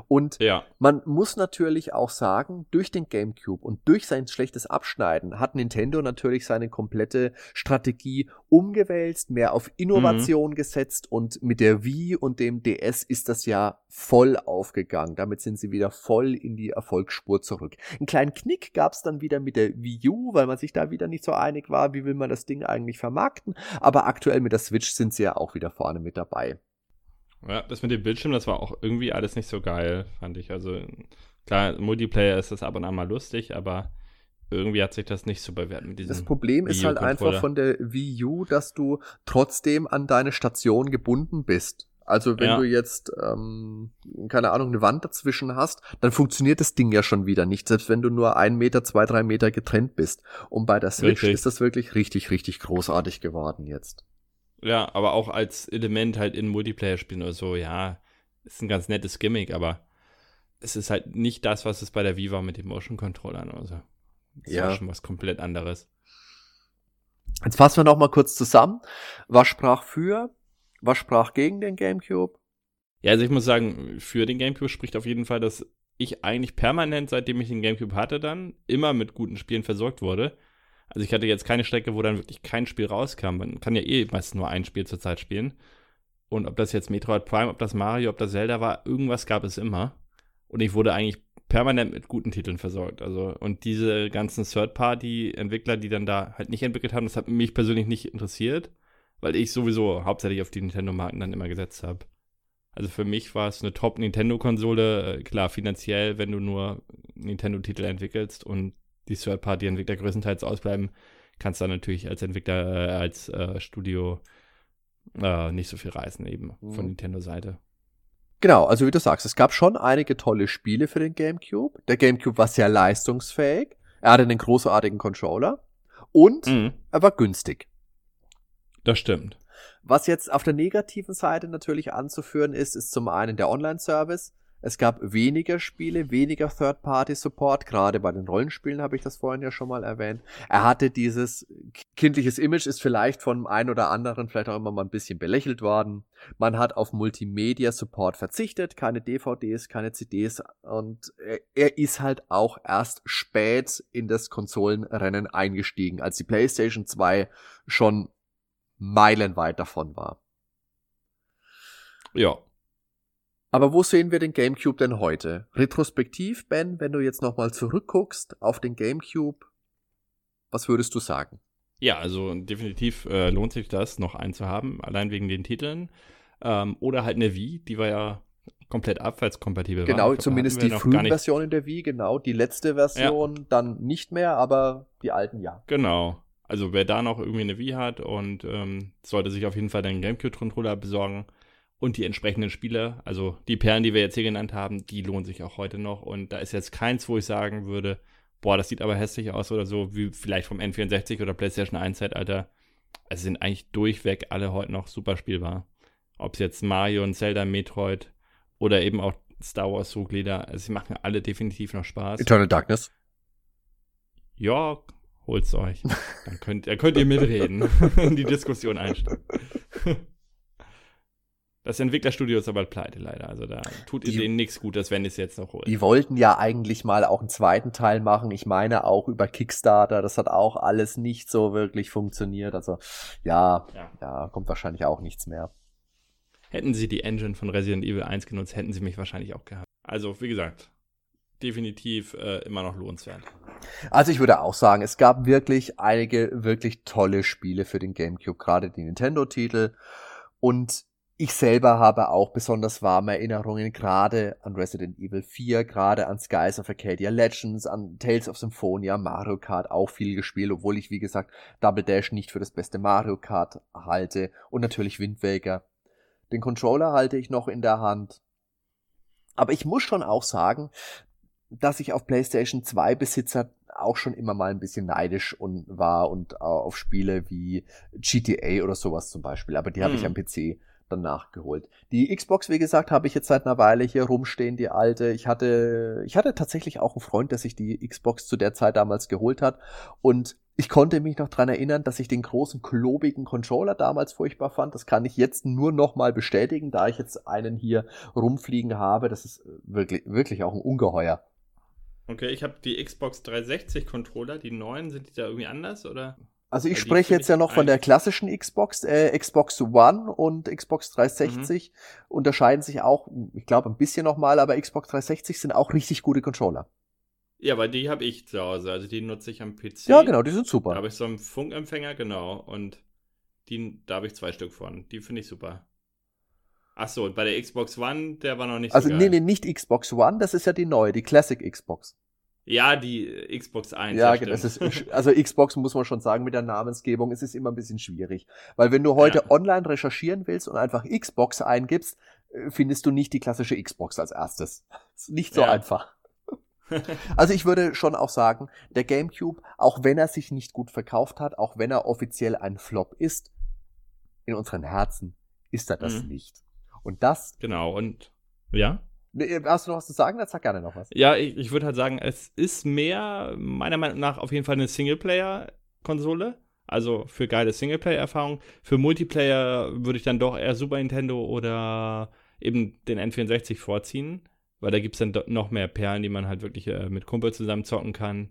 Und
ja.
man muss natürlich auch sagen, durch den GameCube und durch sein schlechtes Abschneiden hat Nintendo natürlich seine komplette Strategie umgewälzt, mehr auf Innovation mhm. gesetzt und mit der Wii und dem DS ist das ja voll aufgegangen. Damit sind sie wieder voll in die Erfolgsspur zurück. Einen kleinen Knick gab es dann wieder mit der Wii U, weil man sich da wieder nicht so einig war, wie will man das Ding eigentlich vermarkten. Aber aktuell mit der Switch sind sie ja auch wieder vorne mit dabei.
Ja, das mit dem Bildschirm, das war auch irgendwie alles nicht so geil, fand ich. Also klar, Multiplayer ist das ab und an mal lustig, aber irgendwie hat sich das nicht so bewährt mit diesem
Das Problem ist halt einfach von der Wii U, dass du trotzdem an deine Station gebunden bist. Also wenn ja. du jetzt, ähm, keine Ahnung, eine Wand dazwischen hast, dann funktioniert das Ding ja schon wieder nicht, selbst wenn du nur ein Meter, zwei, drei Meter getrennt bist. Und bei der Switch richtig. ist das wirklich richtig, richtig großartig geworden jetzt.
Ja, aber auch als Element halt in Multiplayer-Spielen oder so, ja, ist ein ganz nettes Gimmick, aber es ist halt nicht das, was es bei der Wii war mit den Motion-Controllern. Also, das ja. schon was komplett anderes.
Jetzt fassen wir noch mal kurz zusammen. Was sprach für? Was sprach gegen den GameCube?
Ja, also ich muss sagen, für den GameCube spricht auf jeden Fall, dass ich eigentlich permanent, seitdem ich den GameCube hatte, dann immer mit guten Spielen versorgt wurde. Also ich hatte jetzt keine Strecke, wo dann wirklich kein Spiel rauskam. Man kann ja eh meistens nur ein Spiel zur Zeit spielen. Und ob das jetzt Metroid Prime, ob das Mario, ob das Zelda war, irgendwas gab es immer. Und ich wurde eigentlich permanent mit guten Titeln versorgt. Also, und diese ganzen Third-Party-Entwickler, die dann da halt nicht entwickelt haben, das hat mich persönlich nicht interessiert, weil ich sowieso hauptsächlich auf die Nintendo-Marken dann immer gesetzt habe. Also für mich war es eine Top-Nintendo-Konsole. Äh, klar, finanziell, wenn du nur Nintendo-Titel entwickelst und die Third-Party-Entwickler größtenteils ausbleiben, kannst du dann natürlich als Entwickler, äh, als äh, Studio äh, nicht so viel reißen eben mhm. von Nintendo-Seite.
Genau, also wie du sagst, es gab schon einige tolle Spiele für den GameCube. Der GameCube war sehr leistungsfähig. Er hatte einen großartigen Controller und mhm. er war günstig.
Das stimmt.
Was jetzt auf der negativen Seite natürlich anzuführen ist, ist zum einen der Online-Service. Es gab weniger Spiele, weniger Third-Party-Support, gerade bei den Rollenspielen habe ich das vorhin ja schon mal erwähnt. Er hatte dieses kindliches Image, ist vielleicht von einem oder anderen vielleicht auch immer mal ein bisschen belächelt worden. Man hat auf Multimedia-Support verzichtet, keine DVDs, keine CDs und er ist halt auch erst spät in das Konsolenrennen eingestiegen, als die PlayStation 2 schon meilenweit davon war.
Ja,
aber wo sehen wir den GameCube denn heute? Retrospektiv, Ben, wenn du jetzt nochmal zurückguckst auf den GameCube, was würdest du sagen?
Ja, also definitiv äh, lohnt sich das, noch einen zu haben, allein wegen den Titeln. Ähm, oder halt eine Wii, die war ja komplett abwärtskompatibel.
Genau, glaub, zumindest die frühen Versionen der Wii, genau. Die letzte Version ja. dann nicht mehr, aber die alten ja.
Genau. Also wer da noch irgendwie eine Wii hat und ähm, sollte sich auf jeden Fall den GameCube-Controller besorgen und die entsprechenden Spiele, also die Perlen, die wir jetzt hier genannt haben, die lohnen sich auch heute noch. Und da ist jetzt keins, wo ich sagen würde, boah, das sieht aber hässlich aus oder so, wie vielleicht vom N64 oder PlayStation 1 Zeitalter. Es sind eigentlich durchweg alle heute noch super spielbar. Ob es jetzt Mario und Zelda, Metroid oder eben auch Star Wars Suchlieder, also sie machen alle definitiv noch Spaß.
Eternal Darkness.
Ja, holt's euch. Dann könnt, könnt ihr mitreden, in die Diskussion einsteigen. Das Entwicklerstudio ist aber pleite leider. Also da tut die, denen nichts Gutes, wenn es jetzt noch holt.
Die wollten ja eigentlich mal auch einen zweiten Teil machen. Ich meine auch über Kickstarter. Das hat auch alles nicht so wirklich funktioniert. Also ja, ja, ja kommt wahrscheinlich auch nichts mehr.
Hätten sie die Engine von Resident Evil 1 genutzt, hätten sie mich wahrscheinlich auch gehabt. Also wie gesagt, definitiv äh, immer noch lohnenswert.
Also ich würde auch sagen, es gab wirklich einige wirklich tolle Spiele für den GameCube, gerade die Nintendo-Titel. Und ich selber habe auch besonders warme Erinnerungen gerade an Resident Evil 4, gerade an Skies of Arcadia Legends, an Tales of Symphonia, Mario Kart auch viel gespielt, obwohl ich, wie gesagt, Double Dash nicht für das beste Mario Kart halte und natürlich Wind Waker. Den Controller halte ich noch in der Hand. Aber ich muss schon auch sagen, dass ich auf PlayStation 2 Besitzer auch schon immer mal ein bisschen neidisch und war und auf Spiele wie GTA oder sowas zum Beispiel. Aber die habe ich hm. am PC dann nachgeholt. Die Xbox, wie gesagt, habe ich jetzt seit einer Weile hier rumstehen, die alte. Ich hatte, ich hatte tatsächlich auch einen Freund, der sich die Xbox zu der Zeit damals geholt hat. Und ich konnte mich noch dran erinnern, dass ich den großen, klobigen Controller damals furchtbar fand. Das kann ich jetzt nur noch mal bestätigen, da ich jetzt einen hier rumfliegen habe. Das ist wirklich, wirklich auch ein Ungeheuer.
Okay, ich habe die Xbox 360 Controller, die neuen, sind die da irgendwie anders oder?
Also ich spreche jetzt ja noch von der klassischen Xbox, äh, Xbox One und Xbox 360 mhm. unterscheiden sich auch, ich glaube ein bisschen nochmal, aber Xbox 360 sind auch richtig gute Controller.
Ja, weil die habe ich zu Hause, also die nutze ich am PC.
Ja, genau, die sind super.
Da habe ich so einen Funkempfänger, genau, und die, da habe ich zwei Stück von. Die finde ich super. Ach so, bei der Xbox One, der war noch nicht
also,
so
geil. Also nee, nee, nicht Xbox One, das ist ja die neue, die Classic Xbox.
Ja, die Xbox 1.
Ja, genau. Ist, also Xbox muss man schon sagen mit der Namensgebung, es ist immer ein bisschen schwierig. Weil wenn du heute ja. online recherchieren willst und einfach Xbox eingibst, äh, findest du nicht die klassische Xbox als erstes. Ist nicht so ja. einfach. Also ich würde schon auch sagen, der GameCube, auch wenn er sich nicht gut verkauft hat, auch wenn er offiziell ein Flop ist, in unseren Herzen ist er das mhm. nicht. Und das.
Genau, und ja.
Hast du noch was zu sagen? Dann sag gerne noch was.
Ja, ich, ich würde halt sagen, es ist mehr, meiner Meinung nach, auf jeden Fall eine Singleplayer-Konsole. Also für geile Singleplayer-Erfahrungen. Für Multiplayer würde ich dann doch eher Super Nintendo oder eben den N64 vorziehen, weil da gibt es dann noch mehr Perlen, die man halt wirklich äh, mit Kumpel zusammen zocken kann.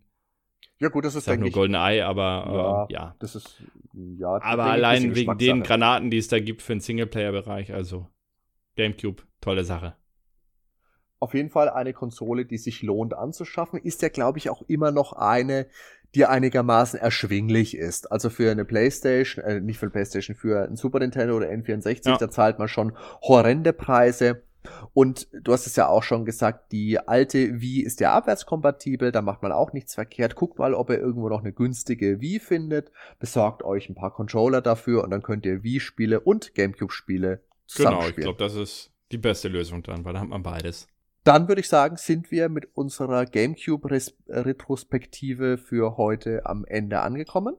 Ja, gut, das ist
ja nur Golden Eye, aber
ja, äh, ja. Das ist,
ja. Aber allein wegen den Granaten, die es da gibt für den Singleplayer-Bereich, also GameCube, tolle Sache.
Auf jeden Fall eine Konsole, die sich lohnt anzuschaffen, ist ja, glaube ich, auch immer noch eine, die einigermaßen erschwinglich ist. Also für eine PlayStation, äh, nicht für eine PlayStation, für ein Super Nintendo oder N64, ja. da zahlt man schon horrende Preise. Und du hast es ja auch schon gesagt, die alte Wii ist ja abwärtskompatibel, da macht man auch nichts verkehrt. Guckt mal, ob ihr irgendwo noch eine günstige Wii findet. Besorgt euch ein paar Controller dafür und dann könnt ihr Wii-Spiele und Gamecube-Spiele zusammenspielen. Genau, ich
glaube, das ist die beste Lösung dann, weil da hat man beides.
Dann würde ich sagen, sind wir mit unserer GameCube-Retrospektive für heute am Ende angekommen.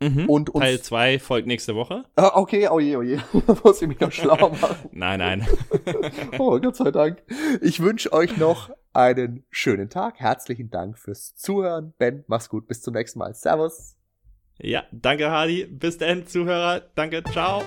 Mhm. Und Teil 2 folgt nächste Woche.
Ah, okay, oh je, oh je. Muss ich mich noch schlau machen.
nein, nein.
oh, Gott sei Dank. Ich wünsche euch noch einen schönen Tag. Herzlichen Dank fürs Zuhören. Ben, mach's gut. Bis zum nächsten Mal. Servus.
Ja, danke, Hardy. Bis dann, Zuhörer. Danke. Ciao.